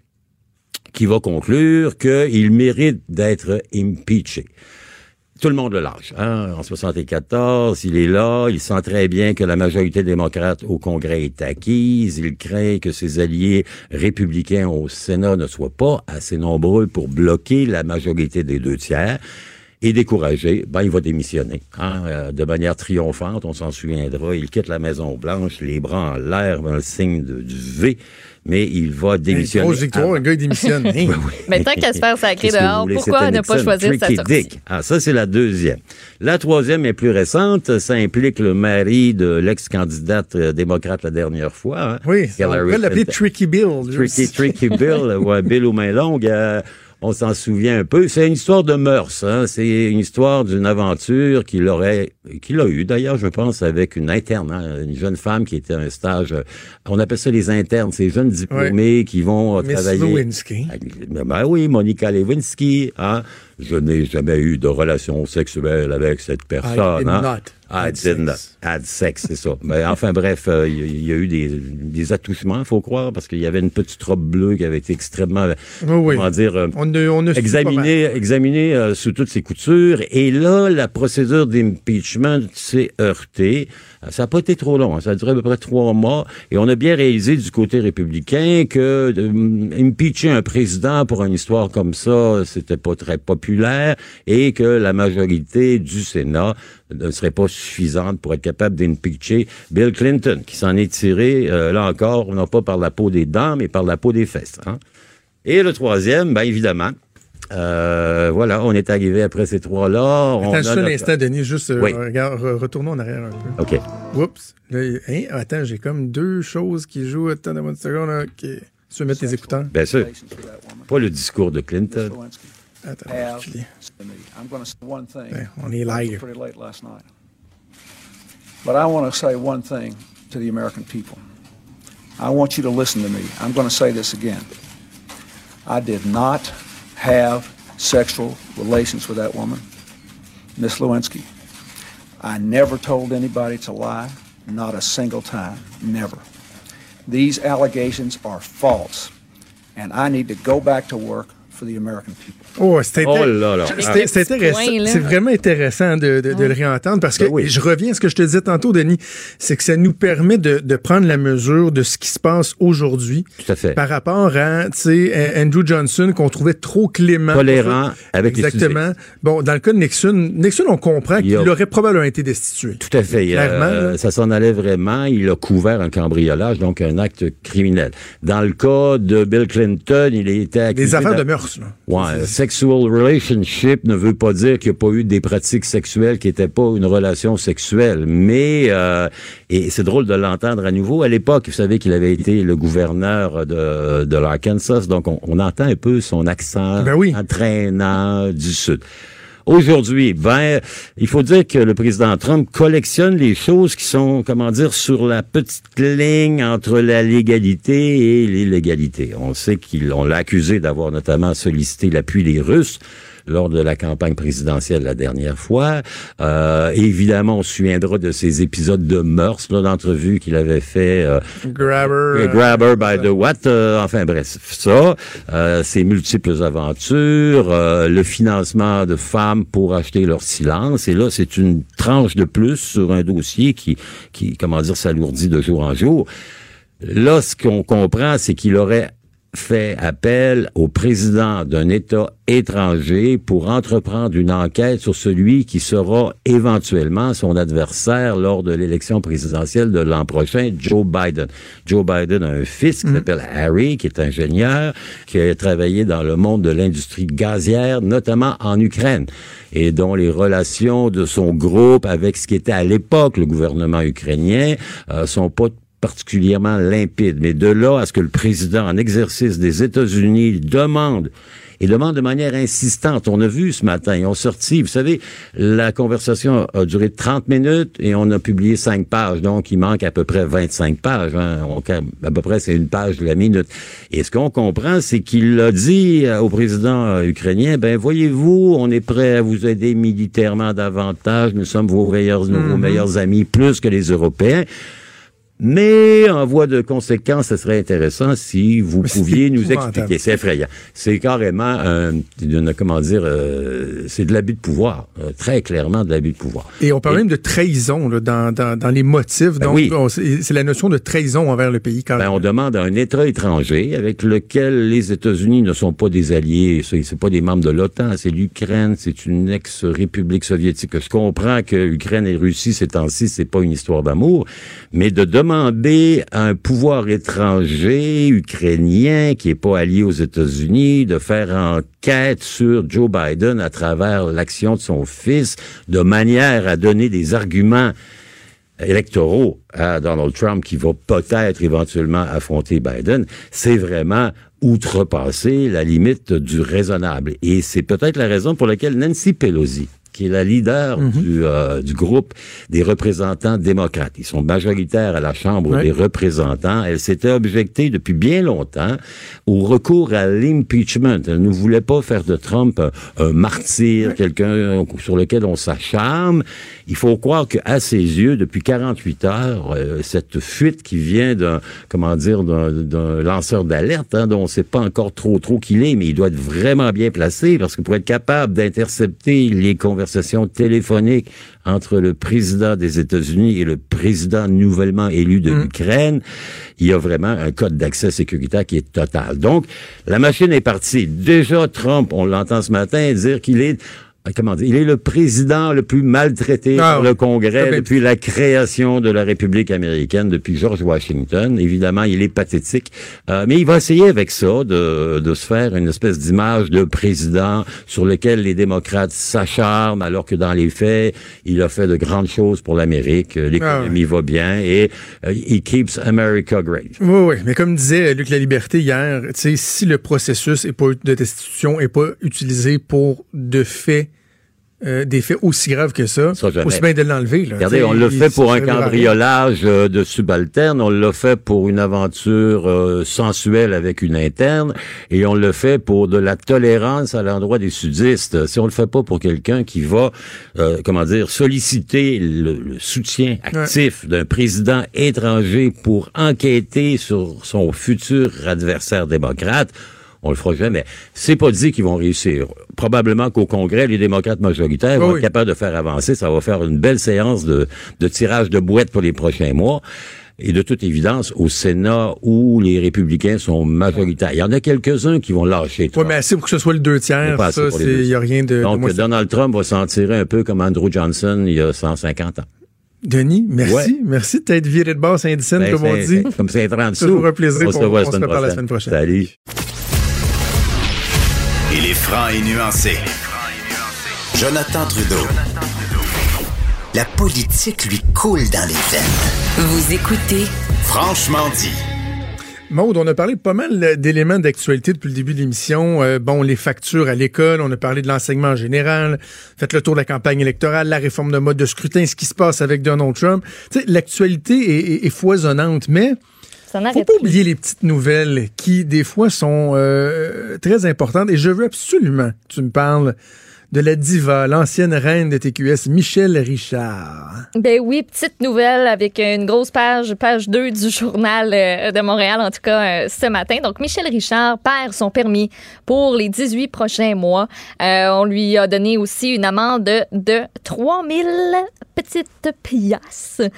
qui va conclure qu'il mérite d'être impeaché. Tout le monde le lâche. Hein? En 74, il est là, il sent très bien que la majorité démocrate au Congrès est acquise, il craint que ses alliés républicains au Sénat ne soient pas assez nombreux pour bloquer la majorité des deux tiers. Et découragé, ben, il va démissionner. hein, euh, de manière triomphante, on s'en souviendra. Il quitte la Maison-Blanche, les bras en l'air, le signe de- du V, mais il va démissionner. Grosse victoire, un gars, il démissionne. Hein? Mais tant qu'à se faire sacrer dehors, voulez? pourquoi ne pas choisir sa Tricky sortie? Dick. Ah, ça, c'est la deuxième. La troisième est plus récente. Ça implique le mari de l'ex-candidate euh, démocrate la dernière fois. hein, Oui, on Hillary pourrait l'appeler Clinton. Tricky Bill. Tricky, Tricky Bill, ou un Bill aux mains longues. euh, on s'en souvient un peu. C'est une histoire de mœurs. Hein? C'est une histoire d'une aventure qu'il aurait, qu'il a eu d'ailleurs, je pense, avec une interne, hein, une jeune femme qui était à un stage. euh, On appelle ça les internes, ces jeunes diplômés qui vont euh, Miss travailler. Lewinsky. Ben, ben oui, Monica Lewinsky. Hein? Je n'ai jamais eu de relation sexuelle avec cette personne. did hein? not I had did not sex. had sex, c'est ça. Mais enfin bref, euh, il y, a eu des, des attouchements, faut croire, parce qu'il y avait une petite robe bleue qui avait été extrêmement, Oui, oui. comment dire, euh, On a, on a su pas mal. examiné, examiné euh, sous toutes ses coutures. Et là, la procédure d'impeachment s'est heurtée. Ça n'a pas été trop long. hein. Ça a duré à peu près trois mois. Et on a bien réalisé du côté républicain que euh, impeacher un président pour une histoire comme ça, c'était pas très populaire et que la majorité du Sénat ne serait pas suffisante pour être capable d'impeacher Bill Clinton, qui s'en est tiré, euh, là encore, non pas par la peau des dents, mais par la peau des fesses. hein. Et le troisième, ben évidemment, euh, voilà, on est arrivé après ces trois-là. on Attends a juste un instant, Denis, juste euh, Oui. regarde, re- retournons en arrière un peu. OK. Oups. Là, hein, attends, j'ai comme deux choses qui jouent. Attends, donne-moi une seconde. là. OK. Tu veux mettre tes écouteurs? Bien sûr. Pas le discours de Clinton. Attends, je. Ben, on est live. But I want to say one thing to the American people. I want you to listen to me. I'm going to say this again. I did not have sexual relations with that woman, Miss Lewinsky. I never told anybody to lie, not a single time, never. These allegations are false, and I need to go back to work for the American people. Oh, c'est Oh là. c'est- vraiment intéressant de, de- de le réentendre parce que Ben oui. je reviens à ce que je te disais tantôt, Denis, c'est que ça nous permet de, de prendre la mesure de ce qui se passe aujourd'hui Tout à fait. par rapport à, tu sais, Andrew Johnson qu'on trouvait trop clément. Tolérant avec les Exactement. Bon, dans le cas de Nixon, Nixon, on comprend a- qu'il aurait probablement été destitué. Tout à fait. Clairement, Euh, là. ça s'en allait vraiment. Il a couvert un cambriolage, donc un acte criminel. Dans le cas de Bill Clinton, il a été accusé... Des affaires de mœurs, là. Ouais, sexual relationship ne veut pas dire qu'il n'y a pas eu des pratiques sexuelles qui n'étaient pas une relation sexuelle. Mais, euh, et c'est drôle de l'entendre à nouveau, à l'époque, vous savez qu'il avait été le gouverneur de, de l'Arkansas, donc on, on entend un peu son accent Ben oui. entraînant du Sud. Aujourd'hui, il faut dire que le président Trump collectionne les choses qui sont, comment dire, sur la petite ligne entre la légalité et l'illégalité. On sait qu'il, on l'a accusé d'avoir notamment sollicité l'appui des Russes lors de la campagne présidentielle la dernière fois. Euh, évidemment, on se souviendra de ces épisodes de mœurs, là, d'entrevues qu'il avait fait euh, Grabber. euh, euh, Grabber by the what, euh, enfin bref, ça, euh, ses multiples aventures, euh, le financement de femmes pour acheter leur silence, et là c'est une tranche de plus sur un dossier qui, qui comment dire, s'alourdit de jour en jour. Là, ce qu'on comprend, c'est qu'il aurait fait appel au président d'un État étranger pour entreprendre une enquête sur celui qui sera éventuellement son adversaire lors de l'élection présidentielle de l'an prochain, Joe Biden. Joe Biden a un fils qui s'appelle Harry, qui est ingénieur, qui a travaillé dans le monde de l'industrie gazière, notamment en Ukraine, et dont les relations de son groupe avec ce qui était à l'époque le gouvernement ukrainien euh, sont pas particulièrement limpide. Mais de là à ce que le président en exercice des États-Unis demande et demande de manière insistante. On a vu ce matin, ils ont sorti, vous savez, la conversation a duré 30 minutes et on a publié 5 pages, donc il manque à peu près 25 pages. Hein. On- à peu près, c'est une page de la minute. Et ce qu'on comprend, c'est qu'il a dit euh, au président euh, ukrainien, ben voyez-vous, on est prêt à vous aider militairement davantage, nous sommes vos meilleurs, vos meilleurs amis, plus que les Européens. Mais en voie de conséquence, ce serait intéressant si vous Mais pouviez nous expliquer. C'est effrayant. C'est carrément un, une- comment dire, euh, c'est de l'abus de pouvoir, euh, très clairement de l'abus de pouvoir. Et on parle Et- même de trahison là, dans, dans, dans les motifs. Ben Donc, oui. c'est la notion de trahison envers le pays. Quand Ben, on demande à un État étranger avec lequel les États-Unis ne sont pas des alliés, c'est pas des membres de l'OTAN, c'est l'Ukraine, c'est une ex-république soviétique. Je comprends que Ukraine et Russie ces temps-ci, c'est pas une histoire d'amour, mais de demander à un pouvoir étranger ukrainien qui est pas allié aux États-Unis de faire enquête sur Joe Biden à travers l'action de son fils, de manière à donner des arguments électoraux à Donald Trump qui va peut-être éventuellement affronter Biden, c'est vraiment outrepasser la limite du raisonnable. Et c'est peut-être la raison pour laquelle Nancy Pelosi, qui est la leader du, euh, du groupe des représentants démocrates. Ils sont majoritaires à la Chambre des représentants. Elle s'était objectée depuis bien longtemps au recours à l'impeachment. Elle ne voulait pas faire de Trump un, un martyr, quelqu'un sur lequel on s'acharne. Il faut croire qu'à ses yeux, depuis 48 heures, euh, cette fuite qui vient d'un, comment dire, d'un, lanceur d'alerte, hein, dont on ne sait pas encore trop trop qui il est, mais il doit être vraiment bien placé parce que pour être capable d'intercepter les conversations téléphoniques entre le président des États-Unis et le président nouvellement élu de l'Ukraine, il y a vraiment un code d'accès sécuritaire qui est total. Donc, la machine est partie. Déjà, Trump, on l'entend ce matin dire qu'il est comment dire, il est le président le plus maltraité Ah par oui. le Congrès Ah ben, depuis la création de la République américaine, depuis George Washington. Évidemment, il est pathétique. Euh, mais il va essayer avec ça de, de se faire une espèce d'image de président sur lequel les démocrates s'acharnent, alors que dans les faits, il a fait de grandes choses pour l'Amérique. Euh, L'économie va bien et euh, he keeps America great. Oui, oui, mais comme disait Luc La Liberté hier, si le processus est pas, de destitution n'est pas utilisé pour de faits, euh, des faits aussi graves que ça, jamais. aussi bien de l'enlever. Regardez, on l'a fait ça pour un cambriolage euh, de subalterne, on l'a fait pour une aventure euh, sensuelle avec une interne, et on le fait pour de la tolérance à l'endroit des sudistes. Si on le fait pas pour quelqu'un qui va, euh, comment dire, solliciter le, le soutien actif d'un président étranger pour enquêter sur son futur adversaire démocrate, on le fera jamais. C'est pas dit qu'ils vont réussir. Probablement qu'au Congrès, les démocrates majoritaires vont être capables de faire avancer. Ça va faire une belle séance de, de tirage de boîtes pour les prochains mois. Et de toute évidence, au Sénat, où les républicains sont majoritaires, il y en a quelques-uns qui vont lâcher. Oui, mais assez pour que ce soit le deux Mais tiers, ça, pour il n'y a rien de... de Donc, moins- Donald Trump va s'en tirer un peu comme Andrew Johnson il y a 150 ans. Denis, merci. Ouais. Merci de t'être viré de base Saint-Dicenne, Ben, comme on dit. Comme c'est 30 C'est toujours un plaisir. On se On- se la semaine prochaine. Salut. Franc et nuancé. Jonathan Trudeau. La politique lui coule dans les veines. Vous écoutez Franchement dit. Maude, on a parlé pas mal d'éléments d'actualité depuis le début de l'émission. Euh, bon, les factures à l'école, on a parlé de l'enseignement en général, faites le tour de la campagne électorale, la réforme de mode de scrutin, ce qui se passe avec Donald Trump. Tu sais, l'actualité est, est- est foisonnante, mais Faut pas oublier les petites nouvelles qui, des fois, sont euh, très importantes. Et je veux absolument que tu me parles de la diva, l'ancienne reine de TQS, Michel Richard. Ben oui, petite nouvelle avec une grosse page, page 2 du journal euh, de Montréal, en tout cas euh, ce matin. Donc, Michel Richard perd son permis pour les 18 prochains mois. Euh, on lui a donné aussi une amende de 3000 petites piastres.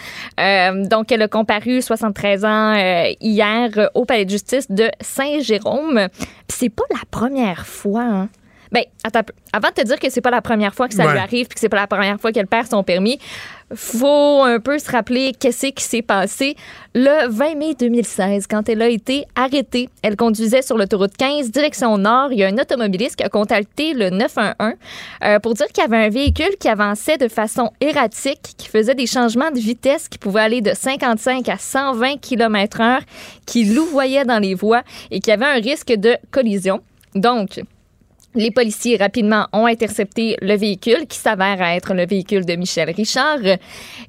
Donc, elle a comparu 73 ans hier au palais de justice de Saint-Jérôme. C'est pas la première fois, hein. Ben, attends. Avant de te dire que c'est pas la première fois que ça Ouais. lui arrive puis que c'est pas la première fois qu'elle perd son permis, faut un peu se rappeler qu'est-ce qui s'est passé le 20 mai 2016 quand elle a été arrêtée. Elle conduisait sur l'autoroute 15 direction nord. Il y a un automobiliste qui a contacté le 911 euh, pour dire qu'il y avait un véhicule qui avançait de façon erratique, qui faisait des changements de vitesse qui pouvaient aller de 55 à 120 km/h, qui louvoyait dans les voies et qui avait un risque de collision. Donc, les policiers rapidement ont intercepté le véhicule qui s'avère être le véhicule de Michel Richard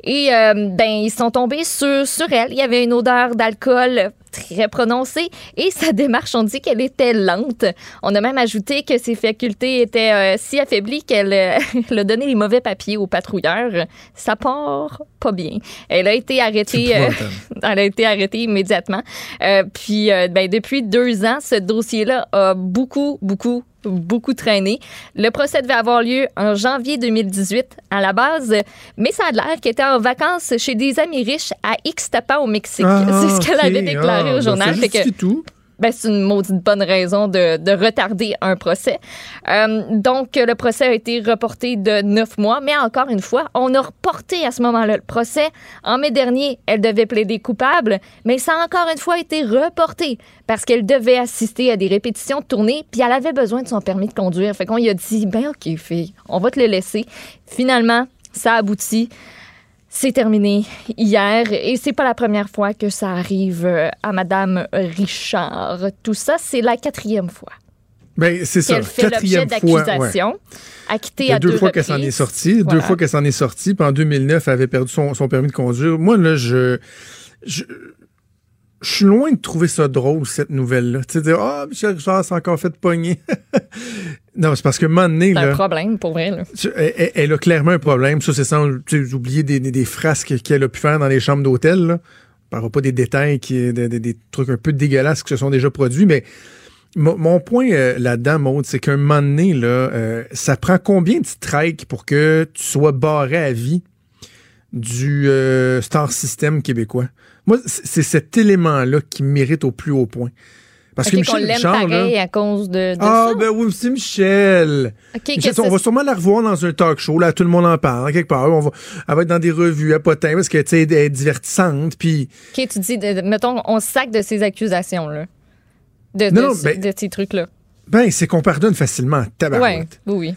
et euh, ben ils sont tombés sur sur elle. Il y avait une odeur d'alcool très prononcée et sa démarche on dit qu'elle était lente. On a même ajouté que ses facultés étaient euh, si affaiblies qu'elle euh, a donné les mauvais papiers au patrouilleur. Ça part pas bien. Elle a été arrêtée. elle a été arrêtée immédiatement. Puis, ben, depuis deux ans, ce dossier-là a beaucoup, beaucoup, beaucoup traîné. Le procès devait avoir lieu en janvier 2018 à la base, mais ça a l'air qu'elle était en vacances chez des amis riches à Ixtapa au Mexique. Ah, C'est ce qu'elle avait déclaré Ah, au ben, journal. justifie tout. Ben, c'est une maudite bonne raison de, de retarder un procès. Euh, donc, le procès a été reporté de neuf mois, mais encore une fois, on a reporté à ce moment-là le procès. En mai dernier, elle devait plaider coupable, mais ça a encore une fois été reporté parce qu'elle devait assister à des répétitions de tournée, puis elle avait besoin de son permis de conduire. Fait qu'on lui a dit, ben ok, fille, on va te le laisser. Finalement, ça aboutit. C'est terminé hier et c'est pas la première fois que ça arrive euh, à Madame Richard. Tout ça, c'est la quatrième fois Ben, c'est ça. fait Quatrième fois. ouais. acquittée à deux deux, fois qu'elle s'en est sortie, deux fois qu'elle s'en est sortie, puis en 2009, elle avait perdu son, son permis de conduire. Moi, là, je, je, je suis loin de trouver ça drôle, cette nouvelle-là. Tu sais, ah, Michel Richard s'est encore fait pogner. non, c'est parce que un moment donné, C'est un là, problème pour là. tu- elle, a clairement un problème. Ça, c'est sans oublier des, des, des frasques qu'elle a pu faire dans les chambres d'hôtel. là. On parlera pas des détails, qui, des, trucs un peu dégueulasses qui se sont déjà produits, mais mon, point euh, là-dedans, Maud, c'est qu'un moment donné, là, euh, ça prend combien de strikes pour que tu sois barré à vie du euh, Star System québécois? Moi, c'est cet élément-là qui mérite au plus haut point. Parce que Michel l'aime Richard, là- pareil à cause de, de Ah, ça? ben oui, c'est Michel. On va sûrement la revoir dans un talk show, là, tout le monde en parle, quelque part. On va, elle va être dans des revues à potin parce que, tu sais, elle est divertissante, puis... OK, tu dis, mettons, on se sac de ces accusations-là. De, de, Non, non, ce- ben- de ces trucs-là. Ben, c'est qu'on pardonne facilement, tabarouette. Ouais, oui, oui.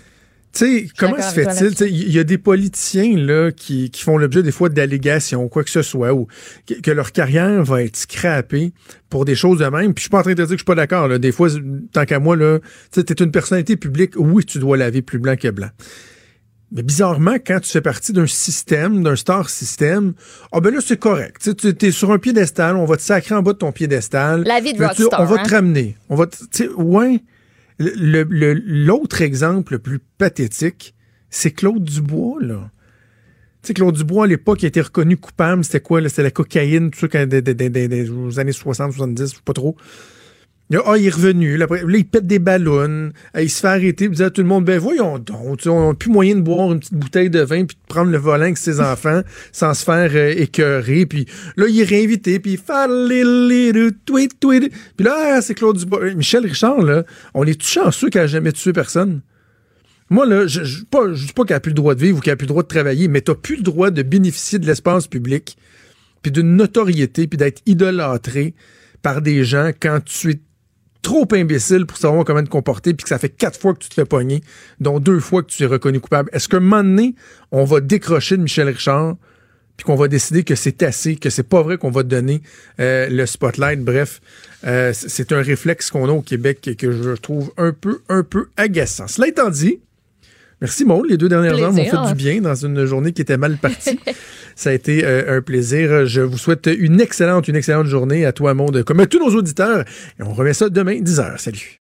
Tu sais, comment se fait-il? Il y a des politiciens là, qui, qui font l'objet des fois d'allégations, quoi que ce soit, ou que, que leur carrière va être scrappée pour des choses de même. Puis je suis pas en train de te dire que je suis pas d'accord. Des fois, tant qu'à moi, là, tu t'es une personnalité publique, oui, tu dois laver plus blanc que blanc. Mais bizarrement, quand tu fais partie d'un système, d'un star système, ah ben là, c'est correct. Tu es sur un piédestal, on va te sacrer en bas de ton piédestal. La vie de rockstar, On va hein? te ramener. On va te- tu ouais. Le- le- L'autre exemple le plus pathétique, c'est Claude Dubois, là. Tu sais, Claude Dubois, à l'époque, il a été reconnu coupable. C'était quoi? C'était la cocaïne, tout ça, des- aux années 60, 70, je sais pas trop. Ah, il est revenu. Là, il pète des ballons. Ah, il se fait arrêter. Il disait à tout le monde, ben voyons donc, on n'a plus moyen de boire une petite bouteille de vin puis de prendre le volant avec ses enfants sans se faire euh, écœurer. Puis là, il est réinvité. Puis il tweet, tweet. Puis là, ah, c'est Claude Dubois. Euh, Michel Richard, là, on est tout chanceux qu'il n'a jamais tué personne? Moi, là, je pas- je dis pas qu'il n'a plus le droit de vivre ou qu'il n'a plus le droit de travailler, mais tu n'as plus le droit de bénéficier de l'espace public, puis d'une notoriété, puis d'être idolâtré par des gens quand tu es trop imbécile pour savoir comment te comporter, puis que ça fait quatre fois que tu te fais pogner, dont deux fois que tu es reconnu coupable. Est-ce qu'un moment donné, on va décrocher de Michel Richard, puis qu'on va décider que c'est assez, que c'est pas vrai qu'on va te donner euh, le spotlight? Bref, euh, c'est un réflexe qu'on a au Québec et que je trouve un peu, un peu agaçant. Cela étant dit, merci Maud. Les deux dernières heures m'ont fait du bien dans une journée qui était mal partie. Ça a été euh, un plaisir. Je vous souhaite une excellente, une excellente journée à toi, Maud, comme à tous nos auditeurs. Et on remet ça demain, 10h. Salut.